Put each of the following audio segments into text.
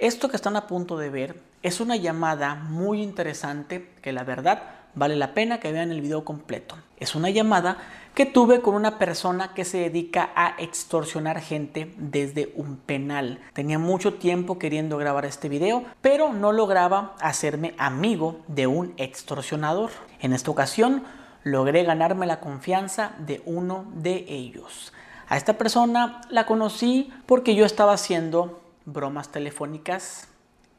Esto que están a punto de ver es una llamada muy interesante que la verdad vale la pena que vean el video completo. Es una llamada que tuve con una persona que se dedica a extorsionar gente desde un penal. Tenía mucho tiempo queriendo grabar este video, pero no lograba hacerme amigo de un extorsionador. En esta ocasión logré ganarme la confianza de uno de ellos. A esta persona la conocí porque yo estaba haciendo bromas telefónicas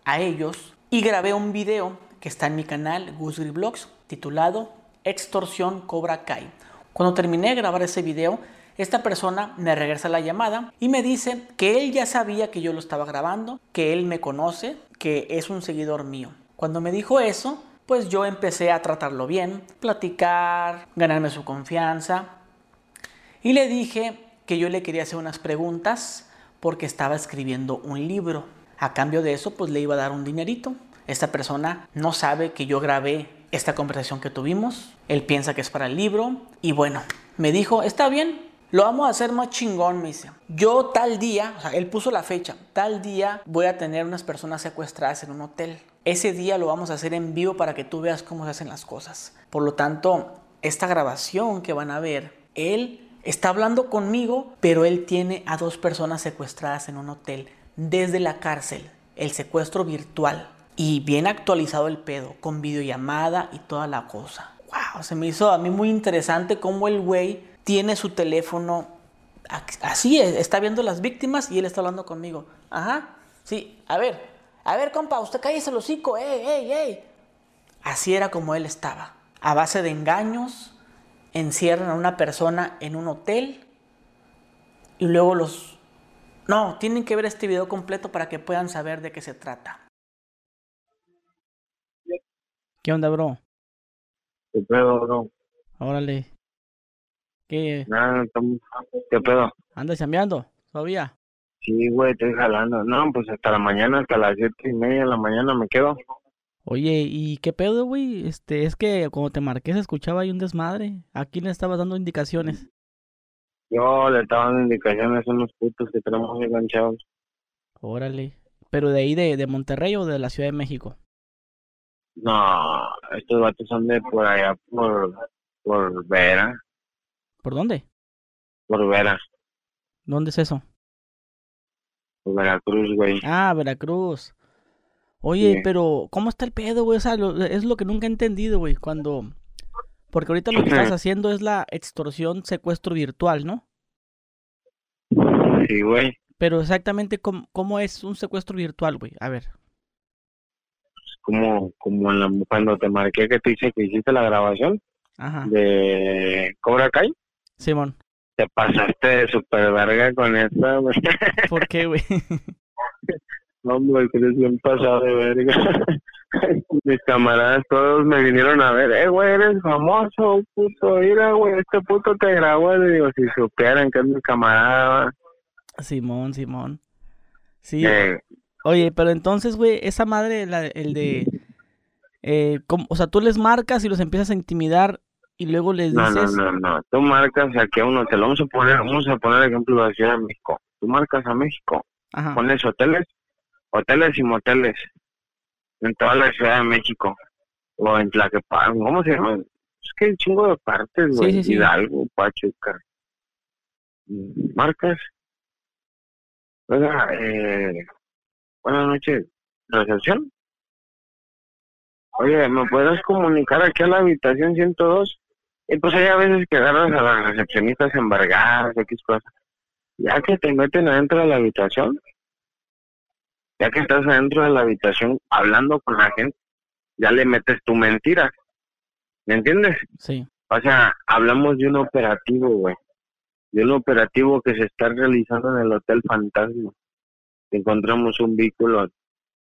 a ellos y grabé un video que está en mi canal Gusgri Vlogs titulado Extorsión Cobra Kai. Cuando terminé de grabar ese video, esta persona me regresa la llamada y me dice que él ya sabía que yo lo estaba grabando, que él me conoce, que es un seguidor mío. Cuando me dijo eso, pues yo empecé a tratarlo bien, platicar, ganarme su confianza y le dije que yo le quería hacer unas preguntas porque estaba escribiendo un libro. A cambio de eso, pues le iba a dar un dinerito. Esta persona no sabe que yo grabé esta conversación que tuvimos. Él piensa que es para el libro. Y bueno, me dijo, está bien, lo vamos a hacer más chingón, me dice. Yo tal día, o sea, él puso la fecha, tal día voy a tener unas personas secuestradas en un hotel. Ese día lo vamos a hacer en vivo para que tú veas cómo se hacen las cosas. Por lo tanto, esta grabación que van a ver, él Está hablando conmigo, pero él tiene a dos personas secuestradas en un hotel desde la cárcel. El secuestro virtual. Y bien actualizado el pedo, con videollamada y toda la cosa. Wow, se me hizo a mí muy interesante cómo el güey tiene su teléfono así, está viendo las víctimas y él está hablando conmigo. Ajá, sí, a ver, a ver, compa, usted cállese el hocico, ey, ey, ey. Así era como él estaba, a base de engaños, encierran a una persona en un hotel y luego los... No, tienen que ver este video completo para que puedan saber de qué se trata. ¿Qué onda, bro? ¿Qué pedo, bro? Órale. ¿Qué? Nada, ¿Qué pedo? ¿Andas cambiando todavía? Sí, güey, estoy jalando. No, pues hasta la mañana, hasta las siete y media de la mañana me quedo. Oye, ¿y qué pedo, güey? Este, es que cuando te marqué se escuchaba ahí un desmadre. ¿A quién le estabas dando indicaciones? Yo le estaba dando indicaciones a unos putos que tenemos enganchados. Órale. ¿Pero de ahí de, de Monterrey o de la Ciudad de México? No, estos vatos son de por allá, por, por Vera. ¿Por dónde? Por Vera. ¿Dónde es eso? Por Veracruz, güey. Ah, Veracruz. Oye, pero ¿cómo está el pedo, güey? O sea, es lo que nunca he entendido, güey, cuando... Porque ahorita lo que estás haciendo es la extorsión secuestro virtual, ¿no? Sí, güey. Pero exactamente cómo, cómo es un secuestro virtual, güey. A ver. Como, como en la, cuando te marqué que te dice que hiciste la grabación Ajá. de Cobra Kai. Simón. Te pasaste de super verga con esta, güey. ¿Por qué, güey? No, que les bien pasado de verga. Mis camaradas todos me vinieron a ver, eh, güey, eres famoso, puto, mira, güey, este puto te grabó, y digo, si supieran que es mi camarada. Simón, Simón. Sí. Eh, oye, pero entonces, güey, esa madre, la, el de, eh, o sea, tú les marcas y los empiezas a intimidar y luego les dices... No, no, no, no, tú marcas a uno, te lo vamos a poner, vamos a poner ejemplo de la Ciudad de México. Tú marcas a México, Ajá. pones hoteles hoteles y moteles en toda la Ciudad de México o en Tlaquepaque, ¿cómo se llama? Es que hay chingo de partes, güey, Hidalgo, Pachuca, marcas. Oiga, eh, buenas noches, recepción. Oye, ¿me puedes comunicar aquí a la habitación 102? Y pues hay a veces que agarras a las recepcionistas embargadas, X cosas. Ya que te meten adentro de la habitación, ya que estás adentro de la habitación hablando con la gente, ya le metes tu mentira. ¿Me entiendes? Sí. O sea, hablamos de un operativo, güey. De un operativo que se está realizando en el Hotel Fantasma. Encontramos un vehículo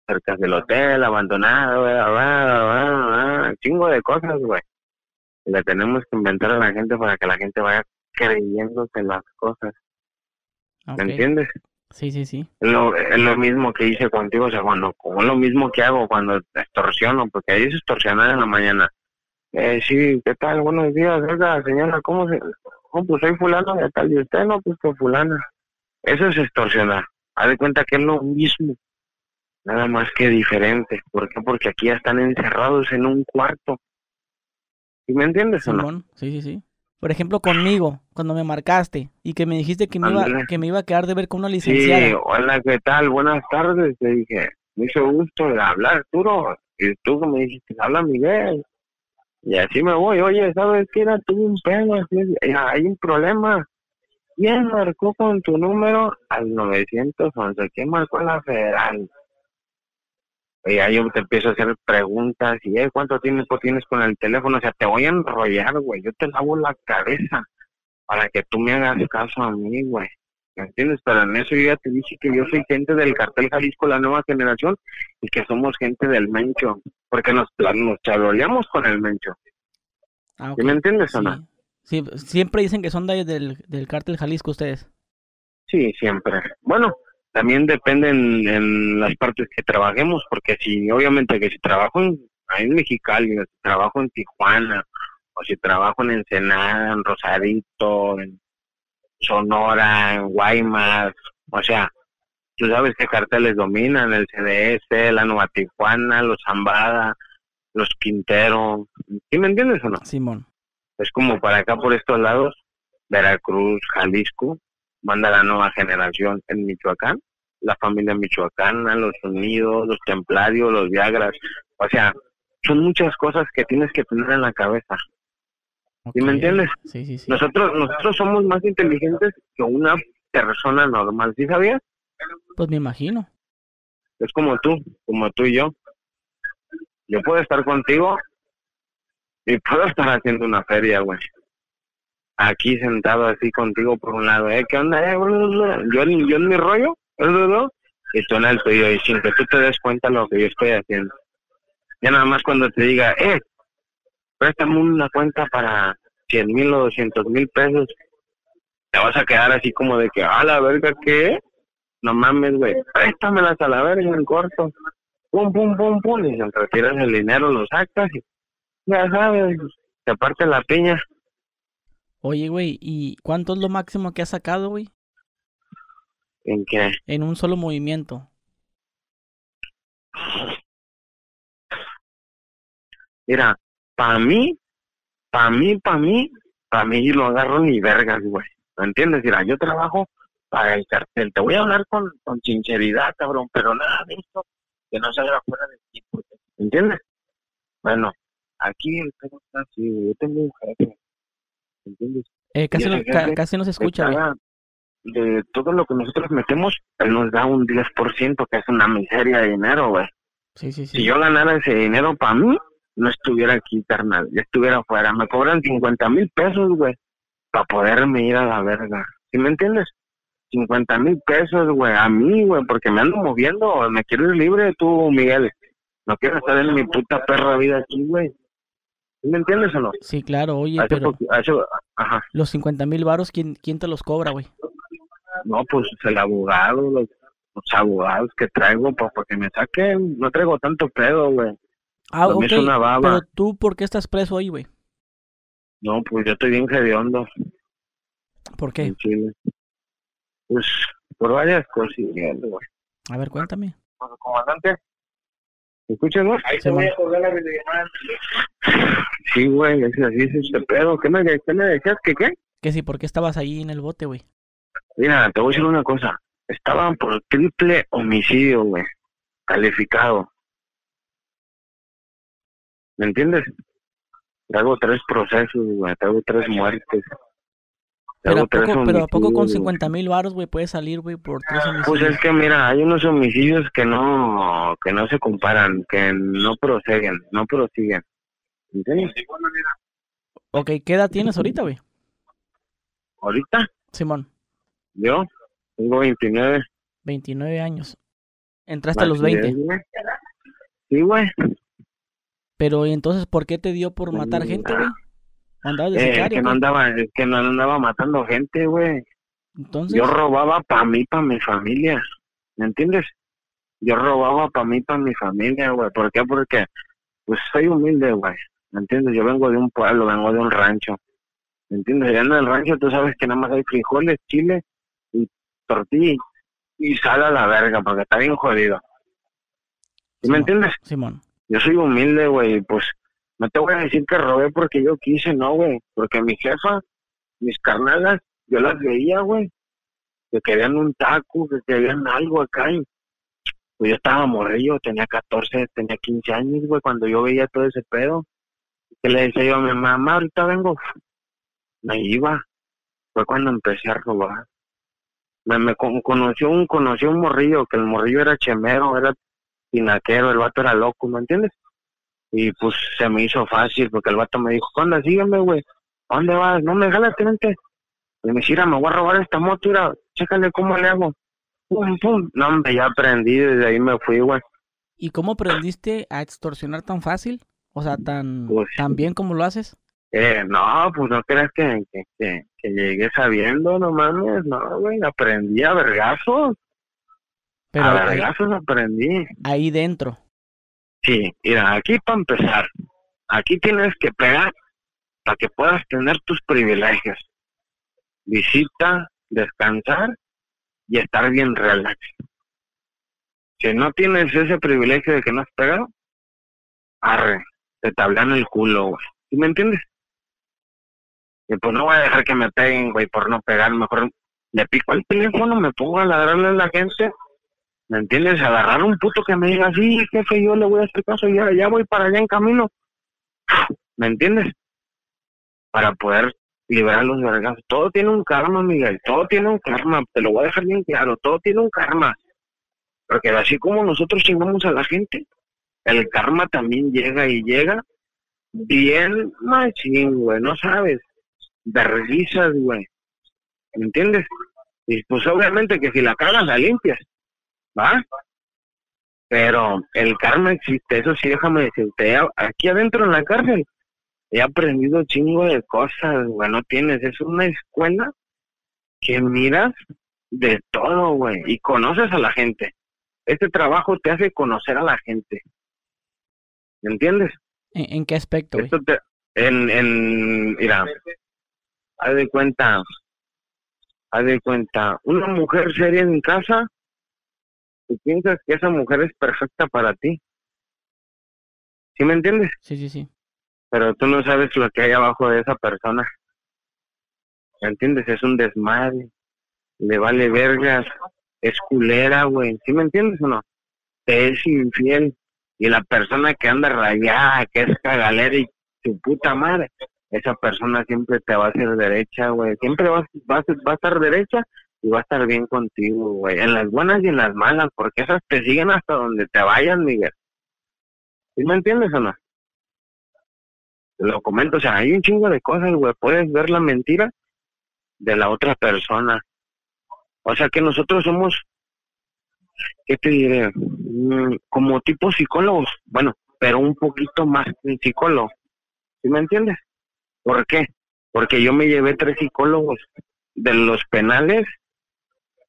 cerca del hotel, abandonado, güey, chingo de cosas, güey. Le tenemos que inventar a la gente para que la gente vaya creyéndose las cosas. ¿Me entiendes? Sí, sí, sí. Es lo, es lo mismo que hice contigo, o sea, cuando, como lo mismo que hago cuando extorsiono, porque ahí es extorsionar en la mañana. Eh, sí, ¿qué tal? Buenos días, oiga, señora, ¿cómo se...? Oh, pues soy fulano de tal, y usted no, pues que fulana. Eso es extorsionar. Haz de cuenta que es lo mismo. Nada más que diferente. ¿Por qué? Porque aquí ya están encerrados en un cuarto. ¿Sí me entiendes o no? Simón, sí, sí, sí. Por ejemplo, conmigo, cuando me marcaste y que me dijiste que me, iba, que me iba a quedar de ver con una Sí, licenciada. hola, ¿qué tal? Buenas tardes. Te dije, mucho gusto de hablar, Arturo. Y tú me dijiste, habla Miguel. Y así me voy. Oye, ¿sabes qué? Era tuve un pedo. eh, Hay un problema. ¿Quién marcó con tu número al 911? ¿Quién marcó en la federal? Y ahí yo te empiezo a hacer preguntas y, eh, ¿cuánto tiempo tienes con el teléfono? O sea, te voy a enrollar, güey. Yo te lavo la cabeza para que tú me hagas caso a mí, güey. ¿Me entiendes? Pero en eso yo ya te dije que yo soy gente del cartel Jalisco, la nueva generación, y que somos gente del Mencho, porque nos, nos charoleamos con el Mencho. Ah, ¿Sí ok. me entiendes o Sí. no? Sí, siempre dicen que son de, del, del cártel Jalisco ustedes. Sí, siempre. Bueno, también depende en, en las partes que trabajemos, porque si, obviamente que si trabajo en, en Mexicali, si trabajo en Tijuana, o si trabajo en Ensenada, en Rosarito, en Sonora, en Guaymas, o sea, tú sabes qué carteles dominan, el CDS, la Nueva Tijuana, los Zambada, los Quintero, ¿sí me entiendes o no? Simón. Es como para acá por estos lados, Veracruz, Jalisco, manda la nueva generación en Michoacán, la familia michoacana, los unidos, los templarios, los viagras, o sea, son muchas cosas que tienes que tener en la cabeza. ¿Sí me entiendes? Sí, sí, sí. Nosotros, nosotros somos más inteligentes que una persona normal, ¿sí sabías? Pues me imagino. Es como tú, como tú y yo. Yo puedo estar contigo y puedo estar haciendo una feria, güey. Aquí sentado así contigo por un lado, ¿eh? ¿Qué onda? Eh? Yo, yo en mi rollo, y tú en el tuyo, y sin que tú te des cuenta lo que yo estoy haciendo. Ya nada más cuando te diga, eh, préstame una cuenta para cien mil o doscientos mil pesos, te vas a quedar así como de que, a la verga, ¿qué? No mames, güey, préstamelas a la verga en corto. Pum, pum, pum, pum, y se retiras el dinero, lo sacas y ya sabes, te parte la piña. Oye, güey, ¿y cuánto es lo máximo que has sacado, güey? ¿En qué? En un solo movimiento. Mira, para mí, para mí, para mí, para mí lo agarro ni vergas, güey. ¿Me entiendes? Mira, yo trabajo para el cartel. Te voy a hablar con, con sinceridad, cabrón, pero nada de esto que no salga fuera de ti. porque- ¿Me entiendes? Bueno, aquí el pedo está así. Yo tengo un jefe. Eh, casi, no, ca- casi no se escucha, cada- de todo lo que nosotros metemos, él nos da un 10%, que es una miseria de dinero, güey. Sí, sí, sí. Si yo ganara ese dinero para mí, no estuviera aquí, carnal. Ya estuviera afuera. Me cobran 50 mil pesos, güey, para poderme ir a la verga. ¿Sí me entiendes? 50 mil pesos, güey, a mí, güey, porque me ando moviendo. Me quiero ir libre, tú, Miguel. No quiero estar en mi puta perra vida aquí, güey. ¿Sí me entiendes o no? Sí, claro, oye, Hace pero hace- ajá. los 50 mil varos, ¿quién, ¿quién te los cobra, güey? No, pues el abogado, los, los abogados que traigo, pues para que me saquen. No traigo tanto pedo, güey. Ah, Para mí ok, es una baba. pero tú, ¿por qué estás preso ahí, güey? No, pues yo estoy bien hediondo. ¿Por qué? Pues por varias cosillas, güey. A ver, cuéntame. Pues, comandante, ¿me escuchas, güey? te Sí, voy a colgar la videollamada. Sí, güey, es así es este pedo. ¿Qué me, qué me decías? ¿Que qué? Que sí, ¿por qué estabas ahí en el bote, güey? Mira, te voy a decir una cosa. Estaban por triple homicidio, güey. Calificado. ¿Me entiendes? Traigo tres procesos, güey. Traigo tres muertes. Pero ¿a poco, pero ¿a poco con homicidios, güey. 50 mil varos, güey, puedes salir, güey, por tres Pues homicidios? es que mira, hay unos homicidios que no que no se comparan, que no prosiguen, no prosiguen. ¿Entiendes? Ok, ¿qué edad tienes ahorita, güey? Ahorita Simón, yo tengo 29. 29 años. Entraste a los Así 20. es, güey. Sí, güey. Pero ¿y entonces por qué te dio por matar gente, güey? ¿Andabas de Eh, que no andaba, es que no andaba matando gente, güey. Entonces, Yo robaba para mí, para mi familia. ¿Me entiendes? Yo robaba para mí, para mi familia, güey. ¿Por qué? Porque pues soy humilde, güey. ¿Me entiendes? Yo vengo de un pueblo, vengo de un rancho. ¿Me entiendes? Allá en el rancho tú sabes que nada más hay frijoles, chile y tortilla y sal a la verga porque está bien jodido. ¿Sí me entiendes? Simón. Yo soy humilde, güey, pues no te voy a decir que robé porque yo quise, no, güey, porque mi jefa, mis carnalas, yo las veía, güey, que querían un taco, que querían algo acá y pues yo estaba morrillo, tenía 14, tenía 15 años, güey, cuando yo veía todo ese pedo. Que le decía yo a mi mamá, ahorita vengo, me iba. Fue cuando empecé a robar. Me, me conoció un conoció un morrillo, que el morrillo era chemero, era pinaquero, el vato era loco, ¿me entiendes? Y pues se me hizo fácil porque el vato me dijo, ¿cuándo? Sígueme, güey. ¿A dónde vas? No me jalas, tenente. Y me dice, me voy a robar esta moto, mira, chécale cómo le hago. Pum, pum. No, hombre, ya aprendí, desde ahí me fui, güey. ¿Y cómo aprendiste a extorsionar tan fácil? O sea, tan, pues tan bien como lo haces. Eh, no, pues no creas que, que, que, llegué sabiendo, no mames, no, güey, aprendí a vergazos. Pero a vergazos aprendí. Ahí dentro. Sí, mira, aquí para empezar, aquí tienes que pegar para que puedas tener tus privilegios. Visita, descansar y estar bien relax. Si no tienes ese privilegio de que no has pegado, arre, te tablan el culo, güey. ¿Sí me entiendes? Y pues no voy a dejar que me peguen, güey, por no pegar. Mejor le pico el teléfono, me pongo a ladrarle a la gente. ¿Me entiendes? Agarrar un puto que me diga, sí, jefe, yo le voy a hacer caso, ya, ya voy para allá en camino. ¿Me entiendes? Para poder liberar los vergas. Todo tiene un karma, Miguel, todo tiene un karma, te lo voy a dejar bien claro, todo tiene un karma. Porque así como nosotros chingamos a la gente, el karma también llega y llega bien machín, güey, no sabes, verguizas, güey, ¿me entiendes? Y pues obviamente que si la cagas la limpias, ¿va? Pero el karma existe, eso sí, déjame decirte, aquí adentro en la cárcel he aprendido chingo de cosas, güey, no tienes, es una escuela que miras de todo, güey, y conoces a la gente. Este trabajo te hace conocer a la gente. ¿Me entiendes? ¿En, qué aspecto? Esto en, en, mira, haz de cuenta, haz de cuenta, una mujer seria en casa, tú piensas que esa mujer es perfecta para ti. ¿Sí me entiendes? Sí, sí, sí pero tú no sabes lo que hay abajo de esa persona. ¿Me entiendes? Es un desmadre, le vale vergas, es culera, güey. ¿Sí me entiendes o no? Te es infiel y la persona que anda rayada, que es cagalera y su puta madre, esa persona siempre te va a hacer derecha, güey. Siempre va, va, va a estar derecha y va a estar bien contigo, güey. En las buenas y en las malas, porque esas te siguen hasta donde te vayan, Miguel. ¿Sí me entiendes o no? lo comento, o sea, hay un chingo de cosas, güey, puedes ver la mentira de la otra persona. O sea que nosotros somos, ¿qué te diré? Mm, como tipo psicólogos, bueno, pero un poquito más que psicólogo. ¿Sí me entiendes? ¿Por qué? Porque yo me llevé tres psicólogos de los penales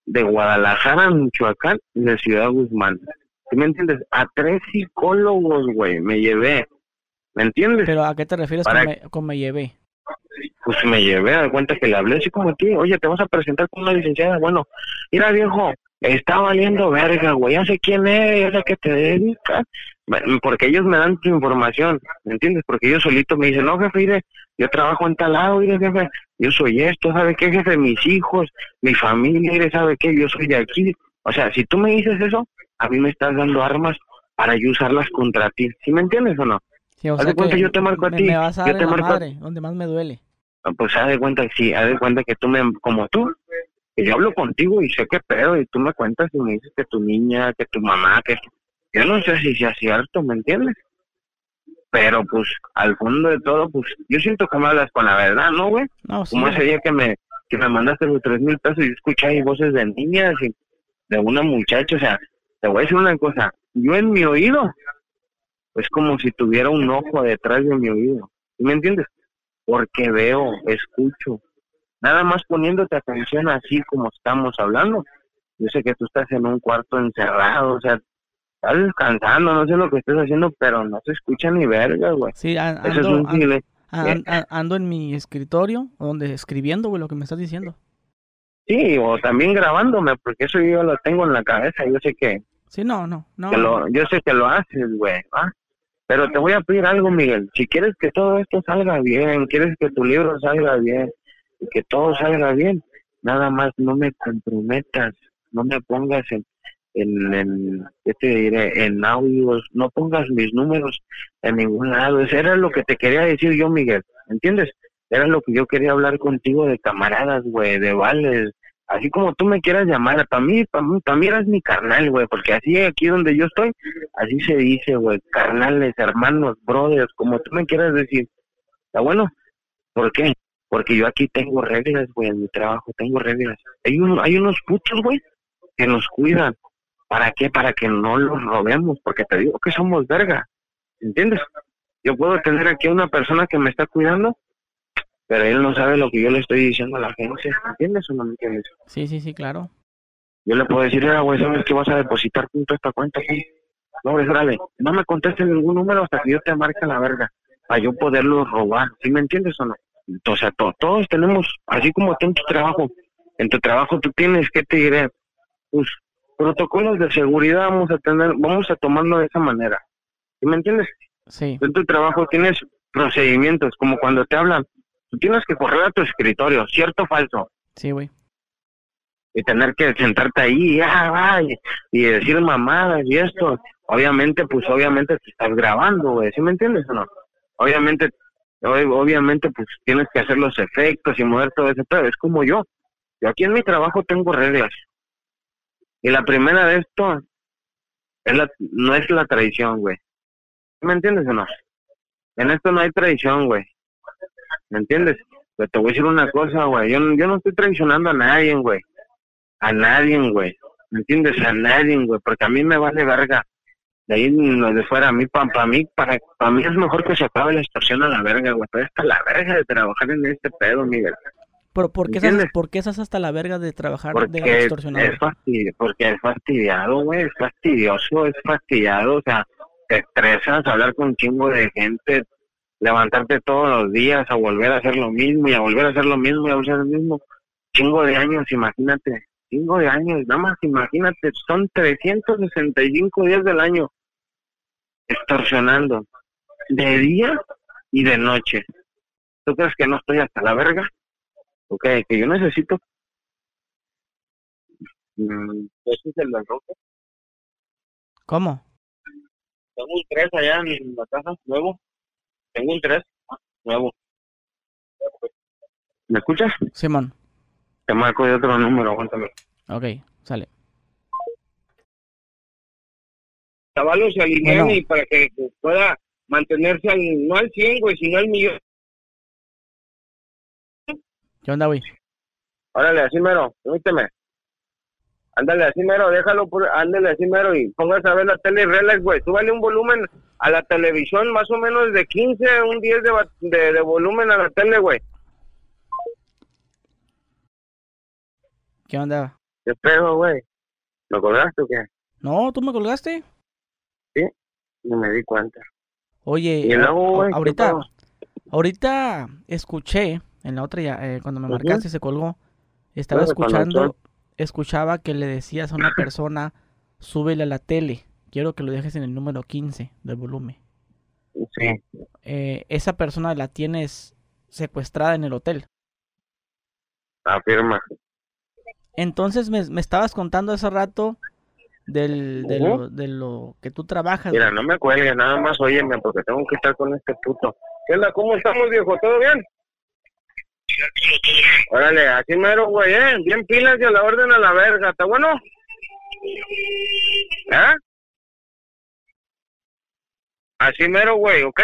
de Guadalajara, Michoacán y de Ciudad Guzmán. ¿Sí me entiendes? A tres psicólogos, güey, me llevé ¿Me entiendes? ¿Pero a qué te refieres con, me, llevé? Pues me llevé, a cuenta que le hablé así como a ti. Oye, te vas a presentar con una licenciada. Bueno, mira, viejo, está valiendo verga, güey. Ya sé quién eres, ya sé que te dedicas. Porque ellos me dan tu información, ¿me entiendes? Porque ellos solito me dicen, no, jefe, yo trabajo en tal lado, jefe, yo soy esto, ¿sabe qué, jefe? Mis hijos, mi familia, mire, ¿sabe qué? Yo soy de aquí. O sea, si tú me dices eso, a mí me estás dando armas para yo usarlas contra ti. ¿Sí me entiendes o no? haz de cuenta, yo te marco a ti. Me vas a yo te marco madre, donde más me duele. Ah, pues haz de cuenta, sí, haz de cuenta que tú me, como tú, que yo hablo contigo y sé qué pedo, y tú me cuentas y me dices que tu niña, que tu mamá, que yo no sé si sea cierto, ¿me entiendes? Pero pues al fondo de todo, pues yo siento que me hablas con la verdad, ¿no, güey? No, Como ese día que me, que me mandaste los tres mil pesos y escuché ahí voces de niñas y de una muchacha, o sea, te voy a decir una cosa, yo en mi oído es como si tuviera un ojo detrás de mi oído. me entiendes? Porque veo, escucho. Nada más poniéndote atención así como estamos hablando. Yo sé que tú estás en un cuarto encerrado, o sea, estás descansando, no sé lo que estés haciendo, pero no se escucha ni verga, güey. Sí, ando, Eso es un eh. ando, en mi escritorio, donde escribiendo, güey, lo que me estás diciendo. Sí, o también grabándome, porque eso yo lo tengo en la cabeza, yo sé que Sí, no, no, no. yo sé que lo haces, güey, Pero te voy a pedir algo, Miguel. Si quieres que todo esto salga bien, quieres que tu libro salga bien, que todo salga bien, nada más no me comprometas, no me pongas en, en, en ¿qué te diré? En audios, no pongas mis números en ningún lado. Eso era lo que te quería decir yo, Miguel, ¿entiendes? Era lo que yo quería hablar contigo de camaradas, güey, de vales, así como tú me quieras llamar, para mí, para mí, para mí eres mi carnal, güey, porque así aquí donde yo estoy, así se dice, güey, carnales, hermanos, brothers, como tú me quieras decir. ¿Está bueno? ¿Por qué? Porque yo aquí tengo reglas, güey, en mi trabajo, tengo reglas. Hay, un, hay unos putos, güey, que nos cuidan. ¿Para qué? Para que no los robemos, porque te digo que somos verga, ¿entiendes? Yo puedo tener aquí a una persona que me está cuidando pero él no sabe lo que yo le estoy diciendo a la agencia, ¿entiendes o no me entiendes? Sí, sí, sí, claro. Yo le puedo decir, güey, ¿sabes que vas a depositar punto esta cuenta aquí? No, grave, no me contestes ningún número hasta que yo te marque la verga, para yo poderlo robar, ¿sí me entiendes o no? O sea, todos tenemos, así como tú en tu trabajo, en tu trabajo tú tienes, ¿qué te diré? Pues protocolos de seguridad vamos a tener, vamos a tomarlo de esa manera, ¿sí me entiendes? Sí. En tu trabajo tienes procedimientos, como cuando te hablan, Tú tienes que correr a tu escritorio, ¿cierto o falso? Sí, güey. Y tener que sentarte ahí ah, y, decir mamadas y esto. Obviamente, pues obviamente te estás grabando, güey. ¿Sí me entiendes o no? Obviamente, obviamente, pues tienes que hacer los efectos y mover todo eso. Pero es como yo. Yo aquí en mi trabajo tengo reglas. Y la primera de esto es la, no es la tradición, güey. ¿Me entiendes o no? En esto no hay tradición, güey. ¿me entiendes? Pero te voy a decir una cosa, güey, yo, yo no estoy traicionando a nadie, güey, a nadie, güey, ¿me entiendes? A nadie, güey, porque a mí me vale verga. De ahí de fuera, a mí, para pa mí, para, para mí es mejor que se acabe la extorsión a la verga, güey, pero está la verga de trabajar en este pedo, Miguel. ¿Pero por qué, estás, ¿Por qué estás hasta la verga de trabajar porque de extorsionador? Es fastidio, porque es fastidiado, güey, es fastidioso, es fastidiado, o sea, te estresas hablar con un chingo de gente, levantarte todos los días a volver a hacer lo mismo y a volver a hacer lo mismo y a hacer lo mismo. Cinco de años, imagínate. Cinco de años, nada más imagínate, son 365 días del año extorsionando de día y de noche. ¿Tú crees que no estoy hasta la verga? Ok, que yo necesito. Mm, ¿Ese es el? ¿Cómo? Tengo un tres allá en la casa, nuevo. Tengo un 3 nuevo. ¿Me escuchas? Simón. Te marco de otro número, aguántame. Ok, sale. Chavalos se alineen y para que pueda mantenerse al, no al 100, güey, sino al millón. ¿Qué onda, güey? Órale, así mero, permíteme. Ándale así mero, déjalo, ándale así mero y póngase a ver la tele y relax, güey. Súbale un volumen a la televisión más o menos de 15 a un 10 de, de, volumen a la tele, güey. ¿Qué onda? ¿Qué pedo, güey? ¿Me colgaste o qué? No, ¿tú me colgaste? No me di cuenta. Oye, ¿Y ahorita, ahorita escuché, en la otra ya, eh, cuando me marcaste se colgó, estaba escuchando, escuchaba que le decías a una persona, súbele a la tele quiero que lo dejes en el número 15 del volumen. Sí. Eh, esa persona la tienes secuestrada en el hotel. Afirma. Entonces me, me estabas contando hace rato del, de, lo, de lo que tú trabajas. Mira, no me cuelgues, nada más óyeme porque tengo que estar con este puto. ¿Qué onda? ¿Cómo estamos, viejo? ¿Todo bien? Órale, así mero, güey, ¿eh? Bien pilas y a la orden a la verga, ¿está bueno? ¿Eh? Así mero, güey, ¿ok?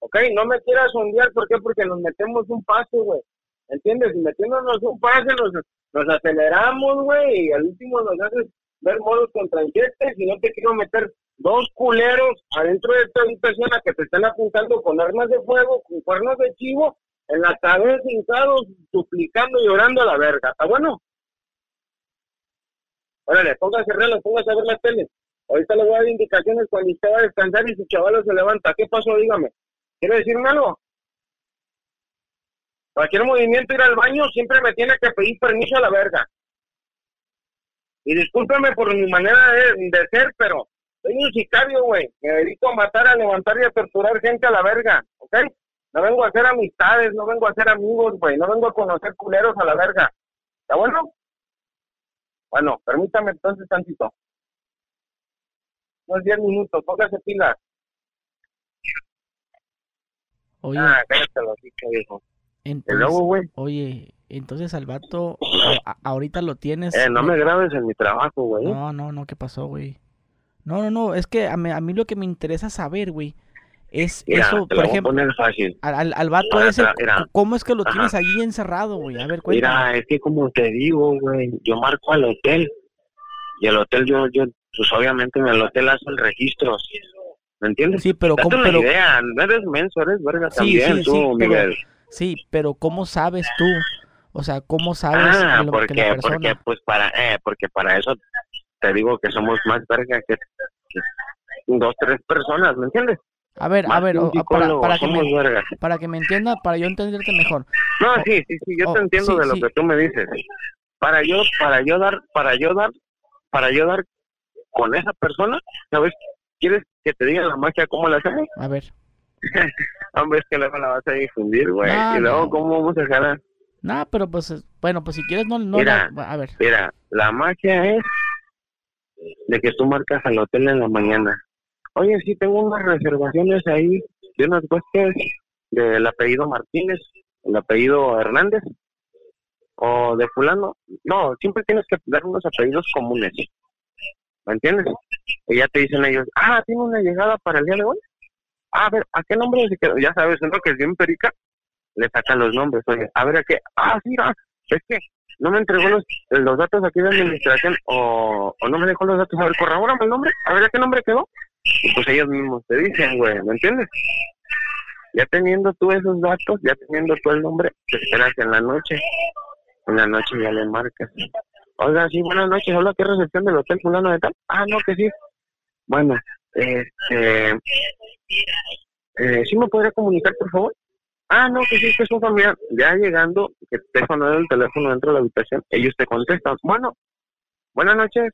¿Ok? No me quieras sondear, ¿por qué? Porque nos metemos un paso, güey. ¿Entiendes? Y metiéndonos un pase nos, nos aceleramos, güey, y al último nos haces ver modos contrayentes y no te quiero meter dos culeros adentro de esta habitación que te estén apuntando con armas de fuego, con cuernos de chivo, en la cabeza hincados, suplicando y llorando a la verga. ¿Está bueno? Órale, póngase reloj, póngase a ver la tele. Ahorita le voy a dar indicaciones cuando usted a descansar y su chaval se levanta. ¿Qué pasó? Dígame. ¿Quiere decirme algo? Cualquier movimiento, ir al baño, siempre me tiene que pedir permiso a la verga. Y discúlpeme por mi manera de, de ser, pero soy un sicario, güey. Me dedico a matar, a levantar y a torturar gente a la verga, ¿ok? No vengo a hacer amistades, no vengo a hacer amigos, güey. No vengo a conocer culeros a la verga. ¿Está bueno? Bueno, permítame entonces tantito. Unos 10 minutos, póngase pila. Oye, Ah, cállate los hijos, viejo. Entonces, luego, güey, oye, entonces al vato a- ahorita lo tienes. eh, no me grabes en mi trabajo, güey. No, no, no, ¿qué pasó, güey? No, no, no, es que a mí, a mí lo que me interesa saber, güey, es Mira, eso, por lo ejemplo, al, al, vato Mira, ese, mira. ¿cómo es que lo tienes allí encerrado, güey? A ver, cuéntame. Mira, es que como te digo, güey, yo marco al hotel. Y el hotel, yo, yo, pues obviamente en el hotel hace el registro. ¿Me entiendes? Sí, pero Date ¿cómo, una pero, idea, no eres menso, eres verga Sí, también, sí, tú, sí, pero- Miguel. Sí, pero ¿cómo sabes tú? O sea, ¿cómo sabes Ah, lo- que porque, la persona? porque, pues para, eh, porque para eso te digo que somos más verga que, que dos, tres personas, ¿me entiendes? A ver, a ver, que para, para que me, verga. para que me entienda, para yo entenderte mejor. No, Oh, sí, sí, sí, yo oh, te entiendo sí, de lo sí. que tú me dices. Para yo, para yo dar, para yo dar, para yo dar con esa persona, ¿sabes? ¿Quieres que te diga la magia cómo la hacemos? A ver. Hombre, es que luego la vas a difundir, güey. Y luego. ¿cómo vamos a jalar? Nada, pero pues, eh, bueno, pues si quieres no, no, Mira. la- a ver. Mira, la magia es de que tú marcas al hotel en la mañana. Oye, sí, tengo unas reservaciones ahí de unas huéspedes del apellido Martínez, el apellido Hernández o de fulano. No, siempre tienes que dar unos apellidos comunes. ¿Me entiendes? Y ya te dicen ellos, ah, tiene una llegada para el día de hoy. A ver, ¿a qué nombre se quedó? Ya sabes, uno que es bien perica, le sacan los nombres. Oye, a ver, ¿a qué? Ah, sí, ah, es que no me entregó los, los datos aquí de administración o, o no me dejó los datos. A ver, corrobórame el nombre. A ver, ¿a qué nombre quedó? Y pues ellos mismos te dicen, güey, ¿me entiendes? Ya teniendo tú esos datos, ya teniendo tú el nombre, te esperas en la noche. En la noche ya le marcas. Oiga, sí, buenas noches. Hola, ¿qué recepción del hotel fulano de tal? Ah, no, que sí. Bueno, este... Eh, ¿Sí me podría comunicar, por favor? Ah, no, que sí, que es un familiar. Ya llegando, que te sonando el teléfono dentro de la habitación, ellos te contestan, bueno, buenas noches.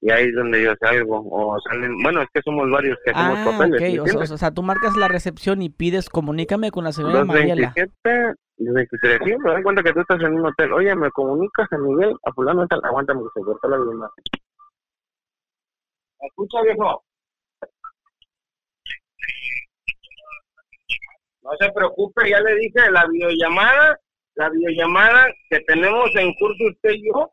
Y ahí es donde yo salgo, o salen, bueno, es que somos varios que hacemos Ah, papeles, ok, ¿me o sea, o sea, tú marcas la recepción y pides, comunícame con la señora Mariela. 227, 23, sí, me doy cuenta que tú estás en un hotel. Oye, ¿me comunicas a Miguel, a fulano tal? Aguántame que se corta la llamada. ¿Me escucha, viejo? No se preocupe, ya le dije, la videollamada, la videollamada que tenemos en curso usted y yo,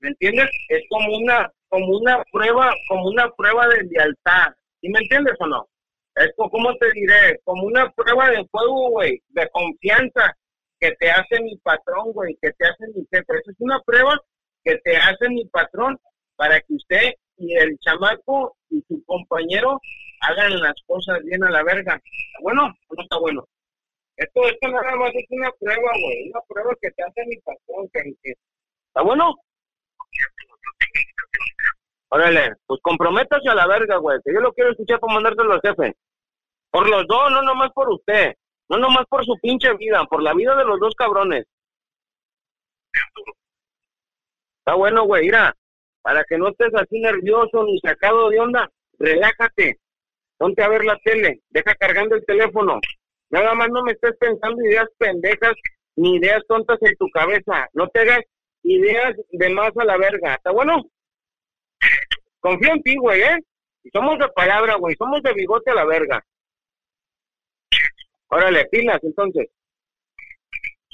¿me entiendes? Es como una, como una prueba, como una prueba de lealtad. ¿Sí me entiendes o no? Es co- como te diré, como una prueba de fuego, güey, de confianza que te hace mi patrón, güey, que te hace mi jefe. Esa es una prueba que te hace mi patrón para que usted y el chamaco y su compañero hagan las cosas bien a la verga. ¿Está bueno o no está bueno? Esto, esto nada más es una prueba, güey, una prueba que te hace mi patrón, que, ¿Está bueno? Órale, pues comprométase a la verga, güey, que yo lo quiero escuchar para mandárselo al jefe. Por los dos, no nomás por usted. No nomás por su pinche vida, por la vida de los dos cabrones. Está bueno, güey, mira, para que no estés así nervioso ni sacado de onda, relájate. Ponte a ver la tele, deja cargando el teléfono. Nada más no me estés pensando ideas pendejas ni ideas tontas en tu cabeza. No te hagas ideas de más a la verga. ¿Está bueno? Confío en ti, güey, ¿eh? Y somos de palabra, güey. Somos de bigote a la verga. Órale, pilas, entonces.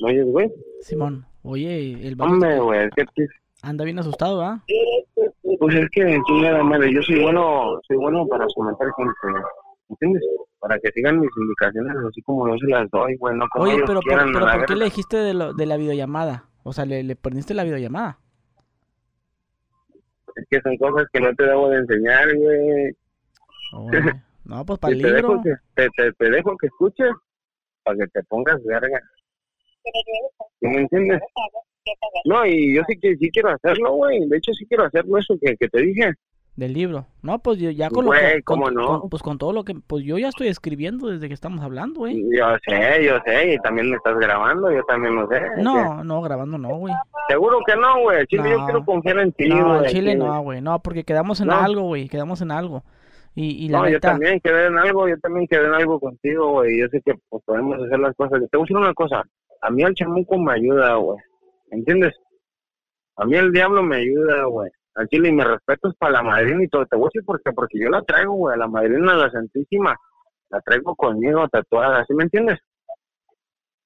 ¿Me oyes, güey? Simón, oye, el Hombre, güey, pues, anda bien asustado, ¿ah? pues es que, chingada madre, yo soy bueno, soy bueno para comentar gente, ¿entiendes? Para que sigan mis indicaciones así como yo se las doy, güey, no como Oye, pero, por- quieran, pero ¿por qué le dijiste de, lo, de la videollamada? O sea, le, le perdiste la videollamada. Es que son cosas que no te debo de enseñar, güey. No, pues para te dejo, que, te, te, te dejo que escuches para que te pongas verga. ¿Sí me entiendes? No, y yo sí que sí quiero hacerlo, güey. De hecho, sí quiero hacerlo eso que, que te dije. Del libro. No, pues yo ya con, Güey, con- ¿cómo con- no? con- pues con todo lo que pues yo ya estoy escribiendo desde que estamos hablando, güey. Yo sé, yo sé, y también me estás grabando, yo también lo sé. No, no, grabando no, güey. Seguro que no, güey. Chile, yo No. quiero confiar en ti, No, güey. Chile no, güey. No, porque quedamos en No. algo, güey. Quedamos en algo. Y, y la No, yo neta, también quedé en algo, yo también quedé en algo contigo, güey. Yo sé que pues, podemos hacer las cosas. Te voy a decir una cosa. A mí el chamuco me ayuda, güey. ¿Entiendes? A mí el diablo me ayuda, güey. Al chile y me respeto es para la madrina y todo. Te voy a decir por qué. Porque yo la traigo, güey. A la madrina, la santísima. La traigo conmigo tatuada. ¿Sí me entiendes?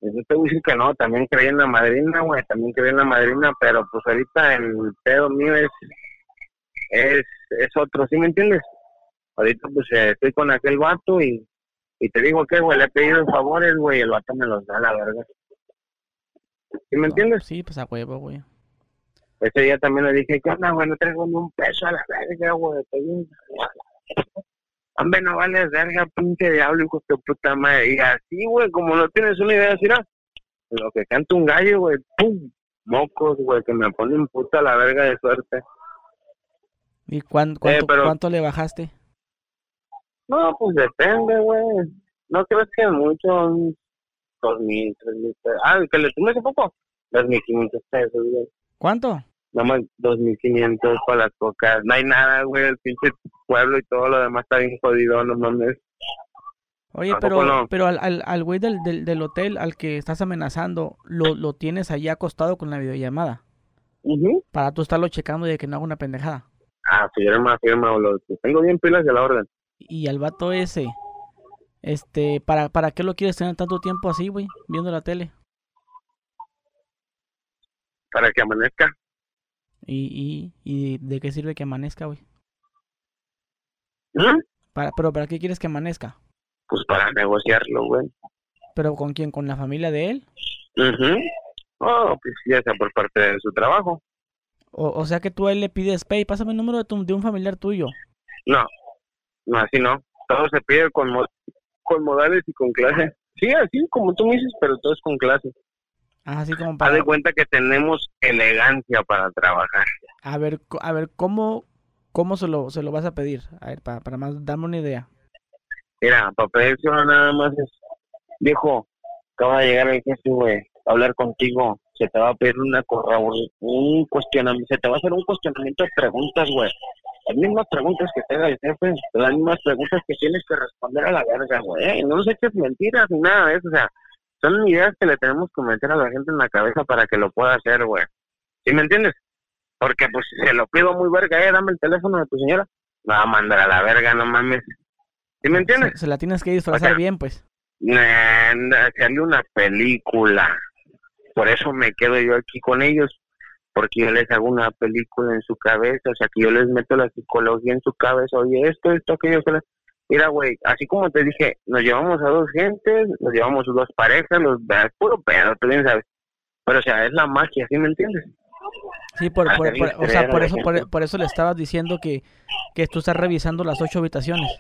Yo te voy a decir que no. También creí en la madrina, güey. También creí en la madrina. Pero pues ahorita el pedo mío es, es, es otro. ¿Sí me entiendes? ahorita pues eh, estoy con aquel vato y, y te digo que, güey, le he pedido favores, güey, el vato me los da, la verga. ¿Sí me entiendes? Sí, pues a huevo, güey. Ese día también le dije, ¿qué onda, güey? No traigo ni un peso a la verga, güey. Hombre, no vales verga, pinche diablo, hijo de puta madre. Y así, güey, como no tienes una idea, así. Lo que canta un gallo, güey, pum, mocos, güey, que me ponen puta la verga de suerte. ¿Y cuán- cuánto, pero- cuánto le bajaste? No, pues depende, güey. No crees que mucho, un dos mil, tres mil pesos. Ah, que le tomé hace poco, dos mil quinientos pesos, güey. ¿Cuánto? Nomás dos mil quinientos para las cocas. No hay nada, güey, el pinche pueblo y todo lo demás está bien jodido, no mames. Oye, ¿A pero, no? pero al, al, al güey del, del, del hotel al que estás amenazando, lo, lo tienes ahí acostado con la videollamada. Ujú. Para tú estarlo checando y de que no haga una pendejada. Ah, firma, firma, lo tengo bien pilas de la orden. Y al vato ese, este, ¿para, ¿para qué lo quieres tener tanto tiempo así, güey? Viendo la tele. Para que amanezca. ¿Y, y, y de qué sirve que amanezca, güey? ¿Mm? Para, pero ¿para qué quieres que amanezca? Pues para negociarlo, güey. ¿Pero con quién? ¿Con la familia de él? Ujú. Oh, pues ya sea por parte de su trabajo. O, o sea que tú a él le pides, pay, pásame el número de, tu- de un familiar tuyo. No, no, así no. Todo se pide con, con modales y con clase. Sí, así como tú me dices, pero todo es con clase. Ah, Así como Haz para... de cuenta que tenemos elegancia para trabajar. A ver, a ver, ¿cómo, cómo se, lo, se lo vas a pedir? A ver, para, para más, darme una idea. Mira, para pedirse nada más es, viejo, acaba de llegar el jefe, güey, a hablar contigo. Se te va a pedir una corrobor- un cuestionamiento, se te va a hacer un cuestionamiento de preguntas, güey. Las mismas preguntas que te da el jefe, las mismas preguntas que tienes que responder a la verga, güey. No nos eches mentiras ni nada de eso, o sea, son ideas que le tenemos que meter a la gente en la cabeza para que lo pueda hacer, güey. ¿Sí me entiendes? Porque, pues, se lo pido muy verga, eh, dame el teléfono de tu señora. Va a mandar a la verga, no mames. ¿Sí me entiendes? Se, se la tienes que disfrazar sea, bien, pues. Nah, nah, sale una película. Por eso me quedo yo aquí con ellos, porque yo les hago una película en su cabeza, o sea, que yo les meto la psicología en su cabeza, oye, esto, esto, aquello, aquello. Mira, güey, así como te dije, nos llevamos a dos gentes, nos llevamos a dos parejas, los es puro pedo, tú bien sabes. Pero, o sea, es la magia, ¿sí me entiendes? Sí, por, por- Hacerles por- o sea, por la eso, por, por eso le estabas diciendo que, que tú estás revisando las ocho habitaciones.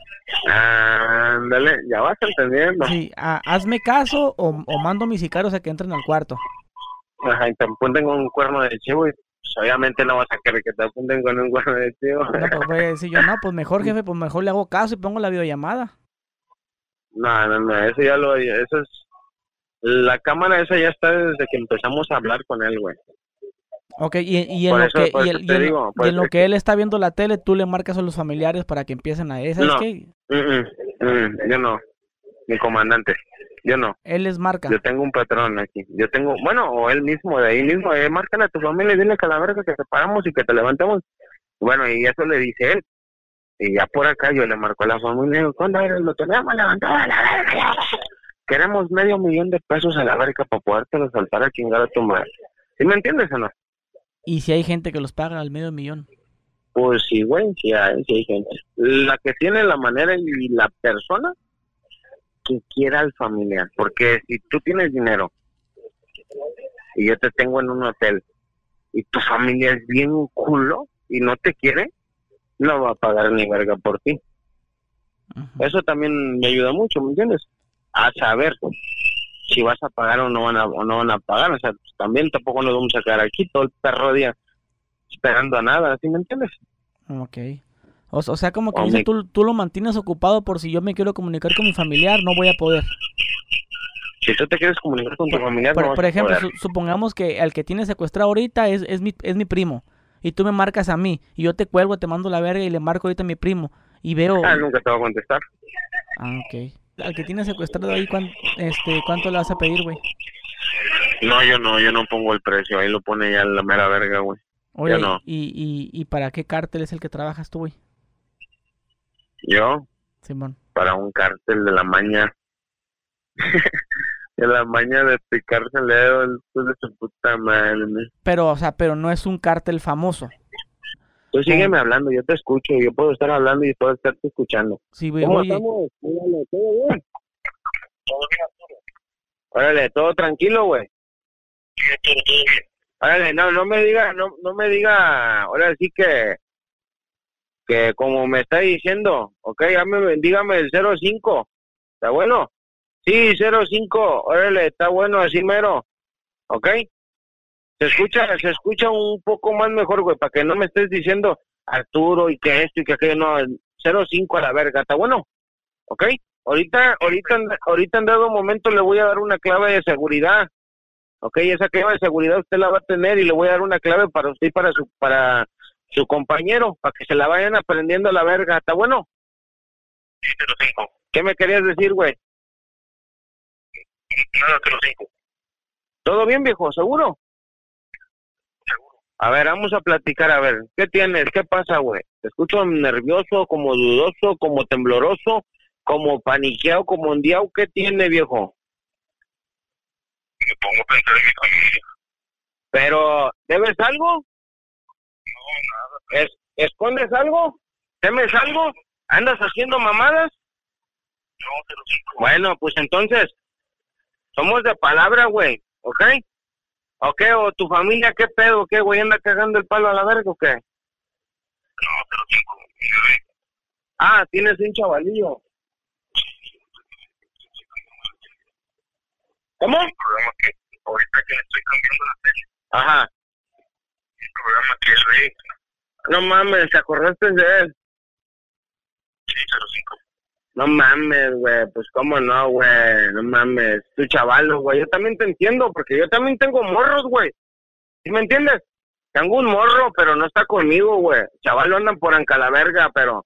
Ándale, ya vas entendiendo. Sí, ah, hazme caso o, o mando a mis sicarios a que entren al cuarto. Ajá, y te apunten con un cuerno de chivo y pues, obviamente no vas a querer que te apunten con un cuerno de chivo. No, pues voy a decir yo, no, pues mejor jefe, pues mejor le hago caso y pongo la videollamada. No, no, no, eso ya lo, eso es, la cámara esa ya está desde que empezamos a hablar con él, güey. Ok, y, y en lo eso- que, y el- en- digo, lo que él está viendo la tele, tú le marcas a los familiares para que empiecen a... ¿Sabes No. qué? Mm, mm, mm, yo no, mi comandante, yo no, Él les marca. yo tengo un patrón aquí, yo tengo, bueno, o él mismo, de ahí mismo, eh, márcale a tu familia y dile que a la verga que te paramos y que te levantemos. Bueno, y eso le dice él. Y ya por acá yo le marco a la familia y digo, ¿cuándo eres? Lo tenemos levantado a la verga. Queremos medio millón de pesos a la verga para podértelo saltar a chingar a tu madre. ¿Sí me entiendes o no? Y si hay gente que los paga al medio millón. Pues sí, güey, sí hay, sí hay gente. La que tiene la manera y la persona que quiera al familiar. Porque si tú tienes dinero y yo te tengo en un hotel y tu familia es bien culo y no te quiere, no va a pagar ni verga por ti. Eso también me ayuda mucho, ¿me entiendes? A saber si vas a pagar o no van a, o no van a pagar. O sea, pues, también tampoco nos vamos a quedar aquí todo el perro día esperando a nada, ¿sí me entiendes? Ok. O, sea, como que dice, tú, tú lo mantienes ocupado por si yo me quiero comunicar con mi familiar, no voy a poder. Si tú te quieres comunicar con tu familiar, por, por ejemplo, supongamos que el que tiene secuestrado ahorita es, es, mi, es mi primo y tú me marcas a mí y yo te cuelgo, te mando la verga y le marco ahorita a mi primo y veo... Ah, nunca te va a contestar. Ah, ok. Al que tiene secuestrado ahí, ¿cuánto, este, ¿cuánto le vas a pedir, güey? No, yo no, yo no pongo el precio, ahí lo pone ya la mera verga, güey. Oye, ¿y, y, ¿y para qué cártel es el que trabajas tú, güey? ¿Yo? Simón. Para un cártel de la maña. de la maña de picarse el dedo el de su puta madre. Pero, o sea, pero no es un cártel famoso. Tú sígueme hablando, yo te escucho, yo puedo estar hablando y puedo estarte escuchando. Sí, güey, ¿Cómo estamos? ¿todo bien? Órale, todo tranquilo, güey. Órale, no, no me diga, no, no me diga, ahora sí que, que como me está diciendo, ok, dígame el 05, ¿está bueno? Sí, 05, órale, está bueno, así mero, ok. Se escucha, se escucha un poco más mejor, güey, para que no me estés diciendo Arturo y que esto y que aquello, no, 05 a la verga, ¿está bueno? ¿Ok? Ahorita, ahorita, ahorita en dado momento le voy a dar una clave de seguridad. Ok, esa clave de seguridad usted la va a tener y le voy a dar una clave para usted y para su, para su compañero, para que se la vayan aprendiendo a la verga. ¿Está bueno? Sí, te lo digo. ¿Qué me querías decir, güey? Nada, te lo digo. ¿Todo bien, viejo? ¿Seguro? Seguro. A ver, vamos a platicar, a ver, ¿qué tienes? ¿Qué pasa, güey? Te escucho nervioso, como dudoso, como tembloroso, como paniqueado, como ondeado, ¿qué tiene, viejo? Me pongo a pensar en mi familia. Pero, ¿debes algo? No, nada. ¿Es, ¿Escondes algo? ¿Temes algo? ¿Andas haciendo mamadas? No, pero sí. Bueno, pues entonces, somos de palabra, güey, ¿ok? ¿Ok? ¿O tu familia qué pedo? ¿Qué, güey? ¿Anda cagando el palo a la verga o qué? No, pero sí. Ah, tienes un chavalillo. ¿Cómo? El programa que ahorita que le estoy cambiando la. Ajá. Programa que es de No mames, ¿te acordaste de él? Sí, 05. No mames, güey, pues cómo no, güey, no mames, tu chavalo, güey, yo también te entiendo, porque yo también tengo morros, güey, ¿sí me entiendes? Tengo un morro, pero no está conmigo, güey, chavalo andan por verga, pero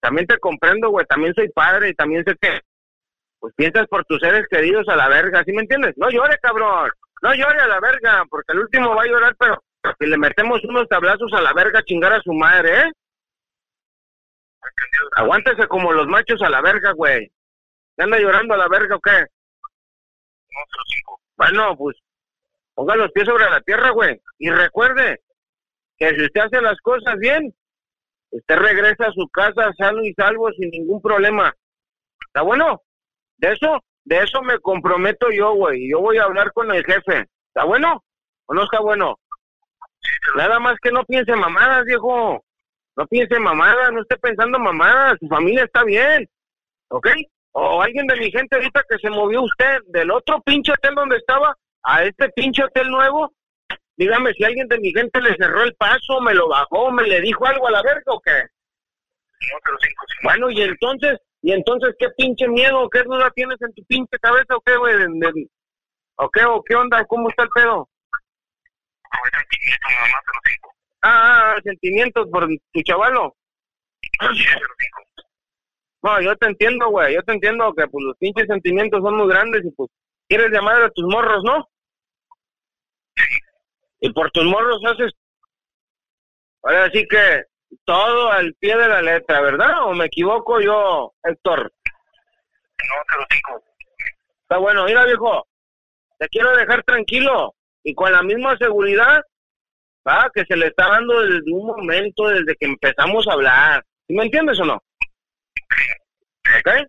también te comprendo, güey, también soy padre y también sé que pues piensas por tus seres queridos a la verga, ¿sí me entiendes? No llore, cabrón, no llore a la verga, porque el último va a llorar, pero si le metemos unos tablazos a la verga, chingar a su madre, ¿eh? Aguántese como los machos a la verga, güey. ¿Se anda llorando a la verga o qué? Bueno, pues ponga los pies sobre la tierra, güey. Y recuerde que si usted hace las cosas bien, usted regresa a su casa sano y salvo sin ningún problema. ¿Está bueno? De eso, de eso me comprometo yo, güey. Yo voy a hablar con el jefe. ¿Está bueno? ¿O no está bueno? Nada más que no piense mamadas, viejo. No piense mamadas, no esté pensando mamadas. Su familia está bien. ¿Ok? O alguien de mi gente ahorita que se movió usted del otro pinche hotel donde estaba a este pinche hotel nuevo. Dígame si alguien de mi gente le cerró el paso, me lo bajó, me le dijo algo a la verga o qué. No, pero cinco, Bueno, y entonces, ¿Y entonces qué pinche miedo, qué duda tienes en tu pinche cabeza o qué, güey? ¿O qué, o qué onda? ¿Cómo está el pedo? Nada más. Ah, ah, sentimientos por tu chavalo. Sí. No, yo te entiendo, güey, yo te entiendo que pues los pinches sentimientos son muy grandes y pues quieres llamar a tus morros, ¿no? Y por tus morros haces... Ahora sí que todo al pie de la letra, ¿verdad? ¿O me equivoco yo, Héctor? No, te lo digo. Está bueno, mira viejo, te quiero dejar tranquilo y con la misma seguridad, va, que se le está dando desde un momento, desde que empezamos a hablar. ¿Sí me entiendes o no? ¿Ok? La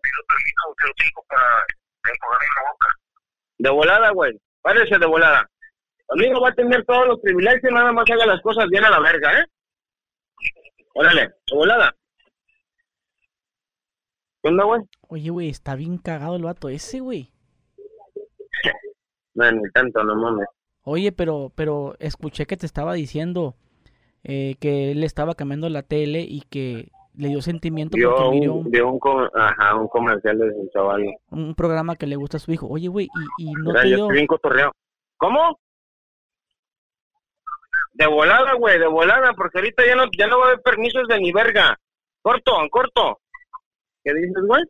boca. De volada, güey, párese de volada. Conmigo va a tener todos los privilegios, nada más haga las cosas bien a la verga, ¿eh? Órale, volada. ¿Qué onda, güey? Oye, güey, está bien cagado el vato ese, güey. no, ni tanto, no mames. Oye, pero, pero escuché que te estaba diciendo eh, que él estaba cambiando la tele y que le dio sentimiento Vio porque miró un, vio un, com- ajá, un comercial de su chaval. un programa que le gusta a su hijo. Oye, güey, y, y no Mira, te yo dio... estoy bien cotorreado. ¿Cómo? De volada, güey, de volada, porque ahorita ya no, ya no va a haber permisos de ni verga. Corto, corto. ¿Qué dices, güey?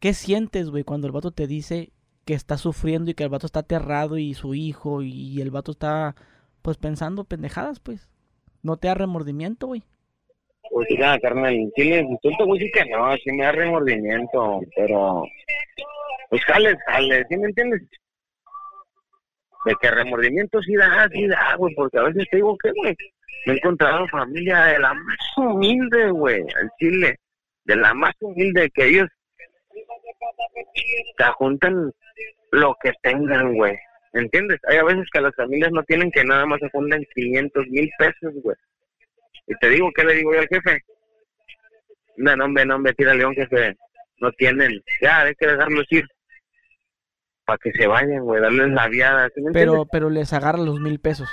¿Qué sientes, güey, cuando el vato te dice que está sufriendo y que el vato está aterrado y su hijo y el vato está, pues, pensando pendejadas, pues? ¿No te da remordimiento, güey? Pues mira, carnal, en Chile, si tú te voy a decir que no, sí me da remordimiento, pero pues jale, jale, ¿sí me entiendes? De que remordimiento sí da, sí da, güey, porque a veces te digo que, güey, me he encontrado familia de la más humilde, güey, en Chile, de la más humilde, que ellos te juntan lo que tengan, güey, ¿entiendes? Hay a veces que las familias no tienen que nada más se juntan 500 mil pesos, güey. Y te digo, ¿qué le digo yo al jefe? No, no, hombre, no, hombre, tira león, jefe. No tienen. Ya, hay que dejarlos ir. Para que se vayan, güey, darles la viada. ¿sí me Pero, entiendes? pero les agarra los mil pesos,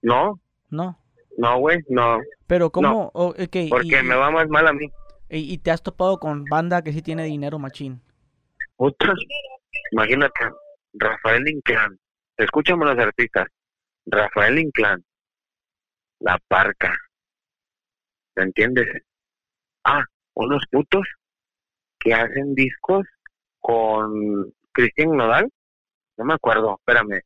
No, ¿no? no, güey, no. Pero ¿cómo? o- ok, Porque y, me va más mal a mí. y- y te has topado con banda que sí tiene dinero, machín. Puta. Imagínate, Rafael Inclán. Escúchame los artistas. Rafael Inclán. La Parca. ¿Me entiendes? Ah, unos putos que hacen discos con Cristian Nodal. No me acuerdo, espérame.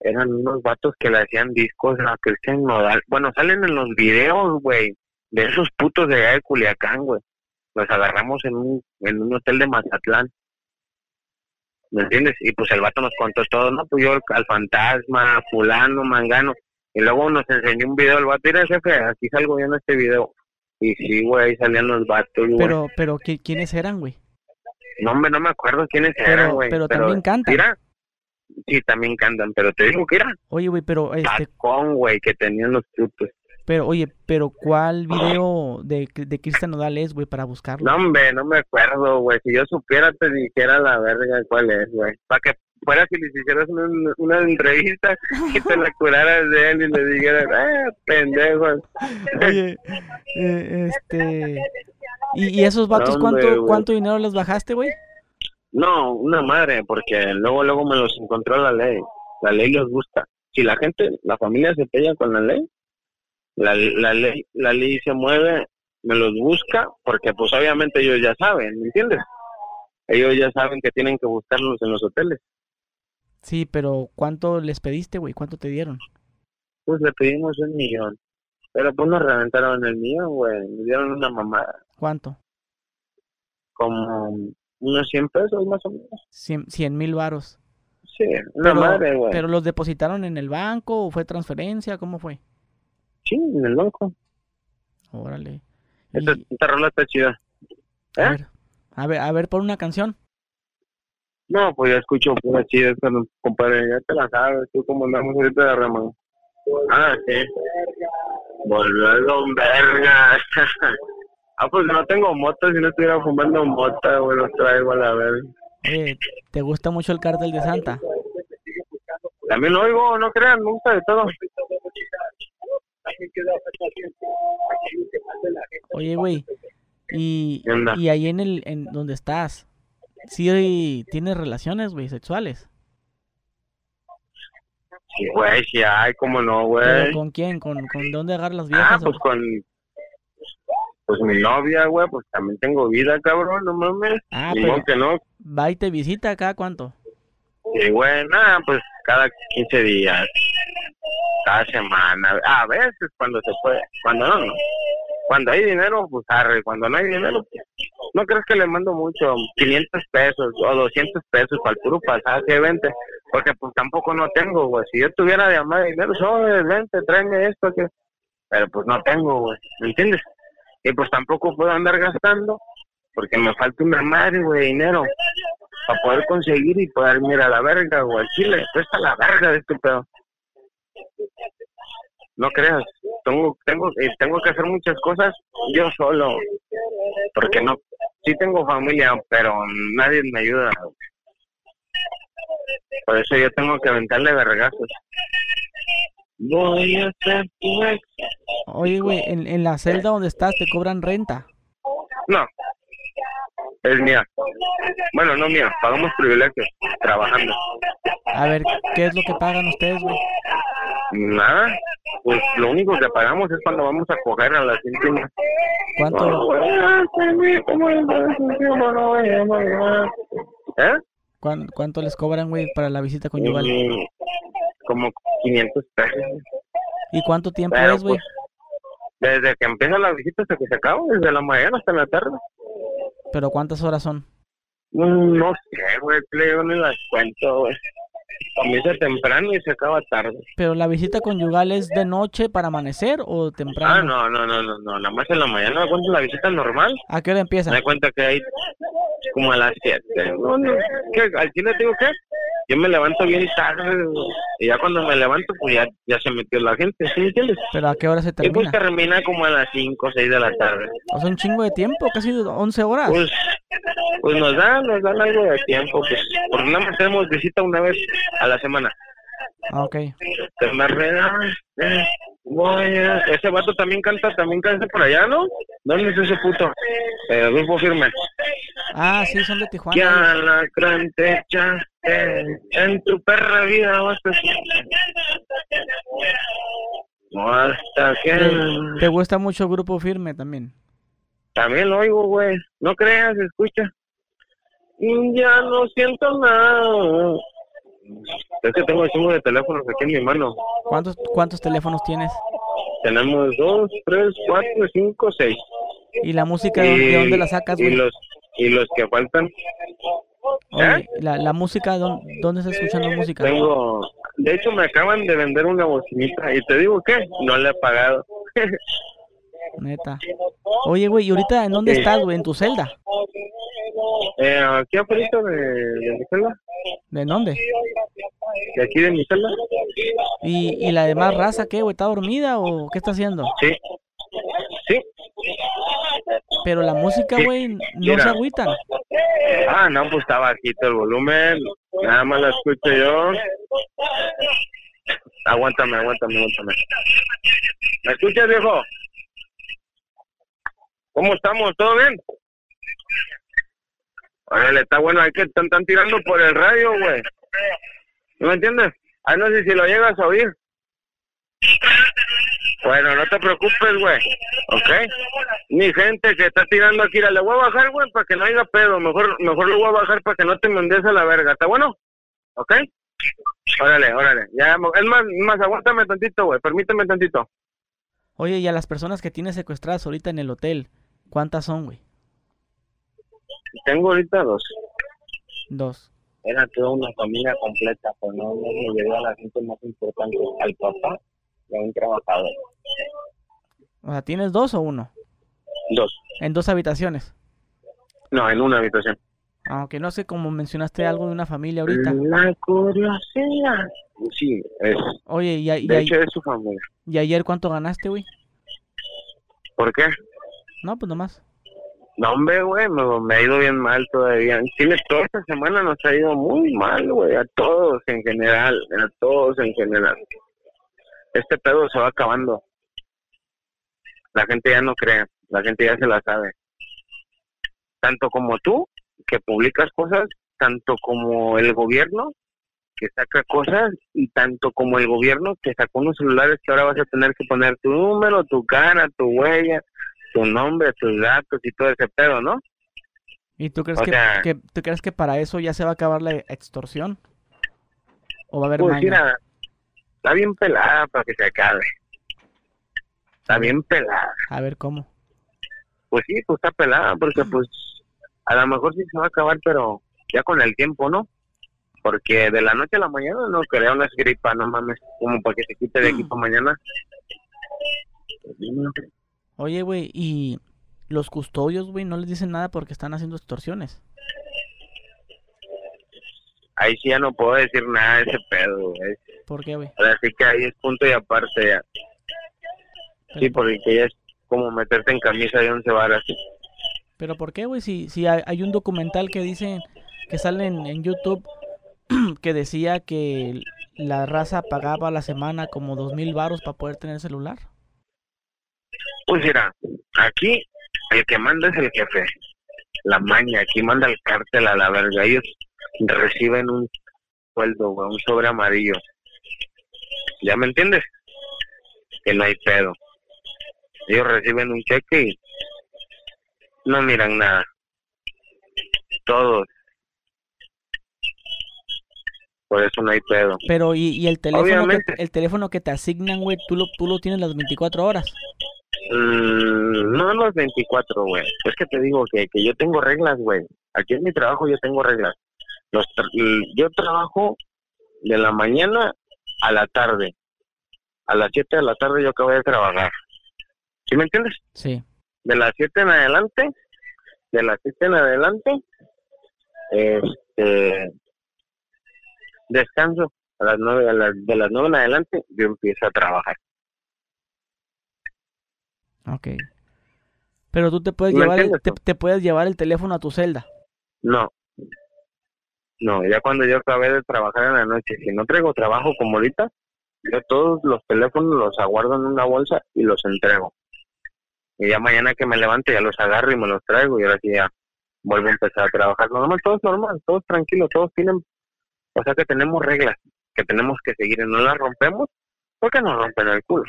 Eran unos vatos que le hacían discos a Cristian Nodal. Bueno, salen en los videos, güey, de esos putos de allá de Culiacán, güey. Los agarramos en un, en un hotel de Mazatlán. ¿Me entiendes? Y pues el vato nos contó todo, ¿no? Pues yo al fantasma, fulano, mangano. Y luego nos enseñó un video el vato. Mira, jefe, aquí salgo yo en este video. Y sí, güey, ahí salían los vatos, güey. Pero, pero, ¿qui- ¿quiénes eran, güey? No, hombre, no me acuerdo quiénes Pero- eran, güey. pero también cantan. Mira, sí, también cantan, pero te digo que era Oye, güey, pero, este, tacón, güey, que tenían los putos. Pero, oye, pero, ¿cuál video de, de Cristian Nodal es, güey, para buscarlo? No, hombre, no me acuerdo, güey. Si yo supiera, te dijera la verga cuál es, güey. Para que fueras y les hicieras una, una entrevista y te la curaras de él y le dijeras, ah, pendejos. Oye, eh, este... ¿Y, y esos vatos No, cuánto, cuánto dinero les bajaste, güey? No, una madre, porque luego, luego me los encontró la ley. La ley les gusta. Si la gente, la familia se pella con la ley, la, la ley, la ley se mueve, me los busca, porque pues obviamente ellos ya saben, ¿me entiendes? Ellos ya saben que tienen que buscarlos en los hoteles. Sí, pero ¿cuánto les pediste, güey? ¿Cuánto te dieron? Pues le pedimos un millón. Pero pues nos reventaron el millón, güey. Me dieron una mamada. ¿Cuánto? Como unos 100 pesos más o menos. Cien, cien mil varos. Sí, una Pero, madre, güey. pero los depositaron en el banco o fue transferencia, ¿cómo fue? Sí, en el banco. Órale. Esta, Y- esta rola está chida. a ¿Eh? ver, a ver, a ver, pon una canción. No, pues ya escucho pura chida esta, compadre. Ya te la sabes, tú como andamos ahorita de remán. Ah, sí. Volvió el don verga. ah, pues no tengo moto, si no estuviera fumando mota, lo traigo a la verga. Oye, ¿te gusta mucho el cártel de Santa? También lo oigo, no crean, me gusta de todo. Oye, güey, y, y ahí en el, en donde estás, ¿sí tienes relaciones, güey, sexuales? Sí, güey, sí hay, cómo no, ¿Pero güey. con quién? ¿Con, con dónde agarras las Ah, viejas? o pues con... Pues mi novia, güey, pues también tengo vida, cabrón, no mames. Ah, pero- que no. va y te visita acá, ¿cuánto? Sí, güey, nada, pues cada 15 días, cada semana, a veces cuando se puede, cuando no, no. Cuando hay dinero, pues arre, cuando no hay dinero, pues, no crees que le mando mucho, 500 pesos o 200 pesos para el puro pasaje, vente, porque pues tampoco no tengo, güey, si yo tuviera de amar dinero, sobre, vente, tráeme esto, que... pero pues no tengo, güey, ¿me entiendes? Y pues tampoco puedo andar gastando, porque me falta una madre, güey, dinero para poder conseguir y poder mirar a la verga, güey. Chile, está la verga de este pedo. No creas, tengo, tengo, eh, tengo que hacer muchas cosas yo solo, porque no, sí tengo familia, pero nadie me ayuda. Por eso yo tengo que aventarle vergazos. Voy a ser tu ex. Oye, güey, en, en la celda donde estás te cobran renta. No. Es mía. Bueno, no mía. Pagamos privilegios trabajando. A ver, ¿qué es lo que pagan ustedes, güey? Nada. Pues lo único que pagamos es cuando vamos a coger a las íntimas. ¿Cuánto, ¿Eh? cuán- cuánto les cobran, güey, para la visita conyugal? Mm, Como 500 pesos. ¿Y cuánto tiempo Pero es, güey? pues, desde que empieza la visita hasta que se acaba, desde la mañana hasta la tarde. ¿Pero cuántas horas son? Mm, No sé, güey, yo ni las cuento, güey. Comienza temprano y se acaba tarde. ¿Pero la visita conyugal es de noche para amanecer o temprano? Ah, no, no, no, no, no, nada más en la mañana me la visita normal. ¿A qué hora empieza? Me cuenta que hay como a las 7. No, no, ¿qué? ¿Al chile te digo qué? Yo me levanto bien tarde y ya cuando me levanto pues ya, ya se metió la gente, ¿sí entiendes? ¿Pero a qué hora se Y pues termina? termina como a las 5 o 6 de la tarde. O sea, un chingo de tiempo, casi 11 horas. Pues, pues nos dan, nos dan algo de tiempo, pues, porque nada más tenemos visita una vez a la semana. Ah, ok. A- Ese vato también canta, también canta por allá, ¿no? ¿Dónde es ese puto? Eh, grupo firme. Ah, sí, son de Tijuana. Ya la gran te echaste, en tu perra vida vas a hasta que... ¿Te, gusta mucho Grupo Firme también? También lo oigo, güey. No creas, escucha. Ya no siento nada. Es que tengo el chingo de teléfonos aquí en mi mano. ¿Cuántos, cuántos teléfonos tienes? Tenemos dos, tres, cuatro, cinco, seis. ¿Y la música de, de dónde la sacas, y los y los que faltan Oye, la, la música, ¿dónde, ¿dónde estás escuchando música? tengo de hecho me acaban de vender una bocinita y te digo que no le he pagado Neta. Oye, güey, ¿y ahorita en dónde Sí. estás, güey? ¿En tu celda? eh, aquí afuera de, de mi celda ¿De dónde? de aquí de mi celda ¿Y, y la demás raza qué, güey? ¿Está dormida o qué está haciendo? sí sí Pero la música, Sí. güey, no Mira. se agüitan. ah no pues está bajito el volumen nada más la escucho yo aguántame aguántame aguántame ¿me escuchas viejo? ¿Cómo estamos? ¿todo bien? Órale, está bueno, hay que están, tirando por el radio, güey. ¿No me entiendes? Ah, no sé si lo llegas a oír. Bueno, no te preocupes, güey. ¿Ok? Mi gente que está tirando aquí, le voy a bajar, güey, para que no haya pedo. Mejor, mejor lo voy a bajar para que no te mandes a la verga. ¿Está bueno? ¿Ok? Órale, órale. Ya, es más, más, aguántame tantito, güey. Permíteme tantito. Oye, y a las personas que tienes secuestradas ahorita en el hotel, ¿cuántas son, güey? Tengo ahorita dos. Dos. Era toda una familia completa, pero no me llevé a la gente más importante, al papá y a un trabajador. O sea, ¿tienes dos o uno? Dos. En dos habitaciones. No, en una habitación. Aunque no sé cómo mencionaste algo de una familia ahorita. La curiosidad. Sí, es. Oye, ¿y, a- y De a- hecho, es su familia. y ayer cuánto ganaste, güey? ¿Por qué? No, pues nomás. No, hombre, güey, me, me ha ido bien mal todavía. Tienes toda esta semana nos ha ido muy mal, güey, a todos en general, a todos en general. Este pedo se va acabando. La gente ya no cree, la gente ya se la sabe. Tanto como tú, que publicas cosas, tanto como el gobierno, que saca cosas, y tanto como el gobierno que sacó unos celulares que ahora vas a tener que poner tu número, tu cara, tu huella, tu nombre, tus datos y todo ese pedo, ¿no? ¿Y tú crees O que, sea- que- tú crees que para eso ya se va a acabar la extorsión? ¿O va a haber Pues maña? mira, está bien pelada para que se acabe. Está bien pelada. A ver cómo. Pues sí, pues está pelada, porque pues a lo mejor sí se va a acabar, pero ya con el tiempo, ¿no? Porque de la noche a la mañana no creo, no es gripa, no mames, como para que se quite de aquí para mañana. Oye, güey, ¿y los custodios, güey, no les dicen nada porque están haciendo extorsiones? Ahí sí ya no puedo decir nada de ese pedo, güey. ¿Por qué, güey? Así que ahí es punto y aparte ya. Sí, porque ya es como meterte en camisa de once varas. pero ¿por qué, güey? Si, si hay, un documental que dice, que sale en, en YouTube, que decía que la raza pagaba a la semana como dos mil baros para poder tener celular. Pues mira, aquí el que manda es el jefe. La maña, aquí manda el cártel a la verga. Ellos reciben un sueldo, güey, un sobre amarillo. ¿Ya me entiendes? Que no hay pedo. Ellos reciben un cheque y no miran nada. Todos. Por eso no hay pedo. Pero, ¿y, y el teléfono que, el teléfono que te asignan, güey, tú lo, tú lo tienes las 24 horas? Mm, no los 24, güey. Es que te digo que, que yo tengo reglas, güey. Aquí en mi trabajo yo tengo reglas. Los tra- yo trabajo de la mañana a la tarde. A las 7 de la tarde yo acabo de trabajar. ¿Sí me entiendes? Sí. De las 7 en adelante, de las 7 en adelante, este, descanso. A las 9, a las, de las 9 en adelante yo empiezo a trabajar. Ok. Pero tú te puedes ¿Me llevar el, te, puedes llevar el teléfono a tu celda. No. No, ya cuando yo acabé de trabajar en la noche, si no traigo trabajo como ahorita, yo todos los teléfonos los aguardo en una bolsa y los entrego. Y ya mañana que me levante ya los agarro y me los traigo y ahora sí ya vuelvo a empezar a trabajar. Normal, todo es normal, todos tranquilos, todos tienen, o sea que tenemos reglas que tenemos que seguir y no las rompemos porque nos rompen el culo,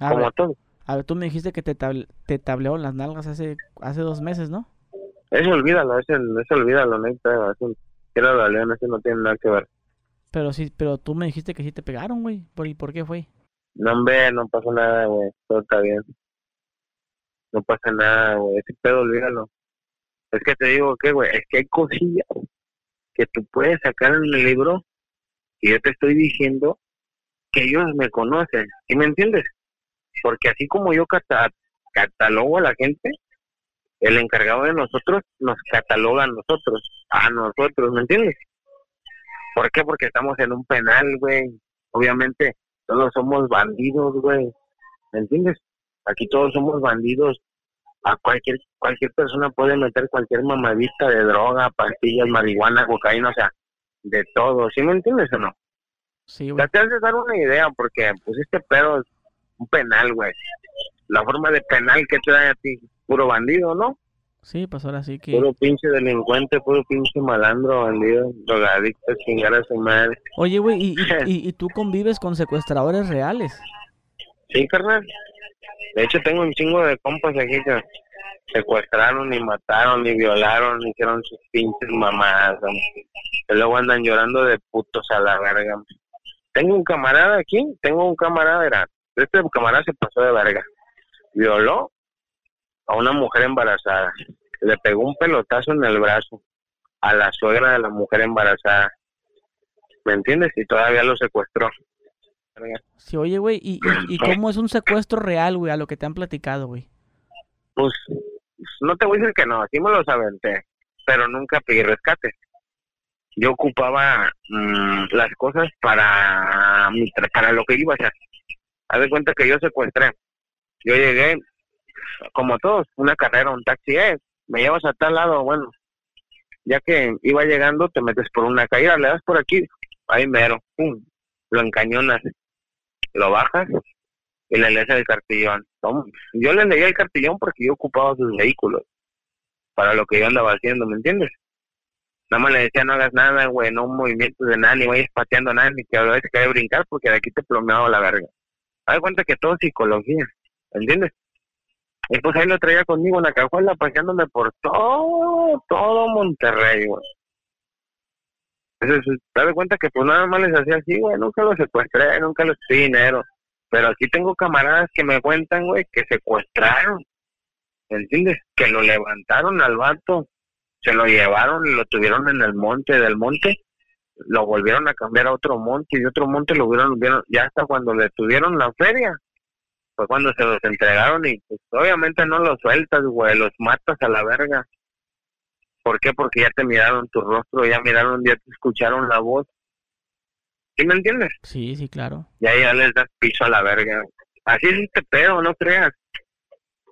A como todo. A ver, tú me dijiste que te, table- te tablearon las nalgas hace, hace dos meses, ¿no? Eso olvídalo, eso, eso olvídalo, no hay pedo, eso, quiero la león, eso no tiene nada que ver. Pero sí, pero tú me dijiste que sí te pegaron, güey. ¿Por, ¿Y por qué fue? No, hombre, no pasa nada, güey. Todo está bien. No pasa nada, güey. Ese pedo, olvídalo. Es que te digo que, güey, es que hay cosillas que tú puedes sacar en el libro y yo te estoy diciendo que ellos me conocen. ¿Sí me entiendes? Porque así como yo cata- catalogo a la gente, el encargado de nosotros nos cataloga a nosotros. A nosotros, ¿me entiendes? ¿Por qué? Porque estamos en un penal, güey. Obviamente todos somos bandidos, güey. ¿Me entiendes? Aquí todos somos bandidos. A cualquier cualquier persona puede meter cualquier mamadita de droga, pastillas, marihuana, cocaína, o sea, de todo. ¿Sí me entiendes o no? Sí, güey. Ya te has de dar una idea, porque pues este pedo un penal, güey. La forma de penal que te da a ti, puro bandido, ¿no? Sí, pues ahora sí que... Puro pinche delincuente, puro pinche malandro, bandido, drogadicto, chingar a su madre. Oye, güey, ¿y, y, tú convives con secuestradores reales? Sí, carnal. De hecho, tengo un chingo de compas aquí que secuestraron y mataron y violaron, y hicieron sus pinches mamadas. Y luego andan llorando de putos a la verga. Tengo un camarada aquí, tengo un camarada, era, este camarada se pasó de verga. Violó a una mujer embarazada. Le pegó un pelotazo en el brazo a la suegra de la mujer embarazada. ¿Me entiendes? Y todavía lo secuestró. Sí, oye, güey, ¿y, y, y cómo es un secuestro real, güey, a lo que te han platicado, güey? Pues no te voy a decir que no, sí me los aventé, pero nunca pedí rescate. Yo ocupaba mm, las cosas para mi tra- para lo que iba a hacer. Haz de cuenta que yo secuestré. Yo llegué, como todos, una carrera, un taxi, eh, me llevas a tal lado, bueno. Ya que iba llegando, te metes por una caída, le das por aquí, ahí mero, pum, lo encañonas, lo bajas y le lees el cartillón. Yo le leía el cartillón porque yo ocupaba sus vehículos para lo que yo andaba haciendo, ¿me entiendes? Nada más le decía, no hagas nada, güey, no movimientos de nada, ni vayas pateando nada, ni que a veces que brincar porque de aquí te plomeaba la verga. De cuenta que todo es psicología, ¿entiendes? Y pues ahí lo traía conmigo en la cajuela, paseándome por todo, todo Monterrey, güey. Entonces, te cuenta que pues nada más les hacía así, güey, nunca los secuestré, nunca les pedí dinero. Pero aquí tengo camaradas que me cuentan, güey, que secuestraron, ¿entiendes? Que lo levantaron al vato, se lo llevaron lo tuvieron en el monte del monte, lo volvieron a cambiar a otro monte y otro monte lo vieron, vieron ya hasta cuando le tuvieron la feria, fue cuando se los entregaron y pues obviamente no los sueltas, güey, los matas a la verga. ¿Por qué? Porque ya te miraron tu rostro, ya miraron, ya te escucharon la voz. ¿Sí me entiendes? Sí, sí, claro. Y ahí ya les das piso a la verga. Así es este pedo, no creas.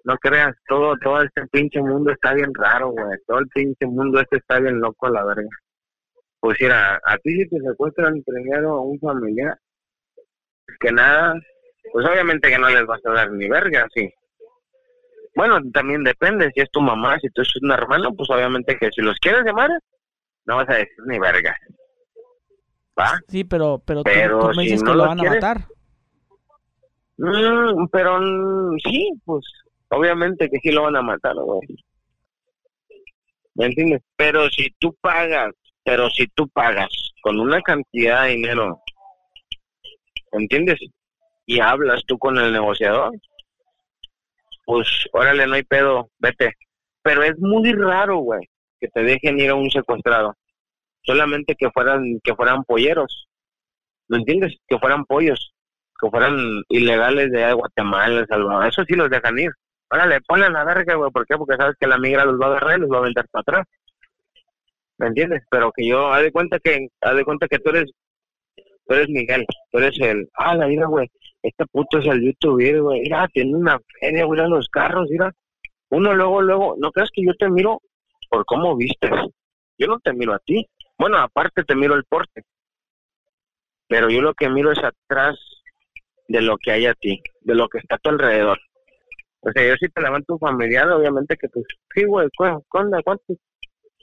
No creas, todo, todo este pinche mundo está bien raro, güey. Todo el pinche mundo este está bien loco a la verga. Pues mira, a ti si te secuestran primero a un familiar, que nada, pues obviamente que no les vas a dar ni verga, sí. Bueno, también depende, si es tu mamá, si tú eres un hermano, pues obviamente que si los quieres llamar, no vas a decir ni verga. ¿Va? Sí, pero, pero, tú- Pero tú, me si dices no que lo van a quieres- matar. Mm, pero mm, sí, pues obviamente que sí lo van a matar, güey. ¿Me entiendes? Pero si tú pagas, pero si tú pagas con una cantidad de dinero, ¿entiendes? Y hablas tú con el negociador, pues órale, no hay pedo, vete. Pero es muy raro, güey, que te dejen ir a un secuestrado. Solamente que fueran, que fueran polleros. ¿Me entiendes? Que fueran pollos que fueran ilegales de Guatemala, El Salvador, eso sí los dejan ir. Órale, ponle la verga, güey, ¿por qué? Porque sabes que la migra los va a agarrar y los va a aventar para atrás. ¿Me entiendes? Pero que yo, haz de cuenta que, haz de cuenta que tú eres, tú eres Miguel, tú eres el, ah, la mira, güey, este puto es el youtuber, güey, mira, tiene una feria, güey, mira los carros, mira. Uno luego, luego, ¿no crees que yo te miro por cómo vistes? Yo no te miro a ti. Bueno, aparte te miro el porte. Pero yo lo que miro es atrás de lo que hay a ti, de lo que está a tu alrededor. O sea, yo si te levanto un familiar, obviamente que pues, sí, güey, cu- ¿cu- onda? ¿cuánto?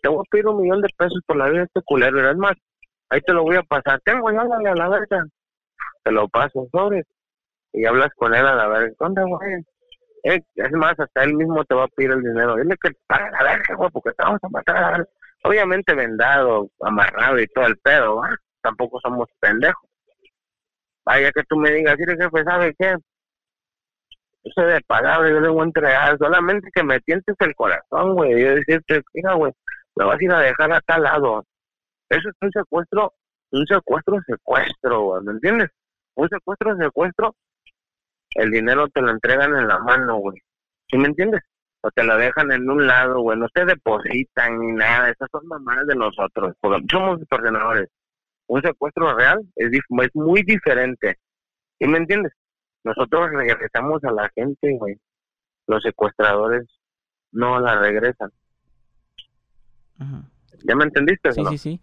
Te voy a pedir un millón de pesos por la vida de este culero, es más, ahí te lo voy a pasar. Tengo, ya a la verga. Te lo paso, sobre. Y hablas con él a la verga. ¿Qué onda, güey? Eh, es más, hasta él mismo te va a pedir el dinero. Dile que pague la verga, güey, porque te vamos a matar. Obviamente vendado, amarrado y todo el pedo, ¿va? Tampoco somos pendejos. Vaya que tú me digas, mire jefe, ¿sabe qué? Soy de palabra, yo le voy a entregar, solamente que me tientes el corazón, güey, yo decirte, mira, güey, me vas a ir a dejar a tal lado. Eso es un secuestro, un secuestro, secuestro, ¿me entiendes? Un secuestro, secuestro, el dinero te lo entregan en la mano, güey, ¿sí me entiendes? O te lo dejan en un lado, güey, no te depositan ni nada, esas son mamadas de nosotros, porque somos extorsionadores un secuestro real es, es muy diferente. ¿Sí me entiendes? Nosotros regresamos a la gente, güey. Los secuestradores no la regresan. ¿Ya me entendiste? Sí, no? sí, sí.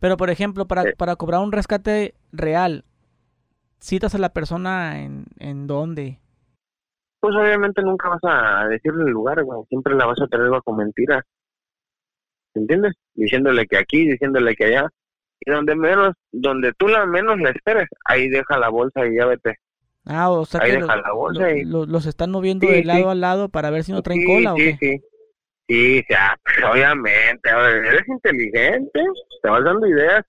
Pero, por ejemplo, para, Eh. para cobrar un rescate real, citas a la persona en, en dónde. Pues obviamente nunca vas a decirle el lugar, güey. Siempre la vas a traer bajo mentiras. ¿Entiendes? Diciéndole que aquí, diciéndole que allá. Y donde menos, donde tú la menos la esperes, ahí deja la bolsa y ya vete. Ah, o sea Ahí que deja lo- la bolsa lo- y- lo- los están moviendo Sí, de sí. lado a lado para ver si no traen sí, cola o sí, qué. sí. Sí, ya, pues, obviamente. Eres inteligente. Te vas dando ideas.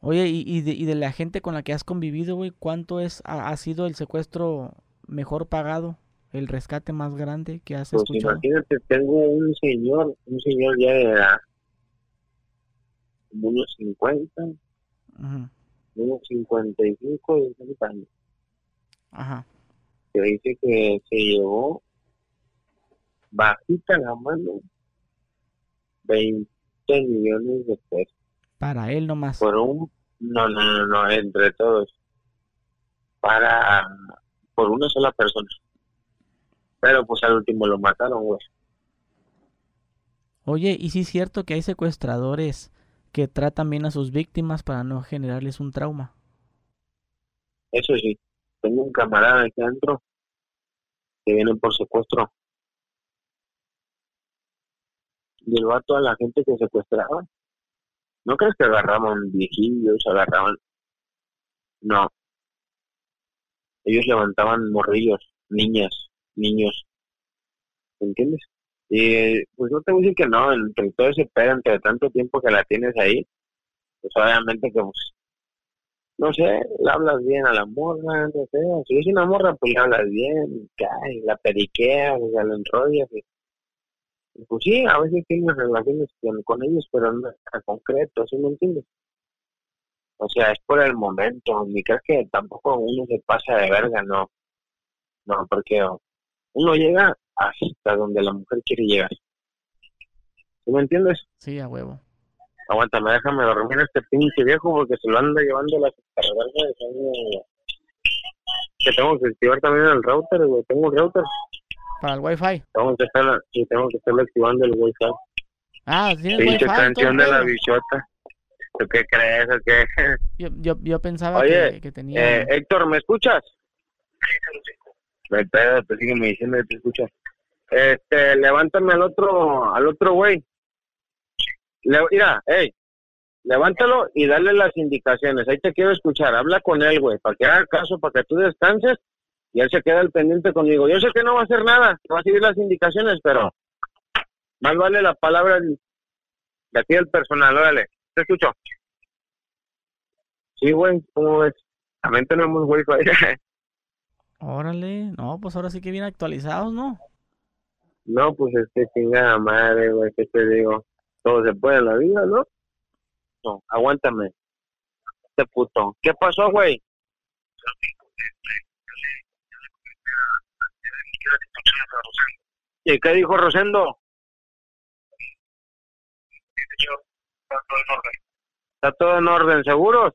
Oye, y, y, de, y de la gente con la que has convivido, güey, ¿cuánto es ha, ha sido el secuestro mejor pagado? El rescate más grande que has Pues escuchado. imagínate, tengo un señor, un señor ya de edad, como unos 50, Ujú, unos 55, 60 años, Ajá. que dice que se llevó bajita la mano 20 millones de pesos Para él nomás. por un, no, no, no, no, entre todos, para, por una sola persona. Pero pues al último lo mataron, güey. Oye, ¿y sí es cierto que hay secuestradores que tratan bien a sus víctimas para no generarles un trauma? Eso sí, tengo un camarada aquí adentro que viene por secuestro. Y el vato a la gente que secuestraba. ¿No crees que agarraban viejillos, agarraban? No. Ellos levantaban morrillos, niñas, niños. ¿Entiendes? Y pues no te voy a decir que no, entre todo ese pedo, entre tanto tiempo que la tienes ahí, pues obviamente que pues, no sé, le hablas bien a la morra, no sé, si es una morra, pues le hablas bien, cae, la periqueas, o sea, la enrollas. Pues sí, a veces tienes relaciones con, con ellos, pero no concreto, ¿sí me entiendes? O sea, es por el momento, ni crees que tampoco uno se pasa de verga, no. No, porque uno llega hasta donde la mujer quiere llegar. ¿Sí me entiendes? Sí, a huevo. Aguántame, déjame dormir a este pinche viejo porque se lo anda llevando la cargadora de sangre. Que tengo que activar también el router, güey. Tengo el router. Para el wifi. Tengo que estar, sí, tengo que estar activando el wifi. Ah, tienes Pinche canción de la bichota. ¿Tú qué crees o qué? Yo, yo, yo pensaba Oye, que, que tenía... Eh, Héctor, ¿me escuchas? Sí. No hay pedo, te sígueme diciendo que te escucho. Este, levántame al otro, al otro güey. Le, mira, hey, levántalo y dale las indicaciones. Ahí te quiero escuchar. Habla con él, güey, para que haga caso, para que tú descanses y él se queda al pendiente conmigo. Yo sé que no va a hacer nada, va a seguir las indicaciones, pero más vale la palabra de aquí del personal. Órale, te escucho. Sí, güey, ¿cómo ves? También tenemos wifi. Órale, no, pues ahora sí que bien actualizados, ¿no? No, pues es que chingada madre, güey, ¿qué te digo? Todo se puede en la vida, ¿no? No, aguántame. Este puto. ¿Qué pasó, güey? Cero cinco. Este, yo le, yo le comenté a, a, a Rosendo. ¿Y qué dijo Rosendo? Sí. Está todo en orden. ¿Está todo en orden, seguros?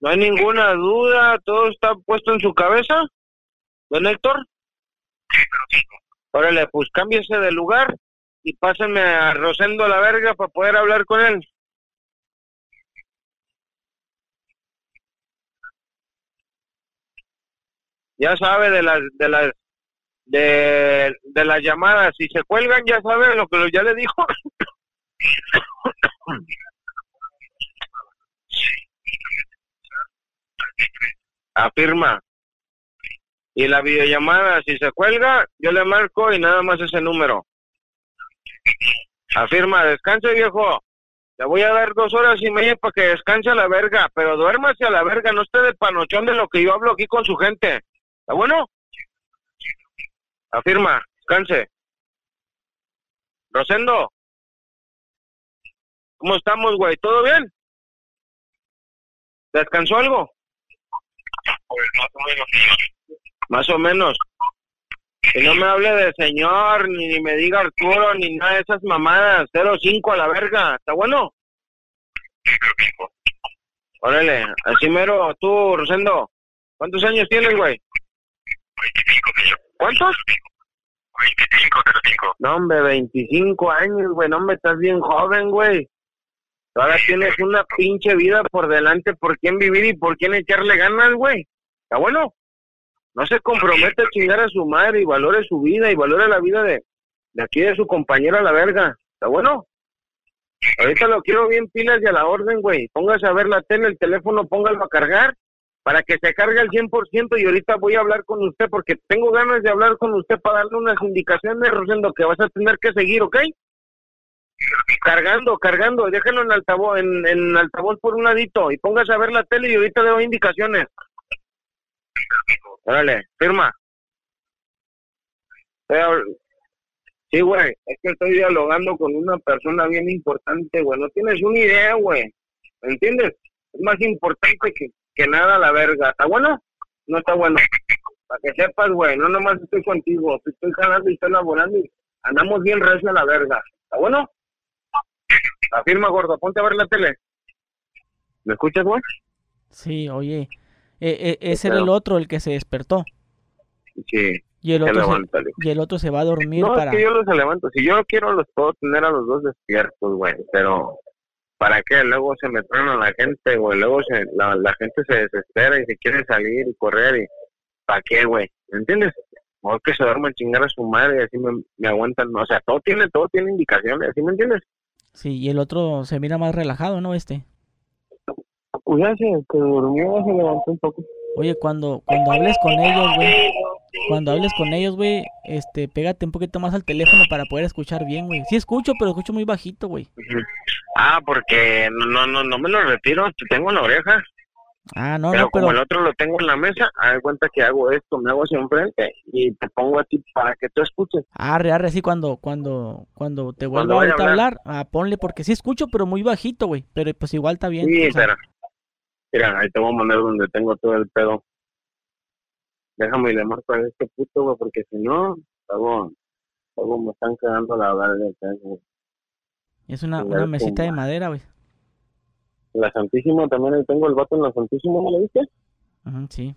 ¿No hay ninguna duda? ¿Todo está puesto en su cabeza? ¿Don Héctor? Sí, pero cinco. Órale, pues cámbiese de lugar y pásenme a Rosendo la verga para poder hablar con él. Ya sabe de las de las de, de las llamadas, si se cuelgan ya sabe lo que ya le dijo. Afirma. Y la videollamada, si se cuelga, yo le marco y nada más ese número. Afirma, descanse viejo. Le voy a dar dos horas y media para que descanse a la verga, pero duérmase a la verga, no esté de panochón de lo que yo hablo aquí con su gente. ¿Está bueno? Afirma, descanse. Rosendo, ¿cómo estamos, güey? ¿Todo bien? ¿Descansó algo? Pues más o menos, señor. Más o menos. Que no me hable de señor, ni, ni me diga Arturo, ni nada de esas mamadas. 05 a la verga. ¿Está bueno? Sí, cero cinco. Órale, así mero, tú, Rosendo. ¿Cuántos años tienes, güey? 25, señor. ¿Cuántos? 25, cero cinco. No, hombre, 25 años, güey. No, hombre, estás bien joven, güey. Ahora tienes una pinche vida por delante por quién vivir y por quién echarle ganas, güey. ¿Está bueno? No se compromete a chingar a su madre y valore su vida y valore la vida de, de aquí de su compañero a la verga. ¿Está bueno? Ahorita lo quiero bien pilas y a la orden, güey. Póngase a ver la tele, el teléfono, póngalo a cargar para que se cargue al 100% y ahorita voy a hablar con usted porque tengo ganas de hablar con usted para darle unas indicaciones, Rosendo, que vas a tener que seguir, ¿ok? Cargando, cargando, déjalo en altavoz, en, altavoz por un ladito y póngase a ver la tele y ahorita le doy indicaciones. Órale, firma. Sí, güey, es que estoy dialogando con una persona bien importante, güey. No tienes una idea, güey. ¿Me entiendes? Es más importante que, que nada la verga. ¿Está bueno? No está bueno. Para que sepas, güey, no nomás estoy contigo. Estoy jalando y estoy laborando y andamos bien recio a la verga. ¿Está bueno? Afirma, gordo. Ponte a ver la tele. ¿Me escuchas, güey? Sí, oye. eh, eh, ese era pedo? el otro, el que se despertó. Sí, Y el se otro se, y el otro se va a dormir No, para... es que yo los levanto. Si yo quiero, los puedo tener a los dos despiertos, güey. Pero, ¿para qué? Luego se me truena la gente, güey. Luego se, la, la gente se desespera y se quiere salir y correr. y ¿Para qué, güey? ¿Me entiendes? Mejor que se duerman chingar a su madre y así me, me aguantan. O sea, todo tiene, todo tiene indicaciones, ¿sí me entiendes? Sí, y el otro se mira más relajado, ¿no? Este. Pues ya se, se durmió, se levantó un poco. Oye, cuando, cuando hables con ellos, güey, cuando hables con ellos, güey, este, pégate un poquito más al teléfono para poder escuchar bien, güey. Sí escucho, pero escucho muy bajito, güey. Ah, porque no, no, no me lo retiro, te tengo en la oreja. Ah, no, pero no, como pero... el otro lo tengo en la mesa, haz cuenta que hago esto, me hago hacia enfrente y te pongo a ti para que tú escuches. Arre, arre, sí, cuando, cuando, cuando te vaya a hablar, ah, ponle, porque sí escucho, pero muy bajito, güey. Pero pues igual está bien. Sí, o sea, pero mira, ahí te voy a mandar donde tengo todo el pedo. Déjame y le marco a este puto, güey, porque si no, luego, luego me están quedando la verga. es una, mesita de madera, güey. La Santísima también, ahí tengo el vato en la Santísima, ¿no lo viste? Ujú, sí.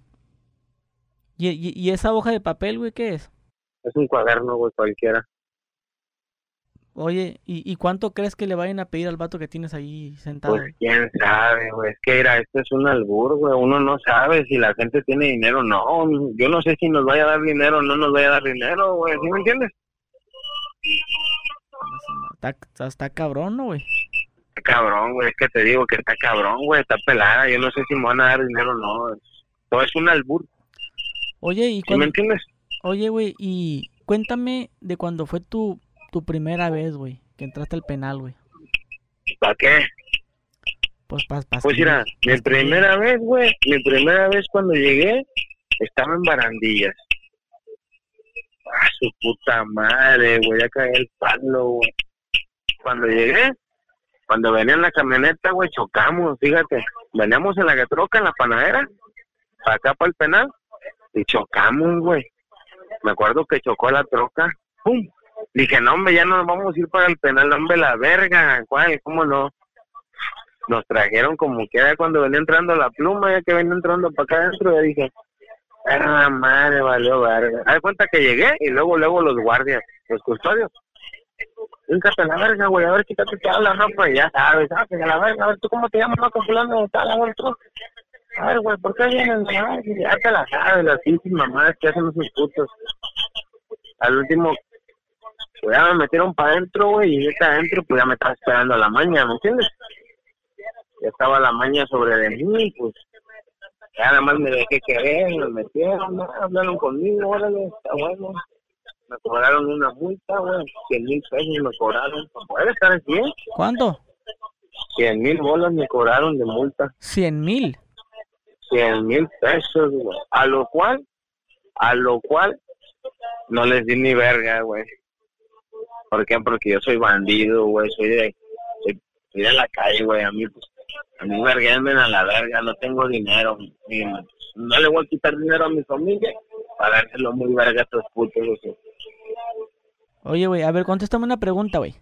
¿Y, y, y esa hoja de papel, güey, qué es? Es un cuaderno, güey, cualquiera. Oye, ¿y, ¿y cuánto crees que le vayan a pedir al vato que tienes ahí sentado? Pues quién sabe, güey. Es que mira, esto es un albur, güey. Uno no sabe si la gente tiene dinero o no. Yo no sé si nos vaya a dar dinero o no nos vaya a dar dinero, güey. ¿Sí me entiendes? Está, está, está cabrón, ¿no, güey? Está cabrón, güey. Es que te digo que está cabrón, güey. Está pelada. Yo no sé si me van a dar dinero o no. Todo es un albur. Oye, ¿y ¿Sí me entiendes? Oye, güey, y cuéntame de cuando fue tu, tu primera vez, güey, que entraste al penal, güey. ¿Para qué? Pues, pas, pas Pues mira, mi primera vez, güey, mi primera vez cuando llegué, estaba en barandillas. Ah, su puta madre, güey, ya caí el palo, güey. Cuando llegué, cuando venía en la camioneta, güey, chocamos, fíjate. Veníamos en la troca, en la panadera, para acá, para el penal, y chocamos, güey. Me acuerdo que chocó la troca, ¡pum! Dije, no, hombre, ya no nos vamos a ir para el penal, hombre, la verga, ¿cuál? ¿Cómo no? nos trajeron como que era cuando venía entrando la pluma, ya que venía entrando para acá adentro, ya dije, ah, madre, valió verga. De cuenta que llegué y luego, luego los guardias, los custodios. Híncate la verga, güey, a ver, quítate toda la ropa y ya sabes, ah, que la verga, a ver, ¿tú cómo te llamas, no, de tal, a ver, tú? A ver, güey, ¿por qué vienen? Ya te la sabes, las pinches mamadas que hacen esos putos. Al último, pues ya me metieron para adentro, güey, y llegué para adentro, pues ya me estaba esperando la maña, ¿me entiendes? ya estaba la maña sobre de mí, pues ya nada más me dejé querer, me metieron, ¿no? hablaron conmigo, órale, está bueno. Me cobraron una multa, güey, 100 mil pesos me cobraron, poder estar aquí. ¿Cuánto? 100 mil bolas me cobraron de multa, Cien mil. 100 mil pesos, güey. A lo cual, a lo cual, no les di ni verga, güey. ¿Por qué? Porque yo soy bandido, güey, soy de, soy, soy de la calle, güey, a mí, pues, a mí verguenme a la verga, no tengo dinero, y no le voy a quitar dinero a mi familia para dárselo muy verga a estos putos, güey. Oye, güey, a ver, contéstame una pregunta, güey.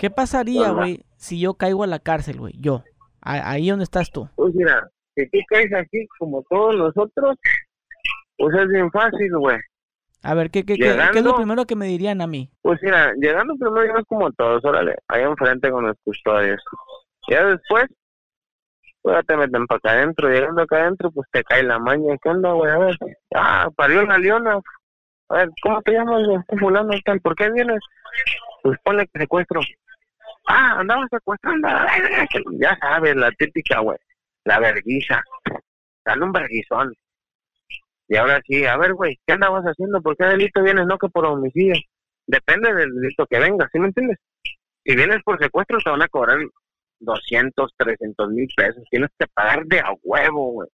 ¿Qué pasaría, güey, si yo caigo a la cárcel, güey? Yo. Ahí donde estás tú. Pues mira, si tú caes aquí como todos nosotros, pues es bien fácil, güey. A ver, ¿qué, qué, qué, qué es lo Llegando- primero que me dirían a mí? Pues mira, llegando primero llegas como todos, órale, ahí enfrente con los custodios. Ya después, pues ya te meten para acá adentro, llegando acá adentro, pues te cae la maña, ¿qué onda, güey? A ver, ah, parió la leona. A ver, ¿cómo te llamas, fulano tal, ¿por qué vienes? Pues ponle que secuestro. Ah, andaba secuestrando, ya sabes, la típica, güey, la verguiza. Dale un verguizón. Y ahora sí, a ver, güey, ¿qué andabas haciendo? ¿Por qué delito vienes? No que por homicidio. Depende del delito que vengas, ¿sí me entiendes? Si vienes por secuestro, te van a cobrar 200, 300 mil pesos. Tienes que pagar de a huevo, güey.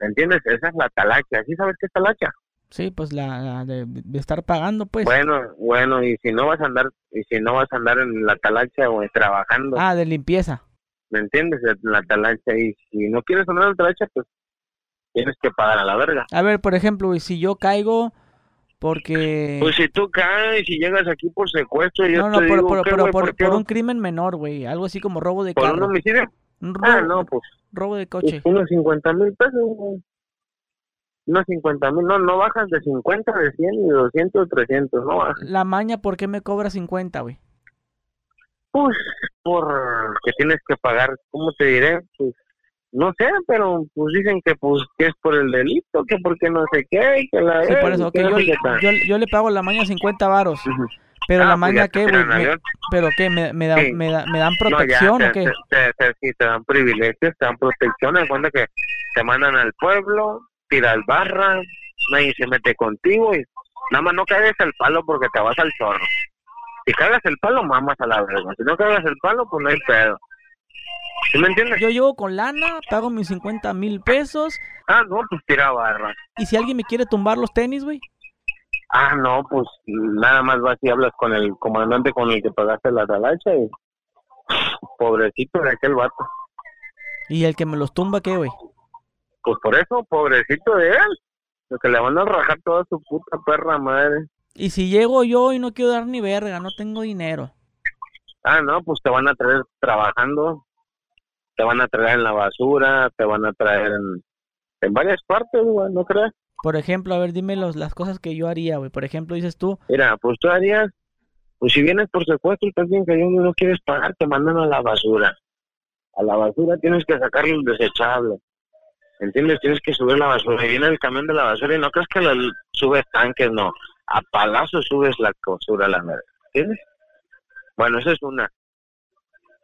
¿Me entiendes? Esa es la talacha. ¿Sí sabes qué es talacha? Sí, pues la, la de, de estar pagando, pues. Bueno, bueno, y si no vas a andar, y si no vas a andar en la talacha o trabajando, Ah, de limpieza. ¿me entiendes? En la talacha. Y si no quieres andar en la talacha, pues tienes que pagar a la verga. A ver, por ejemplo, si yo caigo porque... Pues si tú caes y llegas aquí por secuestro, yo no, no, te por, digo, por- ¿qué, pero güey? por, ¿Por por un crimen menor, güey. Algo así como robo de ¿Por un carro. homicidio? Un Ah, robo, no, pues robo de coche. Unos 50 mil pesos, güey. Unos 50 mil, no, no bajas de 50, de 100 y 200, 300, no bajas. La maña, ¿por qué me cobra 50, güey? Pues, por que tienes que pagar, ¿cómo te diré? Pues, no sé, pero pues dicen que pues que es por el delito, que porque no sé qué, que la... Sí, por eso, ok, que no yo, yo, yo le pago la maña 50 varos. Pero Ah, la pues maña, ya ¿qué, güey? ¿Pero qué? ¿Me, me, da- Sí. me, da- me dan No, ya, protección te, o qué? Te, te- sí, te dan privilegios, te dan protección. En cuenta que te mandan al pueblo, tiras barra, nadie se mete contigo y nada más no caigas el palo porque te vas al chorro. Si cagas el palo, mamas a la verga. Si no cagas el palo, pues no hay pedo. ¿Sí me entiendes? Yo llego con lana, pago mis 50 mil pesos. Ah, no, pues tira barra. Y si alguien me quiere tumbar los tenis, güey. Ah, no, pues nada más vas y hablas con el comandante con el que pagaste la talacha y pobrecito de aquel vato. Y el que me los tumba, ¿qué, güey? Pues por eso, pobrecito de él. Lo que le van a rajar toda su puta perra madre. Y si llego yo y no quiero dar ni verga, no tengo dinero. Ah, no, pues te van a traer trabajando. Te van a traer en la basura, te van a traer en, en varias partes, güey, ¿no crees? Por ejemplo, a ver, dime los, las cosas que yo haría, güey. Por ejemplo, dices tú, Mira, pues tú harías, Pues si vienes por secuestro y bien cayendo y no quieres pagar, te mandan a la basura. A la basura tienes que sacar el desechable. ¿Entiendes? Tienes que subir la basura. Y viene el camión de la basura y no crees que la subes tanques, no. A palazo subes la basura a la merda. ¿Entiendes? Bueno, esa es una.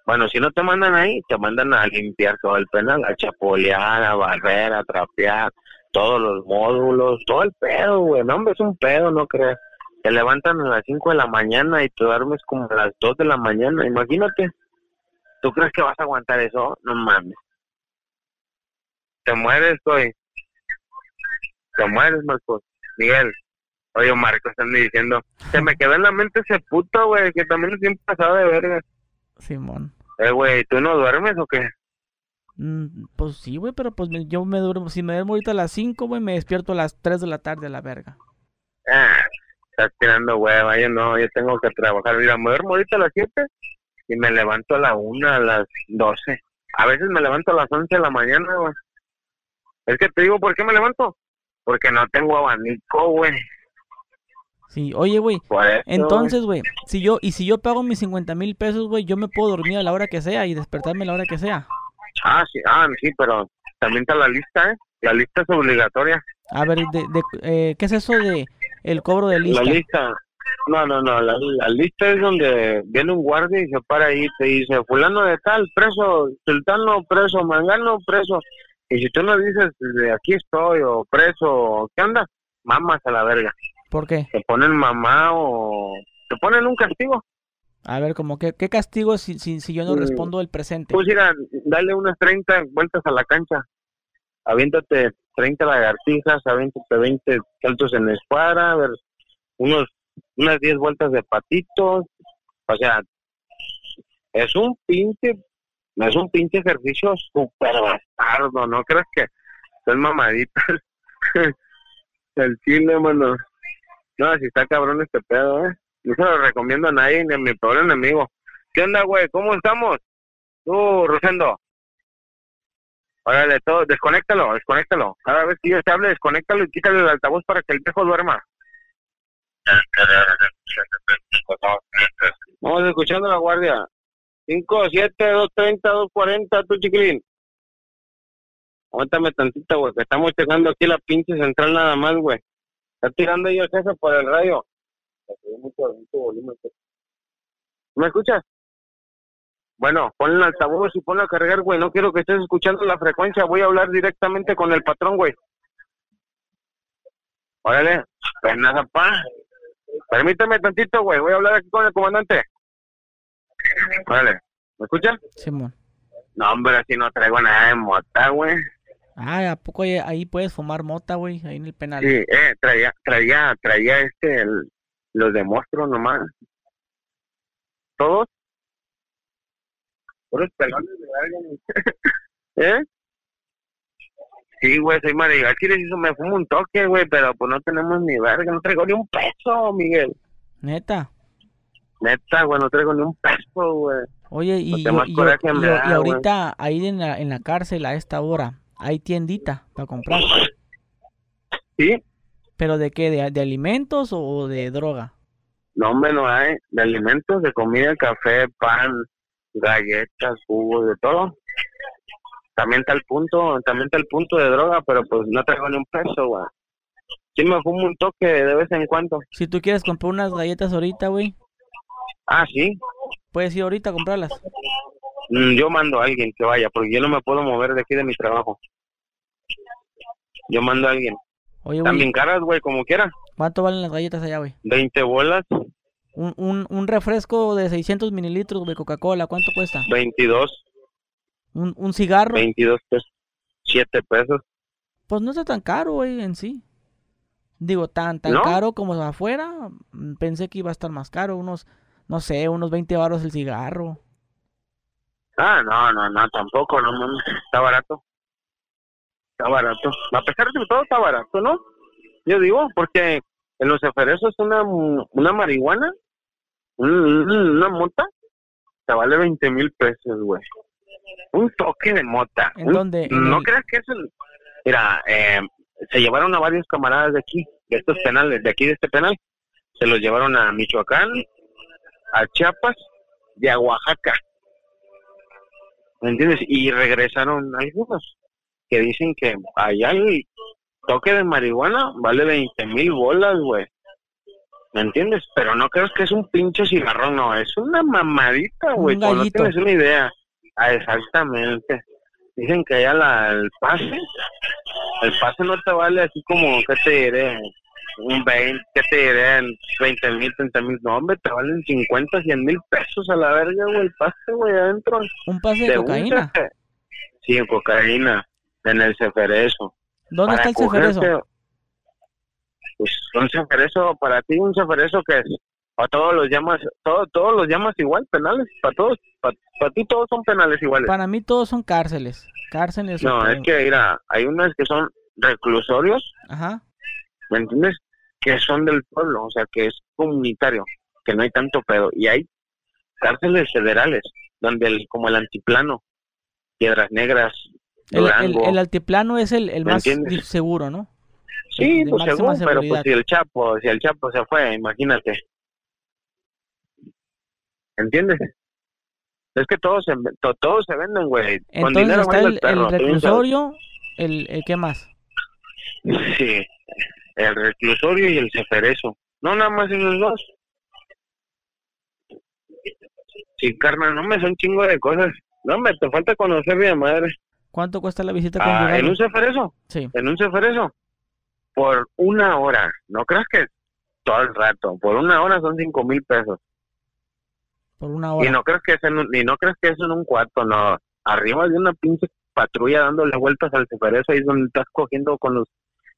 Bueno, si no te mandan ahí, te mandan a limpiar todo el penal, a chapolear, a barrer, a trapear, todos los módulos, todo el pedo, güey. No, hombre, es un pedo, no crees. Te levantan a las 5 de la mañana y te duermes como a las 2 de la mañana, imagínate. ¿Tú crees que vas a aguantar eso? No mames. Te mueres, güey. Te mueres, Marcos. Miguel. Oye, Marcos, están diciendo. Se me quedó en la mente ese puto, güey, que también es bien pasado de verga. Simón. Eh, güey, ¿tú no duermes o qué? Mm, pues sí, güey, pero pues me- yo me duermo. Si me duermo ahorita a las 5, güey, me despierto a las 3 de la tarde a la verga. Ah, estás tirando hueva, yo no, yo tengo que trabajar. Mira, me duermo ahorita a las 7 y me levanto a la 1, a las 12. A veces me levanto a las 11 de la mañana, güey. Es que te digo, ¿por qué me levanto? Porque no tengo abanico, güey. Sí, oye, güey. Entonces, güey, si yo, y si yo pago mis 50 mil pesos, güey, yo me puedo dormir a la hora que sea y despertarme a la hora que sea. Ah, sí, ah, sí, pero también está la lista, ¿eh? La lista es obligatoria. A ver, de, de, eh, ¿qué es eso de el cobro de lista? La lista. No, no, no, la, la lista es donde viene un guardia y se para ahí y te dice, fulano de tal, preso, sultano, preso, mangano, preso. Y si tú no dices, de aquí estoy, o preso, ¿qué onda? Mamas a la verga. ¿Por qué? Te ponen mamá o te ponen un castigo. A ver, como que, ¿qué castigo si, si, si yo no Mm. respondo el presente? Pues mira, dale unas 30 vueltas a la cancha. Aviéntate 30 lagartijas, aviéntate 20 saltos en escuadra, a ver, unos, unas 10 vueltas de patitos. O sea, es un pinche, es un pinche ejercicio súper bastardo, ¿no crees que son mamaditas? El chile, mano. No, si está cabrón este pedo, ¿eh? No se lo recomiendo a nadie, ni a mi peor enemigo. ¿Qué onda, güey? ¿Cómo estamos? Tú, Rosendo. Órale, todo, desconéctalo, desconéctalo. Cada vez que yo te hable, desconéctalo y quítale el altavoz para que el viejo duerma. Vamos escuchando la guardia. 5, 7, 2, 30, 2, 40, tú chiquilín. Aguántame tantito, güey, que estamos checando aquí la pinche central nada más, güey. Está tirando yo el jefe por el radio. Mucho, mucho volumen. ¿Me escuchas? Bueno, pon el altavoz y ponlo a cargar, güey. No quiero que estés escuchando la frecuencia. Voy a hablar directamente con el patrón, güey. Órale, penaza, pa. Permíteme tantito, güey. Voy a hablar aquí con el comandante. Órale, ¿me escuchas? Simón. No, hombre, así no traigo nada de mota, güey. Ah, ¿a poco ahí, ahí puedes fumar mota, güey? Ahí en el penal. Sí, eh, traía, traía, traía este, el- los de monstruo nomás. Todos. Puros pelones de verga. ¿Eh? Sí, güey, soy marigal. Si les hizo, me fumo un toque, güey, pero pues no tenemos ni verga. No traigo ni un peso, Miguel. Neta. Neta, güey, no traigo ni un peso, güey. Oye, y, yo- y, yo- da, ahorita ahí en la, en la cárcel a esta hora hay tiendita para comprar. ¿Sí? ¿Pero de qué? ¿De, de alimentos o de droga? No, hombre, no hay. De alimentos, de comida, café, pan, galletas, jugos, de todo. También está el punto, también está el punto de droga, pero pues no traigo ni un peso, güey. Sí me fumo un toque de vez en cuando. Si tú quieres comprar unas galletas ahorita, güey, Ah, sí. puedes ir ahorita a comprarlas. Mm, Yo mando a alguien que vaya, porque yo no me puedo mover de aquí de mi trabajo. Yo mando a alguien. Oye, Están bien caras, güey, como quiera. ¿cuánto valen las galletas allá, güey? 20 bolas, Un, un, un refresco de 600 mililitros de Coca-Cola, ¿cuánto cuesta? 22, Un, un cigarro, 22 pesos, 7 pesos. pues no está tan caro, güey, en sí. Digo, tan, tan ¿No? caro como afuera. mm, Pensé que iba a estar más caro, unos, no sé, unos 20 baros el cigarro. Ah, no, no, no, tampoco, no mames, está barato. Está barato. A pesar de todo, está barato, ¿no? Yo digo, porque en los eferesos una, una marihuana, un- un- una mota, te vale 20 mil pesos, güey. Un toque de mota. ¿En Un- dónde? ¿En No el- creas que eso... Mira, eh, se llevaron a varios camaradas de aquí, de estos penales, de aquí de este penal. Se los llevaron a Michoacán, a Chiapas y a Oaxaca. ¿Me entiendes? Y regresaron algunos que dicen que allá el toque de marihuana vale 20 mil bolas, güey. ¿Me entiendes? Pero no crees que es un pinche cigarrón, no, es una mamadita, güey. Un No tienes una idea. Ah, exactamente. Dicen que allá la, el pase, el pase no te vale así como, ¿qué te diré? Un 20, ¿qué te diré? 20 mil, 30 mil, no, hombre, te valen 50, 100 mil pesos a la verga, güey, el pase, güey, adentro. Un pase de un cocaína. Sí, en cocaína, en el ceferezo. ¿Dónde está Para el ceferezo? cogerte- Pues un ceferezo, para ti un ceferezo que es, para todos los llamas, todo, todos los llamas igual, penales, para todos, para, ti todos son penales iguales. Para mí todos son cárceles. Cárceles. No, es que, mira, hay unas que son reclusorios, Ajá. ¿me entiendes? Que son del pueblo, o sea, que es comunitario, que no hay tanto pedo. Y hay cárceles federales, donde el, como el antiplano, Piedras Negras, El, el, el altiplano es el, el ¿Me más entiendes? seguro, ¿no? Sí, pues según, pero pues si el Chapo, si el Chapo se fue, imagínate. ¿Entiendes? Es que todos se, to- todos se venden, güey. Con Entonces dinero está el, el perro, bien reclusorio, el, el ¿qué más? Sí, el reclusorio y el ceferezo. No, nada más esos dos. Sí, carnal, no me son chingo de cosas. No, me te falta conocer mi madre. ¿Cuánto cuesta la visita Ah, conyugal? en un ceferezo. Sí. en un ceferezo por una hora. No creas que todo el rato. Por una hora son cinco mil pesos. Por una Y hora. no crees que es en un, y no crees que es en un cuarto, no. Arriba de una pinche patrulla dándole vueltas al ceferezo ahí es donde estás cogiendo con los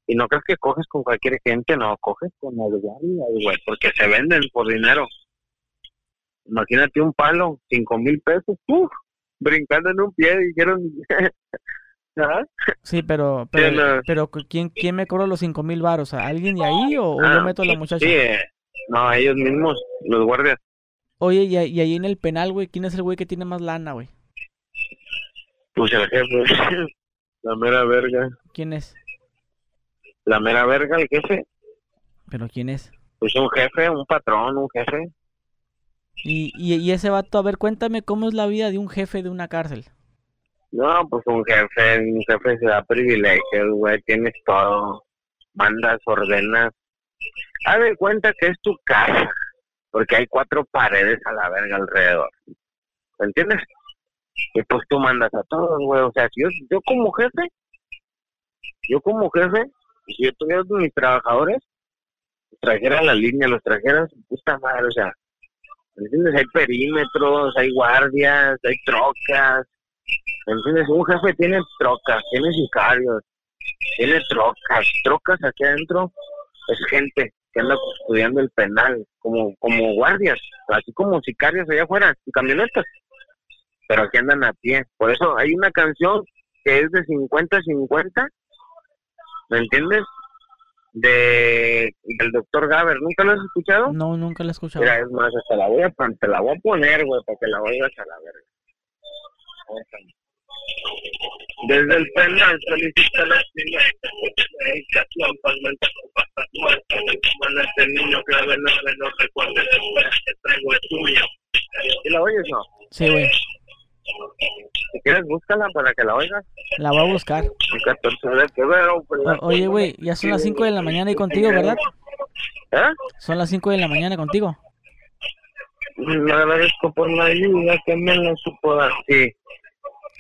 y no crees que coges con cualquier gente, no, coges con guardias, güey, porque se venden por dinero. Imagínate un palo, cinco mil pesos, uf, brincando en un pie, dijeron, ¿Ah? Sí, pero, pero, no. pero ¿quién, ¿quién me cobra los cinco mil baros? ¿Alguien de ahí o, o yo Ah, meto a la muchacha? Sí, eh, no, ellos mismos, los guardias. Oye, y, y ahí en el penal, güey, ¿quién es el güey que tiene más lana, güey? Pues el jefe, la mera verga, ¿Quién es? la mera verga, el jefe, ¿Pero quién es? pues un jefe, un patrón, un jefe. Y, y, ese vato, a ver, cuéntame cómo es la vida de un jefe de una cárcel. No, pues un jefe, un jefe se da privilegios, güey, tienes todo, mandas, ordenas. Haz de cuenta que es tu casa, porque hay cuatro paredes a la verga alrededor. ¿Me entiendes? Y pues tú mandas a todos, güey. O sea, si yo, yo como jefe, yo como jefe, si yo tuviera mis trabajadores, trajera la línea, los trajera a su puta madre, o sea, ¿me entiendes? Hay perímetros, hay guardias, hay trocas, ¿me entiendes? Un jefe tiene trocas, tiene sicarios, tiene trocas, trocas aquí adentro, es gente que anda custodiando el penal, como, como guardias, así como sicarios allá afuera, en camionetas, pero aquí andan a pie. Por eso hay una canción que es de 50-50, ¿me entiendes? De, del doctor Gaber, ¿nunca lo has escuchado? No, nunca la he escuchado. Mira, es más, hasta la voy a, te la voy a poner, güey, para que la oigas a la verga. Desde el penal solicita la con pastas muertas. Manda este niño clave no recuerdes que traigo es tuyo. ¿Y la oyes no? Sí, güey, Si quieres, búscala para que la oigas. la voy a buscar. El 14 de febrero. pues, O- oye, güey, ya son las 5 de la mañana y contigo, ¿verdad? ¿Eh? Son las 5 de la mañana contigo. Le agradezco por la ayuda que me la supo dar. Sí.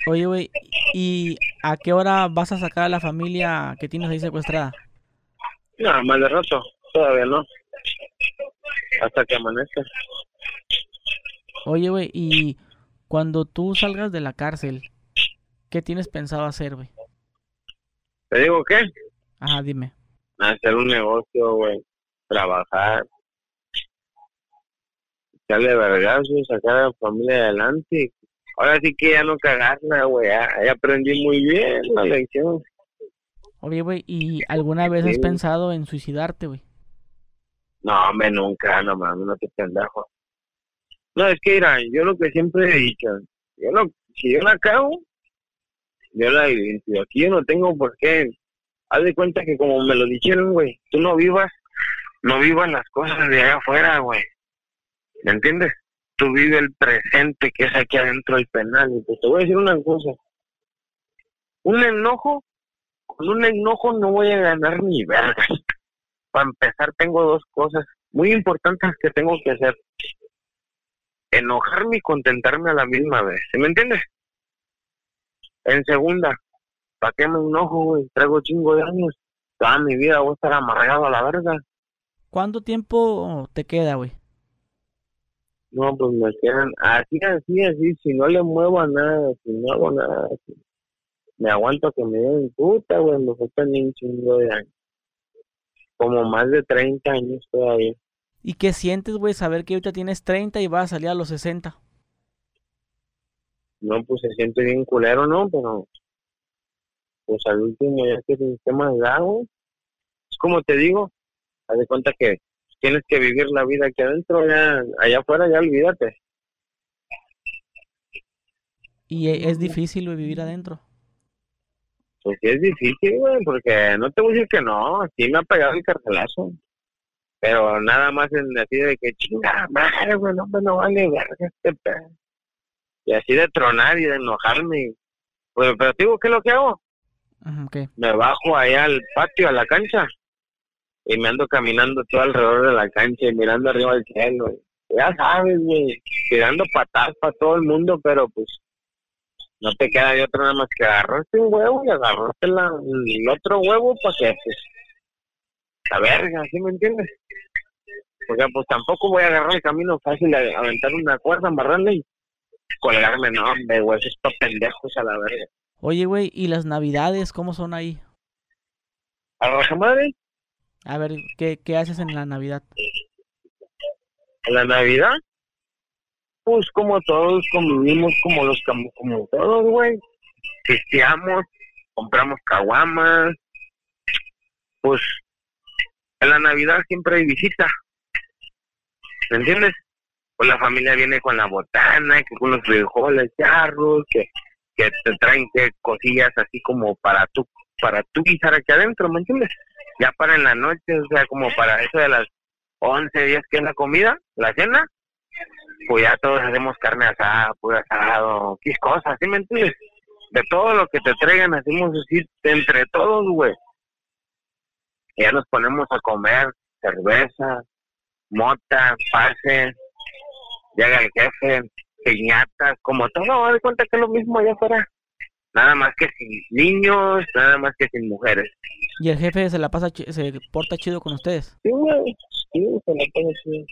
Oye, güey, ¿y a qué hora vas a sacar a la familia que tienes ahí secuestrada? No, más de rato. Todavía no. Hasta que amanezca. Oye, güey, y cuando tú salgas de la cárcel, ¿qué tienes pensado hacer, güey? ¿Te digo qué? Ajá, dime. Hacer un negocio, güey. Trabajar. Echarle vergazos, sacar a la familia adelante. Ahora sí que ya no cagarla, güey. Ya, ya aprendí muy bien la lección. Oye, güey, ¿y alguna vez has Sí. pensado en suicidarte, güey? No, hombre, nunca, no mames, no te pendejo. No, es que, mira, yo lo que siempre he dicho, yo no, si yo la cago, yo la limpio. Aquí yo no tengo por qué. Haz de cuenta que como me lo dijeron, güey, tú no vivas, no vivas las cosas de allá afuera, güey. ¿Me entiendes? tú vive el presente que es aquí adentro del penal. Y pues te voy a decir una cosa. Un enojo, con un enojo no voy a ganar ni verga. Para empezar tengo dos cosas muy importantes que tengo que hacer. Enojarme y contentarme a la misma vez. ¿Se me entiende? En segunda, ¿para qué me enojo, güey? Traigo chingo de años. Toda mi vida voy a estar amargado a la verga. ¿Cuánto tiempo te queda, güey? No, pues me quedan así, así, así. Si no le muevo a nada, si no hago nada, me aguanto que me den puta, güey. Me faltan un chingo de años. Como más de 30 años todavía. ¿Y qué sientes, güey, saber que ahorita tienes 30 y vas a salir a los 60? No, pues se siente bien culero, ¿no? Pero, pues al último ya que el sistema de agua, es como te digo, haz de cuenta que tienes que vivir la vida aquí adentro, ya, allá afuera ya olvídate. ¿Y e- es difícil güey, vivir adentro? Pues sí es difícil, güey, porque no te voy a decir que no, sí me ha pegado el carcelazo. Pero nada más en así de que chinga madre, güey, no, pues no vale verga este pedo. Y así de tronar y de enojarme. Pues, pero digo, ¿qué es lo que hago? Me bajo allá al patio, a la cancha, y me ando caminando todo alrededor de la cancha y mirando arriba al cielo. Ya sabes, güey, tirando patadas para todo el mundo, pero pues no te queda de otra nada más que agarrarte un huevo y agarrarte la, el otro huevo para que, pues, la verga, ¿sí me entiendes? Porque pues tampoco voy a agarrar el camino fácil, a aventar una cuerda, amarrarle y colgarme, no, hombre, güey, eso es para pendejos a la verga. Oye, güey, ¿y las navidades cómo son ahí? A la madre, A ver, ¿qué, qué haces en la Navidad? en la Navidad, pues como todos convivimos como los como todos, güey. Pisteamos, compramos caguamas. Pues en la Navidad siempre hay visita. ¿Me entiendes? Pues la familia viene con la botana, que con los frijoles, charros, que, te traen que cosillas así como para tú, para tú guisar aquí adentro, ¿me entiendes? Ya para en la noche, o sea, como para eso de las 11, 10 que es la comida, la cena, pues ya todos hacemos carne asada, puro asado, qué cosas, ¿sí me entiendes? De todo lo que te traigan hacemos así entre todos, güey. Y ya nos ponemos a comer cerveza, mota, pase, llega el jefe, piñatas, como todo, de cuenta que es lo mismo allá afuera. Nada más que sin niños, nada más que sin mujeres. ¿Y el jefe se la pasa, se porta chido con ustedes? Sí, sí, se la tengo así.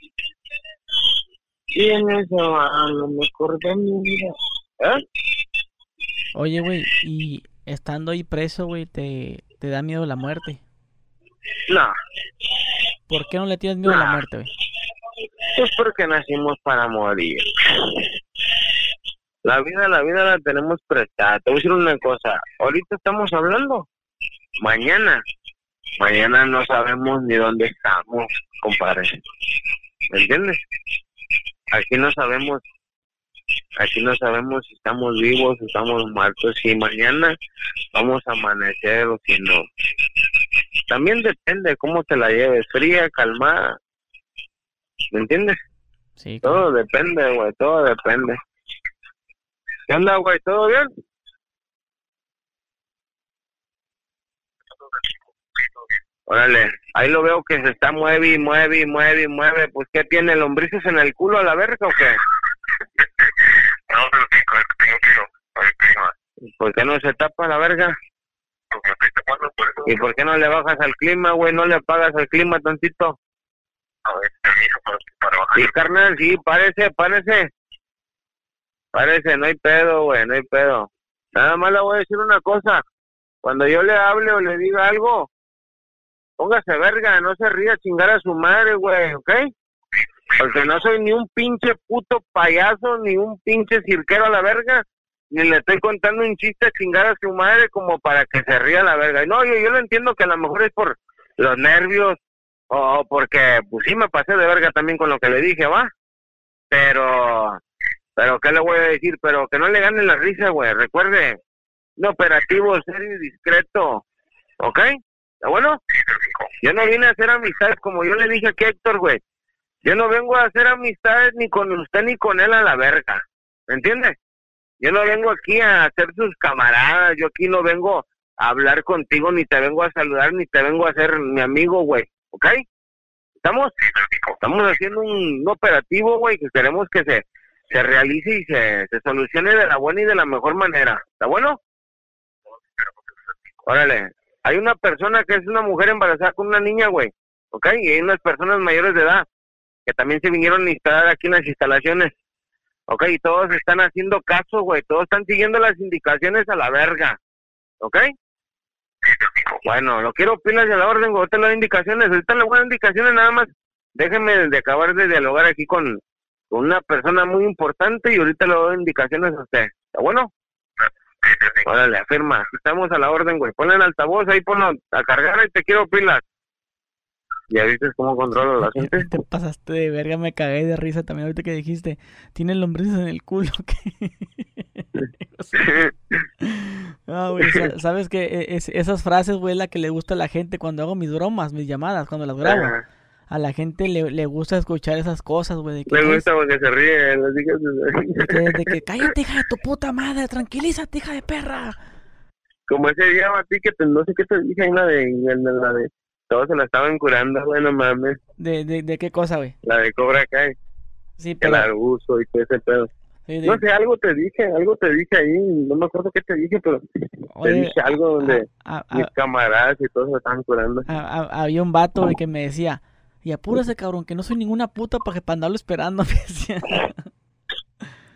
Y en eso, a lo mejor de mi vida. ¿Eh? Oye, güey, y estando ahí preso, güey, te, te da miedo la muerte. No, ¿Por qué no le tienes miedo a la muerte, güey? es porque nacimos para morir. La vida, la vida la tenemos prestada. Te voy a decir una cosa. Ahorita estamos hablando. Mañana. Mañana no sabemos ni dónde estamos, compadre. ¿Me entiendes? Aquí no sabemos. Aquí no sabemos si estamos vivos o estamos muertos. Si mañana vamos a amanecer o si no. También depende de cómo te la lleves. Fría, calmada. ¿Me entiendes? Sí, claro. Todo depende, güey, todo depende. ¿Qué onda, güey? ¿Todo bien? Órale, ahí lo veo que se está mueve y mueve y mueve y mueve. Pues, ¿qué tiene? ¿Lombrices en el culo a la verga o qué? No, pero tengo que. ¿Por qué no se tapa la verga? Por eso. ¿Y por qué no le bajas al clima, güey? ¿No le apagas al clima tantito? A ver, permiso para, para bajar. Sí, carnal, sí, parece, parece. Parece, no hay pedo, güey, no hay pedo. Nada más le voy a decir una cosa. Cuando yo le hable o le diga algo, póngase verga, no se ría a chingar a su madre, güey, ¿ok? Porque no soy ni un pinche puto payaso, ni un pinche cirquero a la verga, ni le estoy contando un chiste chingar a su madre como para que se ría a la verga. Y no, yo, yo lo entiendo que a lo mejor es por los nervios o porque, pues sí me pasé de verga también con lo que le dije, ¿va? Pero, pero, ¿qué le voy a decir? Pero que no le gane la risa, güey. Recuerde, un operativo serio y discreto, ¿ok? ¿Está bueno? Yo no vine a hacer amistades como yo le dije aquí a Héctor, güey. Yo no vengo a hacer amistades ni con usted ni con él a la verga. ¿Me entiende? Yo no vengo aquí a hacer sus camaradas. Yo aquí no vengo a hablar contigo, ni te vengo a saludar, ni te vengo a ser mi amigo, güey. ¿Ok? ¿Estamos? Estamos haciendo un, operativo, güey, que queremos que se, se realice y se, se solucione de la buena y de la mejor manera. ¿Está bueno? Órale. Hay una persona que es una mujer embarazada con una niña, güey. ¿Ok? Y hay unas personas mayores de edad que también se vinieron a instalar aquí en las instalaciones. ¿Ok? Todos están haciendo caso, güey. Todos están siguiendo las indicaciones a la verga. ¿Ok? Bueno, no quiero pilas de la orden. Ahorita le doy indicaciones. Ahorita le voy a indicaciones nada más. Déjenme de acabar de dialogar aquí con, con una persona muy importante y ahorita le doy indicaciones a usted. ¿Está bueno? Órale, afirma. Estamos a la orden, güey. Ponle el altavoz ahí, ponlo a cargar y te quiero pilas. ¿Ya viste cómo controlo la gente? Te pasaste de verga, me cagué de risa también ahorita que dijiste, tiene lombrices en el culo. ah, güey, sa- sabes que es- esas frases, güey, es la que le gusta a la gente cuando hago mis bromas, mis llamadas, cuando las grabo. Ajá. A la gente le, le gusta escuchar esas cosas, güey, Le "Ay, gusta porque se ríe. de que, de que, cállate, hija de tu puta madre, tranquilízate, hija de perra. Como ese día a ti que te, no sé qué te dije en la de, la de, todos se la estaban curando, güey, no mames. ¿De, de, de qué cosa, güey? La de Cobra Kai, Sí, pero... la uso y todo ese pedo. sí, de- No sé, algo te dije, algo te dije ahí, no me acuerdo qué te dije, pero te dije algo donde a- a- mis camaradas y todos se estaban curando. había un vato, güey, que me decía, y apúrese, cabrón, que no soy ninguna puta para, que- para andarlo esperando, me decía.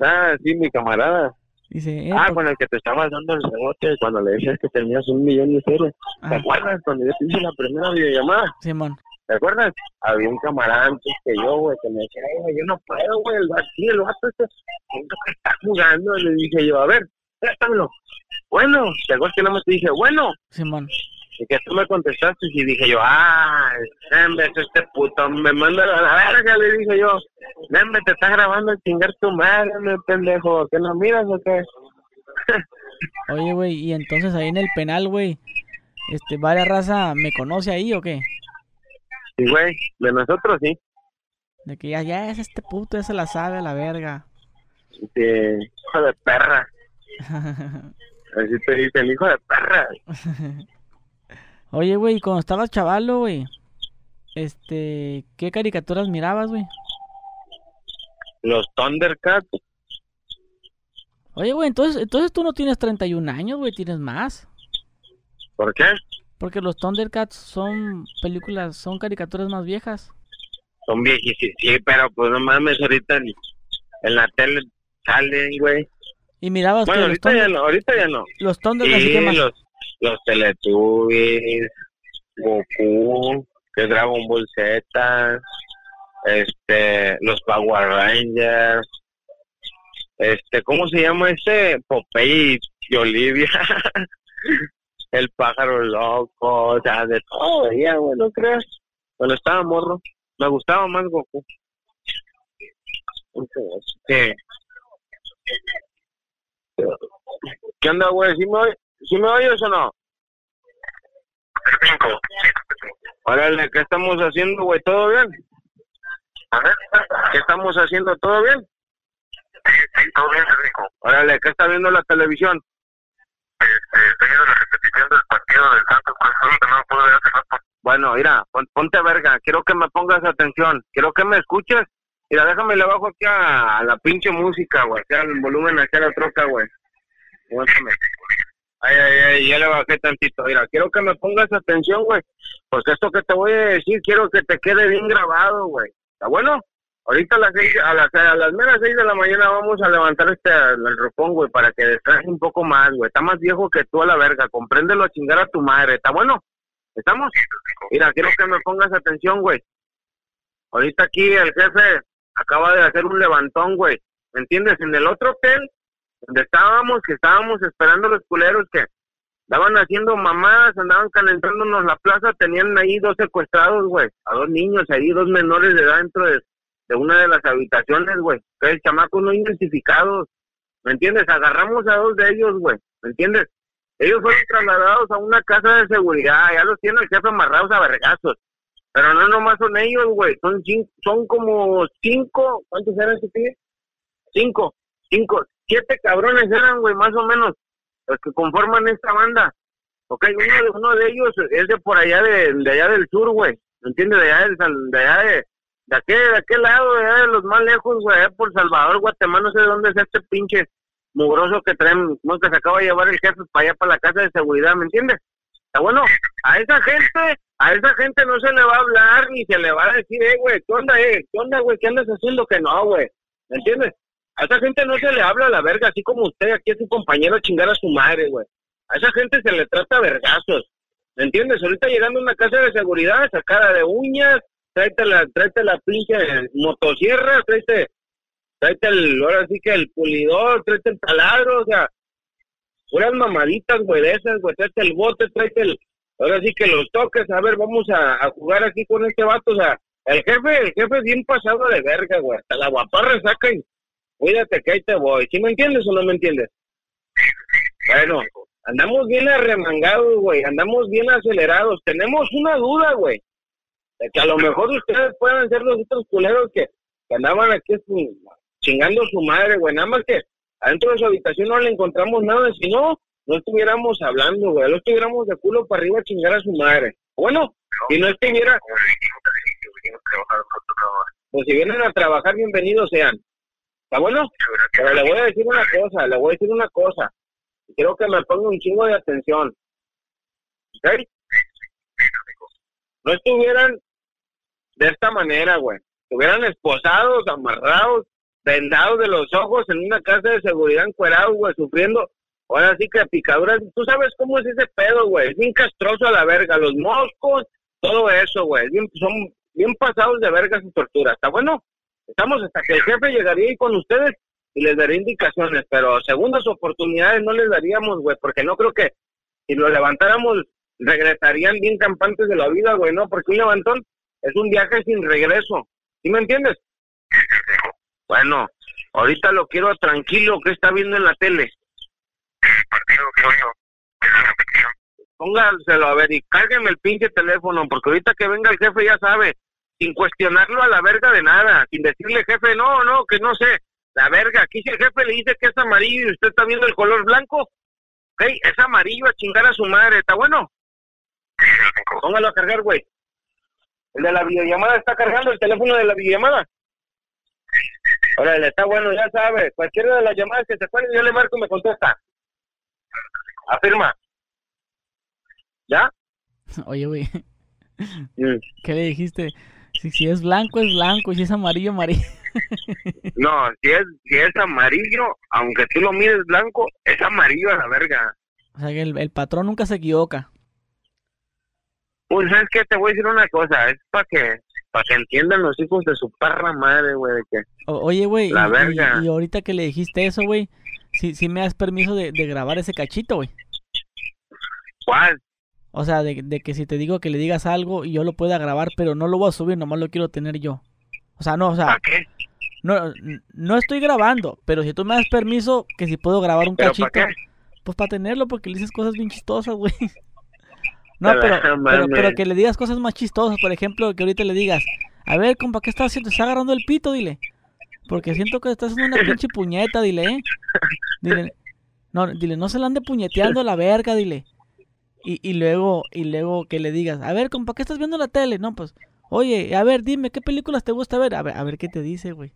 Ah, sí, mi camarada. Dice, eh, Ah, por- con el que te estabas dando el rebote cuando le decías que tenías un millón de ceros. ¿Te Ajá, acuerdas cuando yo te hice la primera videollamada? Simón. ¿Te acuerdas? Había un camarada antes que yo, güey, que me decía, "Ay, güey, yo no puedo, güey, el vato, el vato este, siento que está jugando. Le dije yo, a ver, préstamelo. Bueno, ¿te acuerdas que no me te dije, bueno? Simón. Y que tú me contestaste y dije yo, ah, Nembe, este puto, me manda a la verga, le dije yo, Nembe, te está grabando a chingar tu madre, me pendejo, ¿que no miras o qué? Oye, güey, y entonces ahí en el penal, güey, este, varias raza me conoce ahí o qué? Sí, güey, de nosotros sí. De que ya, ya es este puto, ya se la sabe a la verga. Hijo de perra, así te dicen, hijo de perra. Oye, güey, cuando estabas chavalo, güey, este, ¿qué caricaturas mirabas, güey? Los Thundercats, Oye, güey, entonces, entonces tú no tienes 31 años, güey, tienes más. ¿por qué? Porque los Thundercats son películas, son caricaturas más viejas. Son viejísimos, sí, pero pues no mames, ahorita en, en la tele salen, güey. Y mirabas Bueno, que los, ahorita ya no, ahorita ya no. los Thundercats Sí, qué más. los, los Teletubbies, Goku, que es Dragon Ball Z, este, los Power Rangers, este, ¿cómo se llama este? Popeye y Olivia, el pájaro loco, o sea, de todo, ya, güey, ¿no crees? Cuando estaba morro, me gustaba más Goku. Sí. ¿Qué onda, güey? ¿Sí me, ¿Sí me oyes o no? Cinco. Órale, ¿qué estamos haciendo, güey? ¿Todo bien? ¿Qué estamos haciendo? ¿Todo bien? Sí, sí, todo bien, Federico. Órale, ¿qué está viendo la televisión? Este, estoy viendo la repetición del partido del Santos Cruz que no pude ver hace rato. Bueno, mira, pon- ponte verga. Quiero que me pongas atención. Quiero que me escuches. Mira, déjame le bajo aquí a, a la pinche música, güey. Sea el volumen hacia la troca, güey. Aguántame. Ay, ay, ay, ya le bajé tantito. Mira, quiero que me pongas atención, güey. Porque esto que te voy a decir, quiero que te quede bien grabado, güey. ¿Está bueno? Ahorita a las seis, a las, a las meras seis de la mañana vamos a levantar este, el ropón, güey, para que descanse un poco más, güey. Está más viejo que tú a la verga. Compréndelo a chingar a tu madre. ¿Está bueno? ¿Estamos? Mira, quiero que me pongas atención, güey. Ahorita aquí el jefe acaba de hacer un levantón, güey. ¿Me entiendes? En el otro hotel donde estábamos, que estábamos esperando los culeros que estaban haciendo mamadas, andaban calentándonos la plaza, tenían ahí dos secuestrados, güey. A dos niños ahí, dos menores de edad dentro de, una de las habitaciones, güey. Que el chamaco no identificados. ¿Me entiendes? Agarramos a dos de ellos, güey. ¿Me entiendes? Ellos fueron trasladados a una casa de seguridad, ya los tiene el jefe amarrados a vergazos. Pero no nomás son ellos, güey. Son, son como cinco. ¿Cuántos eran tío? Cinco. Cinco. Siete cabrones eran, güey, más o menos. Los que conforman esta banda. Ok, uno de, uno de ellos es de por allá de, allá del sur, güey. ¿Me entiendes? De allá, del, de allá de, de aquel, de aquel lado, de allá de los más lejos, güey, allá por Salvador, Guatemala, no sé de dónde es este pinche mugroso que traen, como que se acaba de llevar el jefe para allá, para la casa de seguridad, ¿me entiendes? Está bueno, a esa gente, a esa gente no se le va a hablar ni se le va a decir, eh, güey, ¿qué onda, eh? ¿Qué onda, güey? ¿Qué andas haciendo? Que no, güey, ¿me entiendes? A esa gente no se le habla a la verga, así como usted aquí a su compañero a chingar a su madre, güey. A esa gente se le trata a vergazos, ¿me entiendes? Ahorita llegando a una casa de seguridad, sacada de uñas, tráete la, tráete la pinche motosierra, tráete, tráete el, ahora sí que el pulidor, tráete el taladro, o sea, puras mamaditas, güey, de esas, güey, tráete el bote, tráete el, ahora sí que los toques, a ver, vamos a, a jugar aquí con este vato, o sea, el jefe, el jefe es bien pasado de verga, güey, hasta la guaparra saca y cuídate que ahí te voy, ¿sí me entiendes o no me entiendes? Bueno, andamos bien arremangados, güey, andamos bien acelerados, tenemos una duda, güey, de que a lo mejor ustedes puedan ser los otros culeros que, andaban aquí su- chingando su madre, güey, nada más que adentro de su habitación no le encontramos nada, si no, no estuviéramos hablando, güey, no estuviéramos de culo para arriba a chingar a su madre. Bueno, si no estuviera, a pues si vienen a trabajar, bienvenidos sean. ¿Está bueno? Pero le voy a decir una cosa, le voy a decir una cosa. Quiero que me ponga un chingo de atención. ¿Ok? No estuvieran de esta manera, güey. Estuvieran esposados, amarrados, vendados de los ojos en una casa de seguridad encuerados, güey, sufriendo. Ahora sí que picaduras. Tú sabes cómo es ese pedo, güey. Es bien castroso a la verga. Los moscos, todo eso, güey. Bien- son bien pasados de vergas y tortura. ¿Está bueno? Estamos hasta que el jefe llegaría ahí con ustedes y les daría indicaciones, pero segundas oportunidades no les daríamos, güey, porque no creo que si lo levantáramos regresarían bien campantes de la vida, güey, ¿no? Porque un levantón es un viaje sin regreso. ¿Sí me entiendes? Bueno, ahorita lo quiero tranquilo, que está viendo en la tele? El. Póngaselo a ver y cárguenme el pinche teléfono, porque ahorita que venga el jefe ya sabe, sin cuestionarlo a la verga de nada, sin decirle jefe, no, no, que no sé, la verga, aquí si el jefe le dice que es amarillo y usted está viendo el color blanco, ok, es amarillo a chingar a su madre, ¿está bueno? Póngalo a cargar, güey. El de la videollamada está cargando el teléfono de la videollamada. Órale, está bueno, ya sabe. Cualquiera de las llamadas que se ponen, yo le marco y me contesta. Afirma. ¿Ya? Oye, güey, Mm. ¿qué le dijiste? Si, si es blanco, es blanco. Y si es amarillo, amarillo. No, si es, si es amarillo, aunque tú lo mires blanco, es amarillo a la verga. O sea que el, el patrón nunca se equivoca. Pues es que te voy a decir una cosa, es para que para que entiendan los hijos de su perra madre, güey, de que O- oye, güey, La y- y, verga. y ahorita que le dijiste eso, güey, si, si me das permiso de, de grabar ese cachito, güey. ¿cuál? O sea, de, de que si te digo que le digas algo y yo lo pueda grabar, pero no lo voy a subir, nomás lo quiero tener yo. O sea, no, o sea, ¿Para qué? no, no estoy grabando, pero si tú me das permiso, que si puedo grabar un ¿Pero cachito, para qué? pues para tenerlo, porque le dices cosas bien chistosas, güey. No, pero, pero, que le digas cosas más chistosas, por ejemplo, que ahorita le digas, a ver, compa, ¿qué estás haciendo? ¿Te está agarrando el pito? Dile. Porque siento que estás haciendo una pinche puñeta, dile, ¿eh? Dile, no, dile, no se la ande puñeteando a la verga, dile. Y, y luego, y luego que le digas, a ver, compa, ¿qué estás viendo en la tele? No, pues, oye, a ver, dime, ¿qué películas te gusta ver? A ver, a ver qué te dice, güey.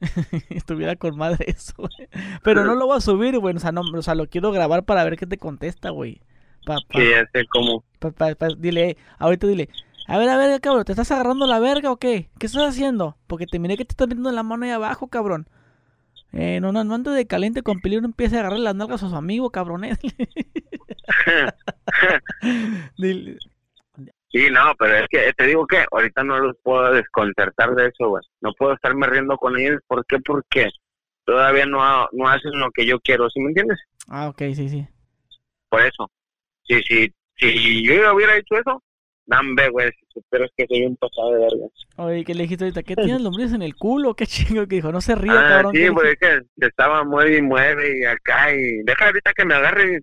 Estuviera con madre eso, güey. Pero no lo voy a subir, güey. O sea, no, o sea, lo quiero grabar para ver qué te contesta, güey. Pa, pa- ya sé cómo. pa- pa- pa- dile, ahorita dile, a ver, a ver, cabrón, ¿te estás agarrando la verga o qué? ¿Qué estás haciendo? Porque te miré que te estás metiendo la mano ahí abajo, cabrón. Eh, no, no, no andes de caliente con peligro, no empiece a agarrar las nalgas a su amigo, cabrón. eh. Sí, no, pero es que te digo que ahorita no los puedo desconcertar de eso, güey. No puedo estarme riendo con ellos. ¿Por qué? Porque todavía no, ha- no hacen lo que yo quiero, ¿sí me entiendes? Ah, ok, sí, sí. Por eso. Si, si, si yo hubiera hecho eso, dambe, güey. Pero es que soy un pasado de verga. Oye, ¿qué le dijiste ahorita? ¿Qué tienes lombrices en el culo? ¿Qué chingo que dijo? No se ríe, Ah, cabrón. ¿qué sí, es que estaba mueve y mueve y acá y deja ahorita que me agarre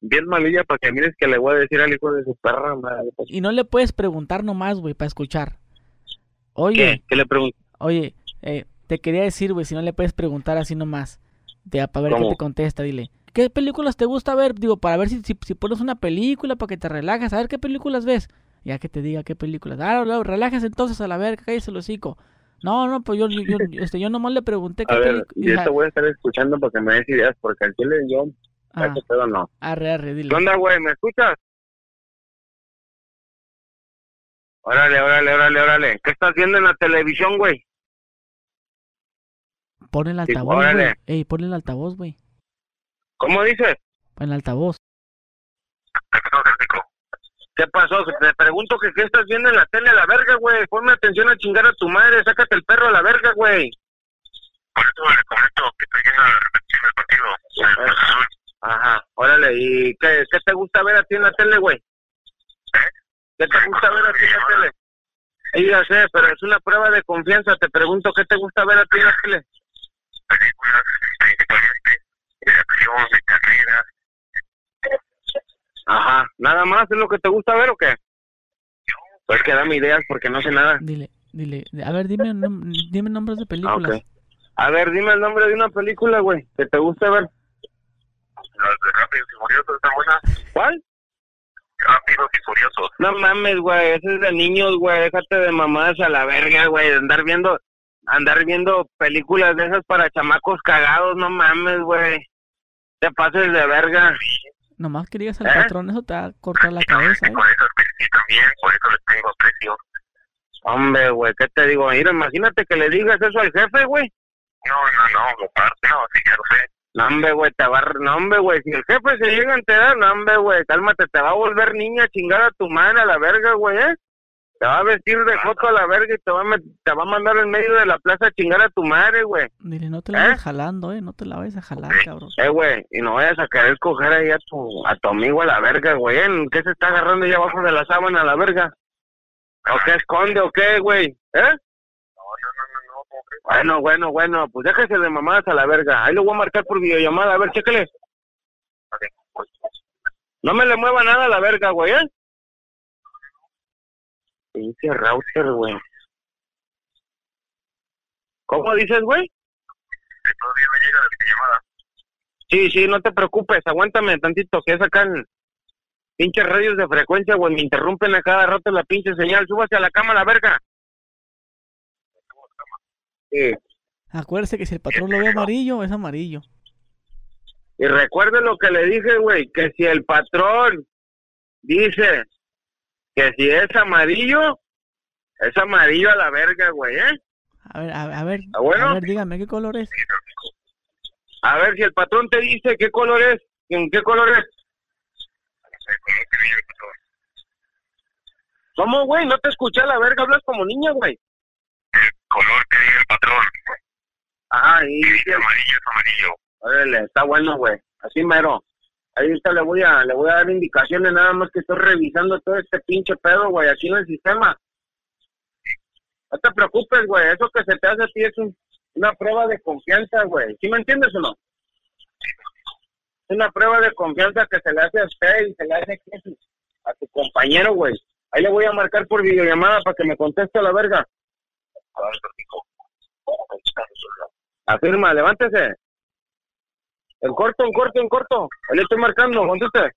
bien malilla para que mires que le voy a decir al hijo de su perra madre. pues. Y no le puedes preguntar nomás, güey, para escuchar. ¿Qué? Oye, ¿Qué le pregunto? oye, eh, te quería decir, güey, si no le puedes preguntar así nomás. De, para ver qué te contesta, dile. ¿Qué películas te gusta ver? Digo, para ver si, si, si pones una película para que te relajes. A ver qué películas ves. Ya que te diga qué películas. Ah, no, relájese entonces a la verga, cállese el hocico. No, no, pues yo, yo, este, yo nomás le pregunté qué A ver, película. yo te voy a estar escuchando para que me des ideas, porque al chile yo, a Ah, ese pedo no. arre, arre, dile. ¿Qué onda, güey? ¿Me escuchas? Órale, órale, órale, órale. ¿Qué estás viendo en la televisión, güey? Pon el Sí, altavoz, güey. órale. Ey, pon el altavoz, güey. ¿Cómo dices? En el altavoz. ¿Qué pasó? Te pregunto que qué estás viendo en la tele a la verga, güey. Ponme atención a chingar a tu madre. Sácate el perro a la verga, güey. Por eso le comento que estoy viendo la repetición del partido. Azul. Ajá, órale. ¿Y qué, qué te gusta ver a ti en la tele, güey? ¿Qué te gusta ver a ti en la tele? Sí, ya sé, pero es una prueba de confianza. Te pregunto, ¿qué te gusta ver a ti en la tele? películas principalmente de acción, de carreras. Ajá, ¿nada más es lo que te gusta ver o qué? Pues que dame ideas porque no sé nada. Dile, dile. A ver, dime, nom- dime nombres de películas. Ah, ok. A ver, dime el nombre de una película, güey, que te guste ver. Las de Rápidos y Furiosos están buenas. ¿Cuál? Rápidos y Furiosos. No mames, güey, ese es de niños, güey, déjate de mamadas a la verga, güey, de andar viendo, andar viendo películas de esas para chamacos cagados, no mames, güey. Te pases de verga. Nomás que digas al ¿Eh? patrón, eso te va a cortar la cabeza, ¿eh? Por eso sí, también, por eso les tengo aprecio. Hombre, güey, ¿qué te digo? Mira, imagínate que le digas eso al jefe, güey. No, no, no, parte, no, sí, ya lo sé. No, hombre, güey, te va a... No, hombre, güey, si el jefe se llega a enterar, no, hombre, güey, cálmate, te va a volver niña a chingar a tu madre a la verga, güey, ¿eh? Te va a vestir de foto a la verga y te va a, te va a mandar en medio de la plaza a chingar a tu madre, güey. Dile, no te la ¿Eh? vayas jalando, ¿eh? No te la vayas a jalar, cabrón. Eh, güey, y no vayas a querer coger ahí a tu, a tu amigo a la verga, güey. ¿En qué se está agarrando ahí abajo de la sábana a la verga? ¿O qué esconde o qué, güey? ¿Eh? No, no, no, no, no, ¿cómo crees? Bueno, bueno, bueno, pues déjese de mamadas a la verga. Ahí lo voy a marcar por videollamada. A ver, chéquele. Ok, No me le mueva nada a la verga, güey, ¿eh? Pinche router, güey. ¿Cómo dices, güey? que todavía no llega la videollamada. Sí, sí, no te preocupes, aguántame tantito, que sacan pinches radios de frecuencia, güey, me interrumpen a cada rato la pinche señal, súbase a la cama, la verga. Sí, Acuérdese que si el patrón lo ve amarillo, es amarillo. y recuerde lo que le dije, güey, que si el patrón dice que si es amarillo, es amarillo a la verga, güey, ¿eh? A ver, a, a ver, ¿Ah, bueno? a ver, dígame, ¿qué color es? A ver, si el patrón te dice qué color es, ¿en qué color es? El color que viene el patrón. ¿Cómo, güey? No te escuché a la verga, hablas como niña, güey. El color que diga el patrón. Ajá, y Si dice amarillo, es amarillo. Órale, está bueno, güey. Así mero. Ahí está, le voy a, le voy a dar indicaciones nada más que estoy revisando todo este pinche pedo, güey, aquí en el sistema. No te preocupes, güey, eso que se te hace a ti es un- una prueba de confianza, güey. ¿Sí me entiendes o no? Es una prueba de confianza que se le hace a usted y se le hace a tu compañero, güey. Ahí le voy a marcar por videollamada para que me conteste a la verga. Afirma, levántese. En corto, en corto, en corto. Ahí le estoy marcando, conteste.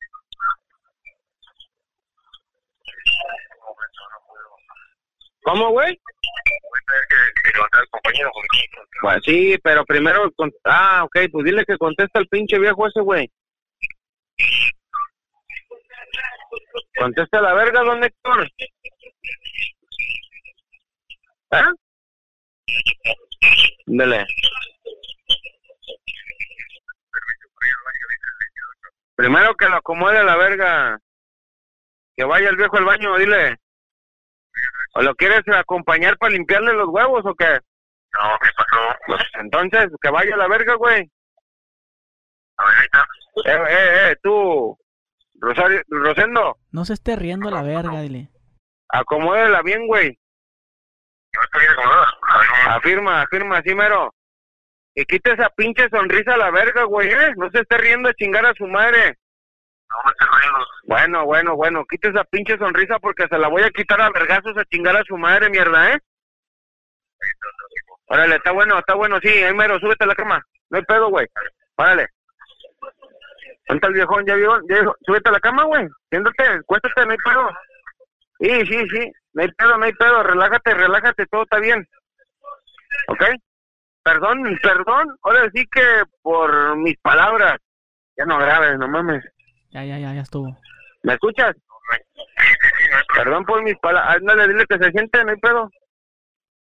¿Cómo, güey? Conmigo. Pues sí, pero primero... Ah, ok, pues dile que contesta el pinche viejo ese, güey. Contesta la verga, don Héctor. ¿Eh? Dele. Primero que lo acomode a la verga. Que vaya el viejo al baño, dile. ¿O lo quieres acompañar para limpiarle los huevos o qué? No, ¿qué pasó? Pues entonces, que vaya a la verga, güey. A ver, ahí está. Eh, eh, eh, tú, Rosario, Rosendo, No se esté riendo la verga, dile. acomódela bien, güey. No estoy acomodada. A ver, un- Afirma, afirma, así mero. Y quita esa pinche sonrisa a la verga, güey, ¿eh? No se esté riendo a chingar a su madre. No me riendo. Bueno, bueno, bueno, quite esa pinche sonrisa porque se la voy a quitar a vergazos a chingar a su madre, mierda, ¿eh? Órale, está bueno, está bueno, sí, ahí mero, súbete a la cama. No hay pedo, güey. Órale. ¿Dónde el viejón? ¿Ya vio? ¿Ya vio? Súbete a la cama, güey. Siéntate, cuéstate, no hay pedo. Sí, sí, sí. No hay pedo, no hay pedo. Relájate, relájate, todo está bien. ¿Ok? Perdón, perdón. Ahora sí que por mis palabras. Ya no grabes, no mames. Ya, ya, ya, ya estuvo. ¿Me escuchas? Perdón por mis palabras. Ándale, dile que se siente, no hay pedo.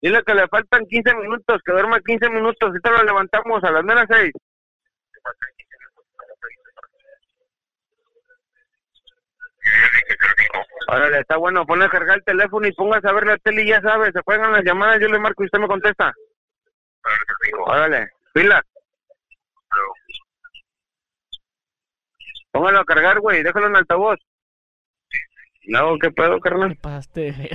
Dile que le faltan 15 minutos, que duerma 15 minutos. Ahorita lo levantamos a las menos 6. Órale, está bueno. Ponle a cargar el teléfono y póngase a ver la tele y ya sabes. Se juegan las llamadas, yo le marco y usted me contesta. Órale, pila. Póngalo a cargar, güey. Déjalo en altavoz. No, ¿qué pedo, carnal? Te pasaste.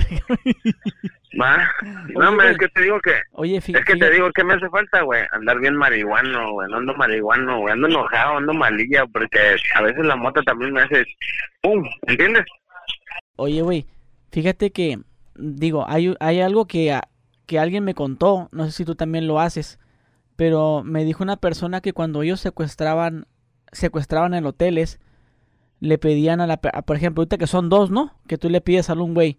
Va. No, hombre, es que te digo que... Oye, fí- Es que te fíjate- digo que me hace falta, güey. Andar bien marihuano, güey. No ando marihuano, güey. Ando enojado, ando malilla, porque a veces la moto también me hace... ¡Pum! ¿Entiendes? Oye, güey, fíjate que, digo, hay, hay algo que, a- que alguien me contó, no sé si tú también lo haces, pero me dijo una persona que cuando ellos secuestraban, secuestraban en hoteles, le pedían a la, a- por ejemplo, ahorita que son dos, ¿no? Que tú le pides a un güey,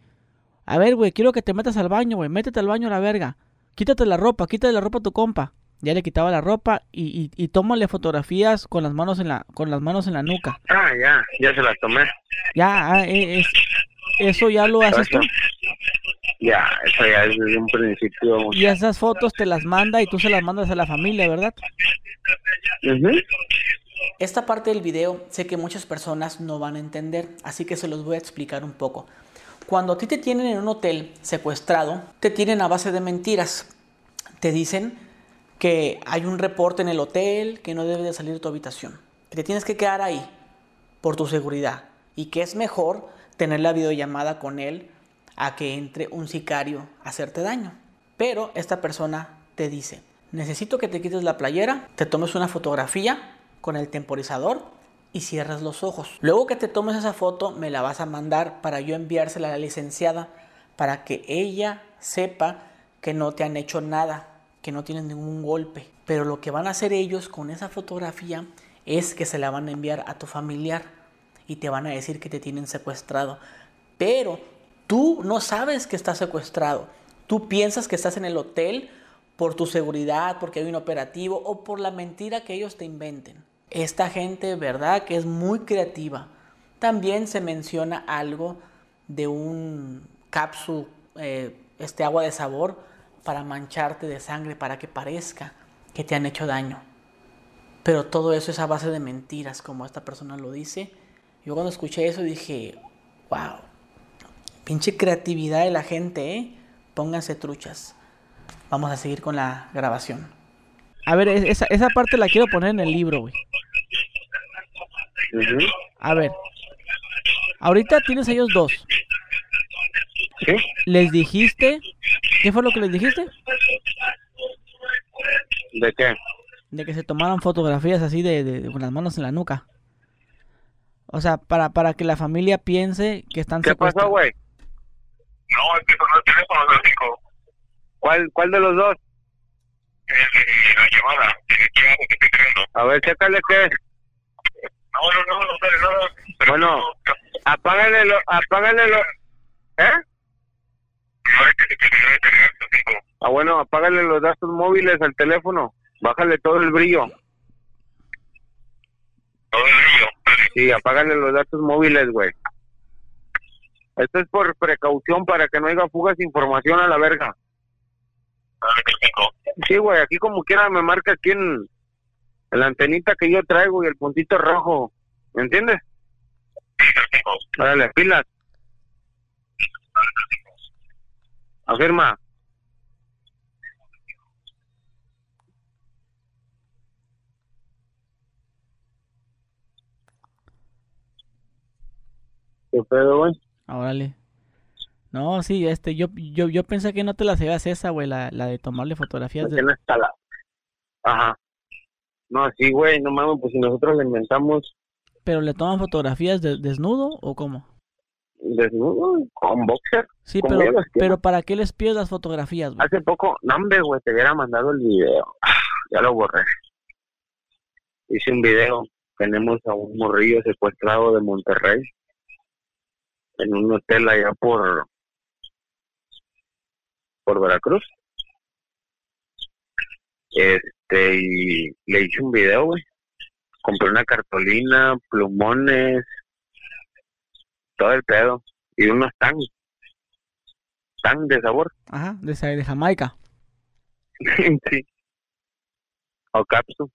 a ver, güey, quiero que te metas al baño, güey, métete al baño a la verga, quítate la ropa, quítate la ropa a tu compa. Ya le quitaba la ropa y, y, y tómale fotografías con las manos en la, con las manos en la nuca. Ah, ya. Ya se las tomé. Ya, ah, es- eso ya lo haces tú. Ya, eso ya es desde un principio. Y esas fotos te las manda y tú se las mandas a la familia, ¿verdad? Ujú. Esta parte del video sé que muchas personas no van a entender, así que se los voy a explicar un poco. Cuando a ti te tienen en un hotel secuestrado, te tienen a base de mentiras. Te dicen que hay un reporte en el hotel, que no debes de salir de tu habitación, que te tienes que quedar ahí por tu seguridad y que es mejor tener la videollamada con él a que entre un sicario a hacerte daño. Pero esta persona te dice, necesito que te quites la playera, te tomes una fotografía con el temporizador y cierres los ojos. Luego que te tomes esa foto me la vas a mandar para yo enviársela a la licenciada para que ella sepa que no te han hecho nada, que no tienes ningún golpe. Pero lo que van a hacer ellos con esa fotografía es que se la van a enviar a tu familiar y te van a decir que te tienen secuestrado. Pero tú no sabes que estás secuestrado. Tú piensas que estás en el hotel por tu seguridad, porque hay un operativo o por la mentira que ellos te inventen. Esta gente, verdad, que es muy creativa. También se menciona algo de un capsu, eh, este agua de sabor, para mancharte de sangre, para que parezca que te han hecho daño. Pero todo eso es a base de mentiras, como esta persona lo dice. Yo cuando escuché eso dije, wow, pinche creatividad de la gente, ¿eh? Pónganse truchas. Vamos a seguir con la grabación. A ver, es- esa, esa parte la quiero poner en el libro, güey. A ver. Ahorita tienes a ellos dos. ¿Sí? ¿Les dijiste? ¿Qué fue lo que les dijiste? ¿De qué? De que se tomaran fotografías así de, de- de- con las manos en la nuca. O sea, para, para que la familia piense que están ¿Qué pasó, secuestrados. güey? No, es que sonó el teléfono del chico. ¿Cuál, ¿Cuál de los dos? El de la llamada. El que estoy creando. A ver, chécale qué. No, no, no, no sale nada. Pero Bueno. no, Apágale lo, apágale lo... ¿Eh? no es que te quiero tener, chico. Ah, bueno, apágale los datos móviles al teléfono. Bájale todo el brillo. Todo el brillo. Vale. Sí, apágale los datos móviles, güey. Esto es por precaución para que no haya fugas de información a la verga. Chico. Sí, güey, aquí como quiera me marca aquí en, en la antenita que yo traigo y el puntito rojo. ¿Me entiendes? Órale, pilas. Afirma. ¿Qué pedo, güey? Ah, Órale. No, sí, este, yo, yo, yo pensé que no te la sabías esa, güey, la, la de tomarle fotografías de... la. Ajá. No, sí, güey, no mames, pues si nosotros la inventamos, ¿Pero le toman fotografías de, desnudo o cómo? Desnudo, con boxer. Sí, pero, pero ¿para qué les pides las fotografías, güey? Hace poco, no hombre, güey, te hubiera mandado el video. Ya lo borré. Hice un video. Tenemos a un morrillo secuestrado de Monterrey. En un hotel allá por... Por Veracruz. Este, y le hice un video, güey. Compré una cartolina, plumones, todo el pedo. Y unos tan, tan de sabor. Ajá, de, de Jamaica. sí. O capsu.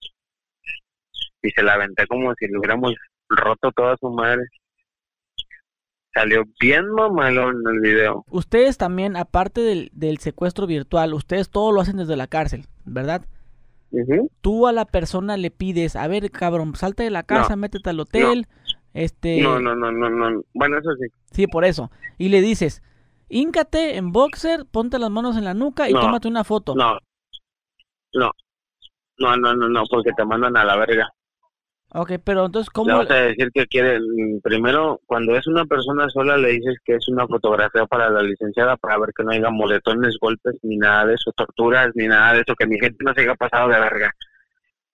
Y se la aventé como si le hubiéramos roto toda su madre. Salió bien mamalón el video. Ustedes también, aparte del, del secuestro virtual, ustedes todo lo hacen desde la cárcel, ¿verdad? Ujú. Tú a la persona le pides, a ver, cabrón, salte de la casa, métete al hotel, este... No, no, no, no, no. Bueno, eso sí. Sí, por eso. Y le dices, híncate en boxer, ponte las manos en la nuca y No, tómate una foto. No. No. No, no, no, no, porque te mandan a la verga. Ok, pero entonces, Le ¿cómo? vas a decir que quiere, mm, primero, cuando es una persona sola, le dices que es una fotografía para la licenciada para ver que no haya moretones, golpes, ni nada de eso, torturas, ni nada de eso, que mi gente no se haya pasado de verga.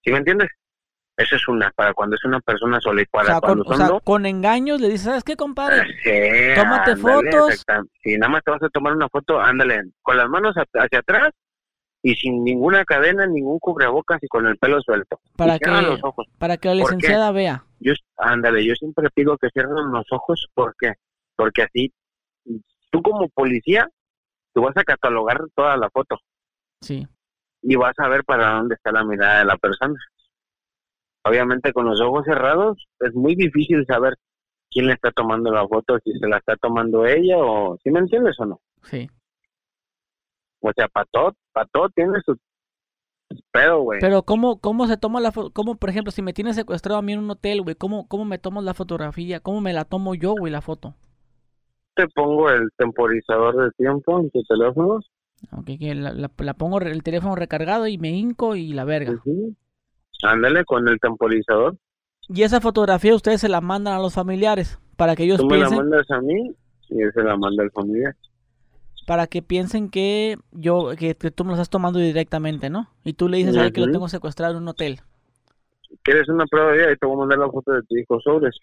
¿Sí me entiendes? Eso es una, para cuando es una persona sola y O para con, cuando o son sea, dos. con engaños le dices, ¿sabes qué, compadre? Sí, tómate ándale, fotos. Si nada más te vas a tomar una foto, ándale, con las manos hacia atrás y sin ninguna cadena, ningún cubrebocas y con el pelo suelto. Para y que- los ojos. Para que la licenciada vea. Yo, ándale, yo siempre pido que cierren los ojos, ¿por qué? Porque así, tú como policía, tú vas a catalogar toda la foto Sí. y vas a ver para dónde está la mirada de la persona. Obviamente con los ojos cerrados es muy difícil saber quién le está tomando la foto, si se la está tomando ella o, ¿sí me entiendes o no? Sí. O sea, para todo, para todo tiene su pedo, güey. Pero ¿cómo, cómo se toma la foto? ¿Cómo, por ejemplo, si me tienes secuestrado a mí en un hotel, güey? ¿Cómo, ¿Cómo me tomas la fotografía? ¿Cómo me la tomo yo, güey, la foto? Te pongo el temporizador de tiempo en tu teléfono. Ok, que la, la- la pongo el teléfono recargado y me hinco y la verga. Ujú. Ándale con el temporizador. Y esa fotografía ustedes se la mandan a los familiares para que ellos Tú me la piensen, mandas a mí y él se la manda al familiar. Para que piensen que yo, que, que tú me lo estás tomando directamente, ¿no? Y tú le dices a él que lo tengo secuestrado en un hotel. ¿Quieres una prueba de vida? Y te voy a mandar la foto de tu hijo sobres.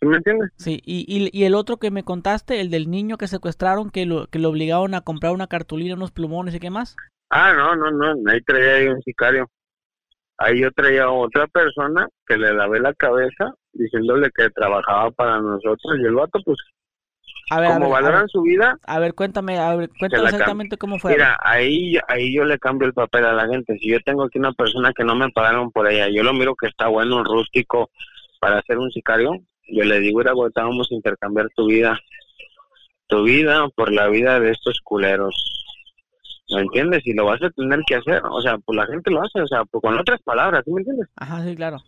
¿Sí me entiendes? Sí, y, y, y el otro que me contaste, el del niño que secuestraron, que lo, que lo obligaron a comprar una cartulina, unos plumones y qué más. Ah, no, no, no. Ahí traía ahí un sicario. Ahí yo traía a otra persona que le lavé la cabeza diciéndole que trabajaba para nosotros. Y el vato, pues, A ver, a como a valoran ver, su vida, a ver, cuéntame, a ver, cuéntame exactamente cómo fue. Mira, ahí, ahí yo le cambio el papel a la gente. Si yo tengo aquí una persona que no me pagaron por ella, yo lo miro que está bueno, rústico, para ser un sicario, yo le digo, te vamos a intercambiar tu vida, tu vida por la vida de estos culeros. ¿Me entiendes? Y lo vas a tener que hacer. O sea, pues la gente lo hace, o sea, pues con otras palabras, ¿sí me entiendes? Ajá, sí, claro.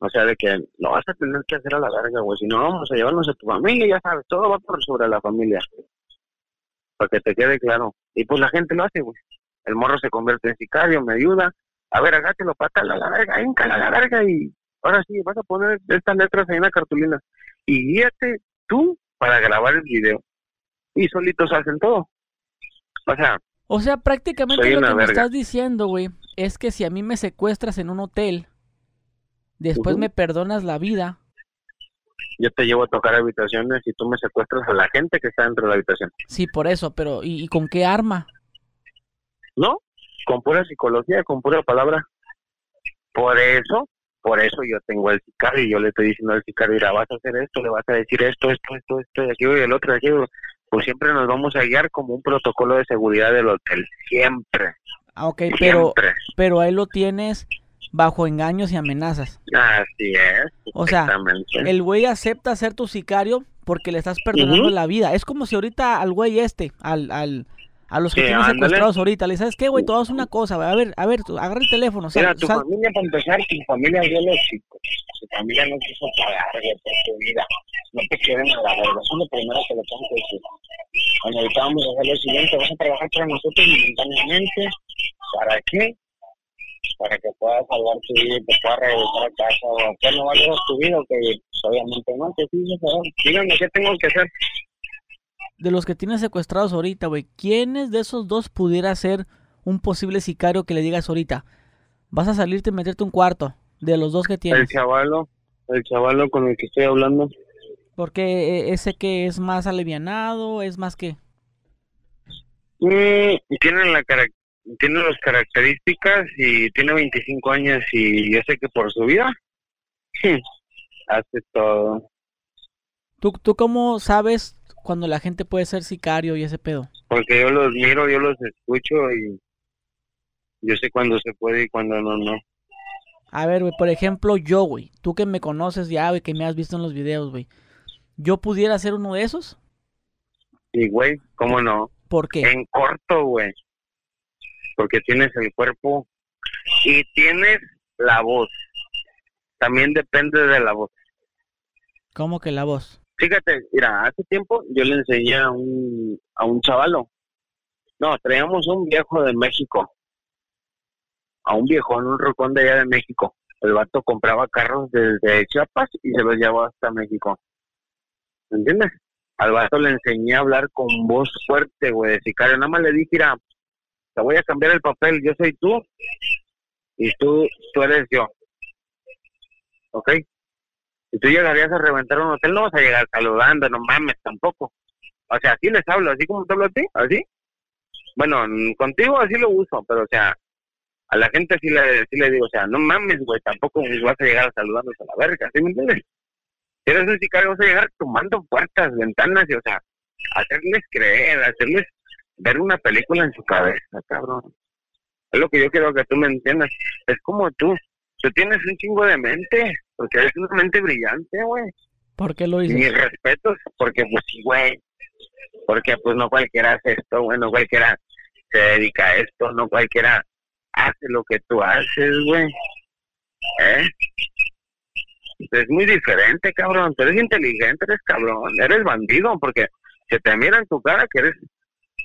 O sea, de que lo vas a tener que hacer a la verga, güey. Si no, vamos a llevarnos a tu familia, ya sabes, todo va por sobre la familia. Para que te quede claro. Y pues la gente lo hace, güey. El morro se convierte en sicario, me ayuda. A ver, agátelo, pátala a la verga, íncala a la verga y ahora sí, vas a poner estas letras ahí en la cartulina. Y guíate tú para grabar el video. Y solitos hacen todo. O sea, O sea, prácticamente lo que me estás diciendo, güey, es que si a mí me secuestras en un hotel, después me perdonas la vida. yo te llevo a tocar habitaciones y tú me secuestras a la gente que está dentro de la habitación. Sí, por eso, pero ¿y, y con qué arma? ¿no? Con pura psicología, con pura palabra. Por eso, por eso yo tengo el sicario y yo le estoy diciendo al sicario, mira, vas a hacer esto, le vas a decir esto, esto, esto, esto, y aquí y el otro, y aquí. Pues siempre nos vamos a guiar como un protocolo de seguridad del hotel, siempre, Ah, ok, pero, siempre. pero ahí lo tienes bajo engaños y amenazas. Así es. O sea. El güey acepta ser tu sicario porque le estás perdonando Ujú. la vida. Es como si ahorita al güey este, al, al, a los que Sí, tienes ándale. secuestrados ahorita, le sabes qué, güey, tú haz una cosa, güey, a ver, a ver, tú, agarra el teléfono, sal- Mira, tu sal- familia, para empezar, tu familia vio los chicos. Tu familia no quiso pagar güey, por tu vida. No te quieren a la verga. Eso es lo primero que le tengo que decir. Cuando ahorita vamos a hacer lo siguiente, vas a trabajar para nosotros momentáneamente. ¿Para qué? Para que puedas salvar tu vida y te puedas regresar a casa o hacer no valor tu vida, que obviamente no, que sí, díganme qué tengo que hacer. De los que tienes secuestrados ahorita, güey, ¿quiénes de esos dos pudiera ser un posible sicario que le digas ahorita? Vas a salirte y meterte un cuarto de los dos que tienes. El chavalo, el chavalo con el que estoy hablando. Porque eh, ese que es más alivianado, es más que... Mm, tiene la tiene las características y tiene 25 años y yo sé que por su vida hace todo. ¿Tú, ¿Tú cómo sabes cuando la gente puede ser sicario y ese pedo? Porque yo los miro, yo los escucho y yo sé cuándo se puede y cuándo no, no. A ver, güey, por ejemplo, yo, güey, tú que me conoces ya, güey, que me has visto en los videos, güey. ¿Yo pudiera ser uno de esos? Y güey, ¿cómo no? ¿Por qué? En corto, güey. Porque tienes el cuerpo y tienes la voz. También depende de la voz. ¿Cómo que la voz? Fíjate, mira, hace tiempo yo le enseñé a un, a un chavalo. No, traíamos un viejo de México. A un viejo en un rocón de allá de México. El vato compraba carros desde Chiapas y se los llevaba hasta México. ¿Me entiendes? Al vato le enseñé a hablar con voz fuerte, güey, de sicario. Nada más le dije, mira, voy a cambiar el papel. Yo soy tú y tú, tú eres yo. ¿Ok? Si tú llegarías a reventar un hotel, no vas a llegar saludando, no mames tampoco. O sea, así les hablo, así como te hablo a ti, así. Bueno, contigo así lo uso, pero o sea, a la gente sí le, sí le digo, o sea, no mames, güey, tampoco vas a llegar saludándote a la verga, ¿sí me entiendes? Si eres un sicario, vas a llegar tomando puertas, ventanas, y o sea, hacerles creer, hacerles ver una película en su cabeza, cabrón. Es lo que yo quiero que tú me entiendas. Es como tú, tú tienes un chingo de mente, porque eres una mente brillante, güey. ¿Por qué lo Mis dices? respetos, porque pues sí, güey. Porque pues no cualquiera hace esto, güey, no cualquiera se dedica a esto, no cualquiera hace lo que tú haces, güey. ¿Eh? Es muy diferente, cabrón. Tú eres inteligente, eres cabrón, eres bandido, porque se te mira en tu cara que eres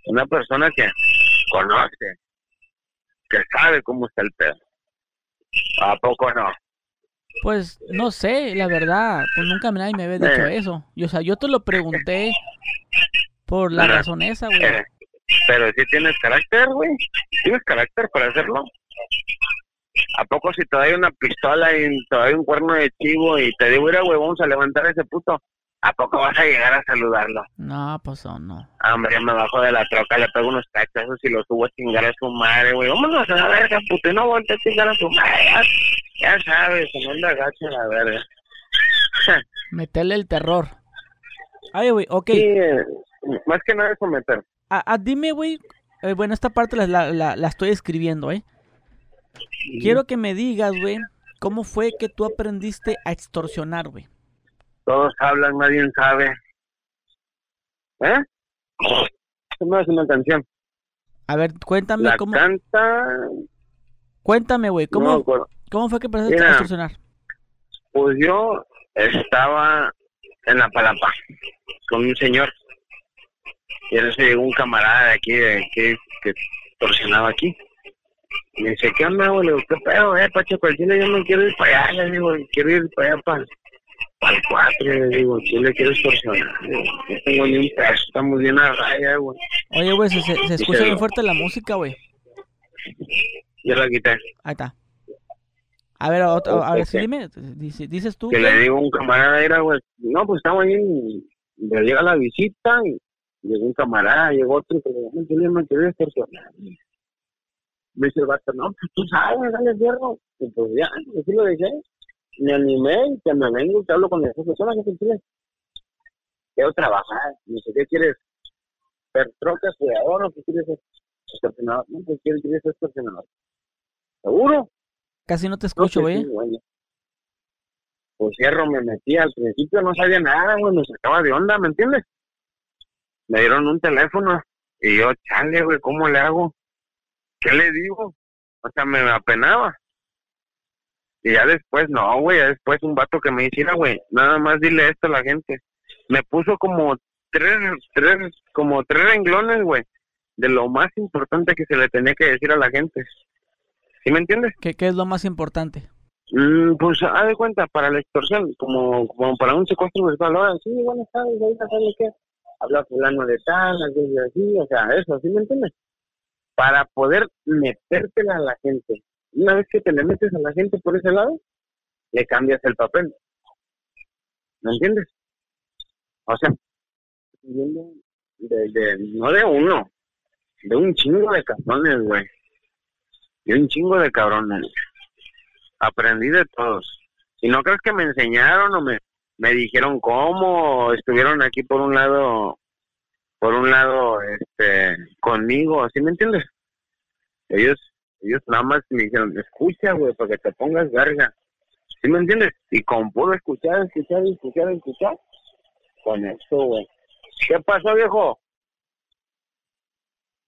una persona que conoce, que sabe cómo está el pedo. ¿A poco no? Pues no sé, la verdad, pues nunca nadie me había dicho Eh. eso. Y, o sea, yo te lo pregunté por la Ajá. razón esa, güey. Eh, pero si tienes carácter, güey. ¿Tienes carácter para hacerlo? ¿A poco si te doy una pistola y te doy un cuerno de chivo y te digo, mira, güey, vamos a levantar a ese puto? ¿A poco vas a llegar a saludarlo? No, pues oh, no. Ah, Hombre, me bajo de la troca, le pego unos tachazos y lo subo a chingar a su madre, güey. Vámonos a la verga, puto, y no volte a chingar a su madre. Ya, ya sabes, se manda gacho a la verga. Meterle el terror. Ay, güey, ok. Sí, eh, más que nada es someter. A, a- dime, güey. eh, bueno, esta parte la, la, la- la estoy escribiendo, ¿eh? Quiero que me digas, güey, cómo fue que tú aprendiste a extorsionar, güey. Todos hablan, nadie sabe. ¿Eh? No es una canción. A ver, cuéntame La cómo. canta. Cuéntame, güey, No me ¿cómo. ¿cómo fue que empezaste a Mira. extorsionar? Pues yo estaba en la palapa con un señor. Y en eso llegó un camarada de aquí, de aquí que torsionaba aquí. Me dice, ¿qué onda, güey? Le digo, ¿qué pedo, eh, Pacheco? Al yo no quiero ir para allá, le digo, quiero ir para allá para, el 4, le digo, extorsionar. Le digo, no tengo ni un peso, estamos bien a raya, güey. Oye, güey, se, se- se escucha bien fuerte la música, güey. Yo la quité. Ahí está. A ver, a, ver, sí, dime, dice- dices tú. que le digo a un camarada, era, güey, no, pues estamos ahí, le llega la visita, y llegó un camarada, llegó otro, y le digo, "No, me quería extorsionar. Me dice el vato, no, pues tú sabes, dale fierro. Y pues ya, así lo dejé. Me animé y que me vengo y te hablo con esa persona que te. Quiero trabajar. Me dice, ¿qué quieres? ¿Ser troca, cuidador o qué quieres ser? Extorsionador. No, pues quiero, quieres ser extorsionador. ¿Seguro? Casi no te No, escucho, pues, güey. sí, bueno. Pues cierro, me metí. Al principio no sabía nada, güey, me sacaba de onda, ¿me entiendes? Me dieron un teléfono y yo, chale, güey, ¿cómo le hago? ¿Qué le digo? O sea, me apenaba. Y ya después, no, güey, ya después un vato que me hiciera, güey, nada más dile esto a la gente. Me puso como tres, tres, como tres renglones, güey, de lo más importante que se le tenía que decir a la gente. ¿Sí me entiendes? ¿Qué, qué es lo más importante? Mm, pues haz de cuenta, para la extorsión, como, como para un secuestro virtual, ahora sí, buenas tardes, ahorita sabes qué, habla fulano de tal, así, así, o sea, eso, ¿sí me entiendes? Para poder metértela a la gente. Una vez que te le metes a la gente por ese lado, le cambias el papel. ¿Me entiendes? O sea, de, de, no de uno, de un chingo de cabrones, güey. De un chingo de cabrones. Aprendí de todos. Y no crees que me enseñaron o me, me dijeron cómo, estuvieron aquí por un lado, por un lado, este, conmigo, ¿sí me entiendes? Ellos, ellos nada más me dijeron, escucha, güey, para que te pongas verga. ¿Sí me entiendes? Y con puro escuchar, escuchar, escuchar, escuchar, con esto, güey. ¿Qué pasó, viejo?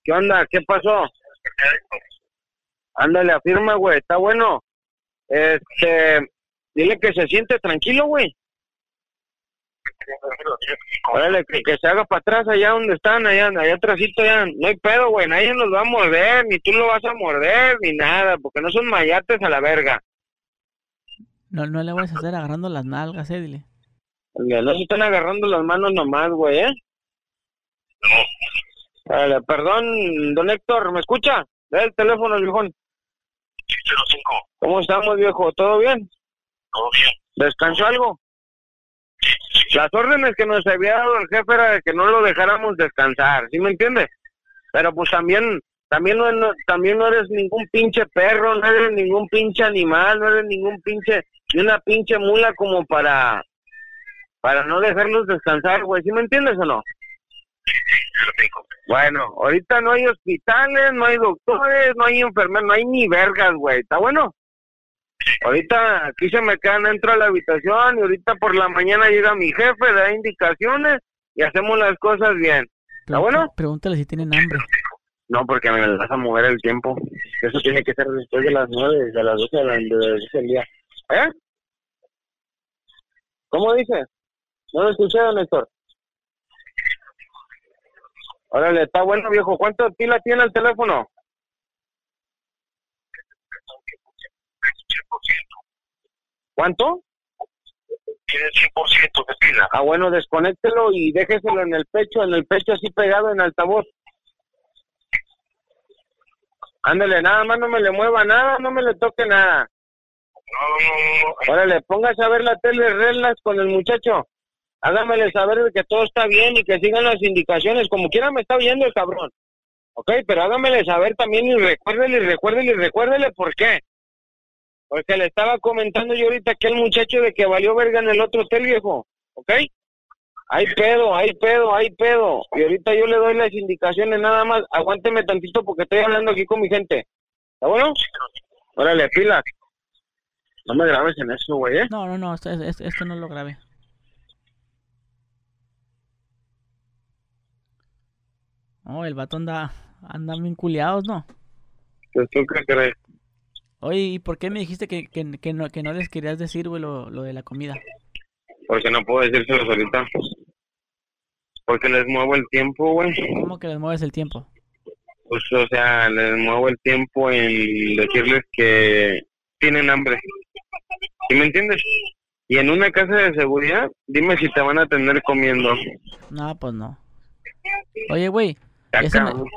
¿Qué onda? ¿Qué pasó? Ándale, afirma, güey, está bueno. Este, dile que se siente tranquilo, güey. Órale, que, que se haga para atrás allá donde están, allá, allá atrásito, ya. No hay pedo, güey, nadie nos va a morder, ni tú lo vas a morder, ni nada, porque no son mayates a la verga. No, no le vas a hacer agarrando las nalgas, eh, dile. Oiga, No se están agarrando las manos nomás, güey, ¿eh? Órale, perdón, don Héctor, ¿me escucha? Da el teléfono, viejón. 605, ¿Cómo estamos, viejo? ¿Todo bien? todo bien. ¿Descansó algo? Las órdenes que nos había dado el jefe era de que no lo dejáramos descansar, ¿sí me entiendes? Pero pues también, también no, también no eres ningún pinche perro, no eres ningún pinche animal, no eres ningún pinche, ni una pinche mula como para, para no dejarlos descansar, güey, ¿sí me entiendes o no? Tengo. Bueno, ahorita no hay hospitales, no hay doctores, no hay enfermeros, no hay ni vergas, güey, ¿está bueno? Ahorita aquí se me quedan dentro de la habitación y ahorita por la mañana llega mi jefe, da indicaciones y hacemos las cosas bien. ¿Está bueno? Pregúntale si tienen hambre. No, porque me vas a mover el tiempo. Eso tiene que ser después de las nueve, de las doce de la, de las 12 del día. ¿Eh? ¿Cómo dice? No lo escuché, don Héctor. Órale, está bueno, viejo. ¿Cuánto pila tiene el teléfono? ¿Cuánto? Tiene 100% de pila. Ah, bueno, desconéctelo y déjeselo en el pecho, en el pecho así pegado en altavoz. Ándale, nada más no me le mueva nada, no me le toque nada. No, no, no. Órale, póngase a ver la tele, relax con el muchacho. Hágamele saber de que todo está bien y que sigan las indicaciones. Como quiera me está oyendo el cabrón. Ok, pero hágamele saber también y recuérdele, recuérdele, recuérdele por qué. Porque le estaba comentando yo ahorita que el muchacho de que valió verga en el otro hotel, viejo. ¿Ok? Hay pedo, hay pedo, hay pedo. Y ahorita yo le doy las indicaciones nada más. Aguánteme tantito porque estoy hablando aquí con mi gente. ¿Está bueno? Órale, pilas. No me grabes en eso, güey, ¿eh? No, no, no, esto, esto, esto no lo grabé. Oh, el vato anda, anda bien culiados, ¿no? Pues, ¿Tú qué crees? Oye, ¿y por qué me dijiste que, que, que no, que no les querías decir, güey, lo, lo de la comida? Porque no puedo decírselo ahorita. Porque les muevo el tiempo, güey. ¿Cómo que les mueves el tiempo? Pues, o sea, les muevo el tiempo en decirles que tienen hambre. ¿Sí me entiendes? Y en una casa de seguridad, dime si te van a tener comiendo. No, pues no. Oye, güey, Ya,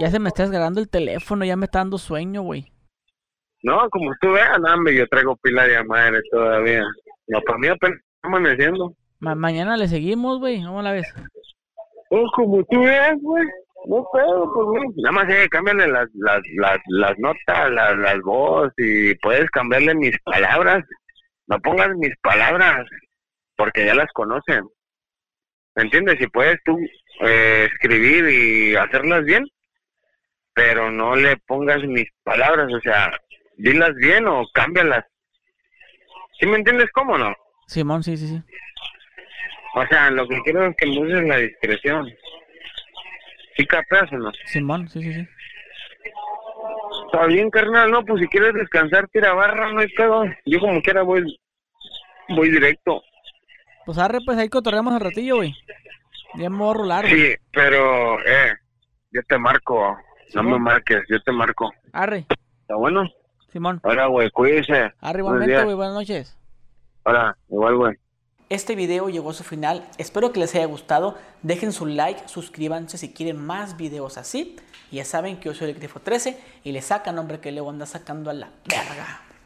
ya se me está desgarrando el teléfono, ya me está dando sueño, güey. No, como tú veas, hombre, yo traigo pila de madre todavía. No, para mí apenas está amaneciendo. Ma- mañana le seguimos, güey, ¿cómo la ves? Oh, como tú veas, güey. No pedo, pues, güey. Nada más eh, cámbiale las, las, las, las notas, las, las voz y puedes cambiarle mis palabras. No pongas mis palabras porque ya las conocen. ¿Me entiendes? Si puedes tú eh, escribir y hacerlas bien, pero no le pongas mis palabras, o sea, dilas bien o cámbialas. ¿Sí me entiendes cómo no? Simón, sí, sí, sí. O sea, lo que quiero es que me uses la discreción. ¿Sí capeas o no? Simón, sí, sí, sí. Está bien, carnal, no, pues si quieres descansar, tira barra, no hay pedo. Yo como quiera voy, voy directo. Pues arre, pues ahí cotorreamos un ratillo, güey. Ya me voy a rolar, güey. Sí, pero, eh, yo te marco. No me marques, yo te marco. Arre. ¿Está bueno? Simón. Ahora, güey, cuídese. Igualmente, días. güey, buenas noches. Ahora, igual, güey. Este video llegó a su final, espero que les haya gustado, dejen su like, suscríbanse si quieren más videos así. Y ya saben que yo soy el Grifo 13 y le sacan nombre que luego anda sacando a la verga.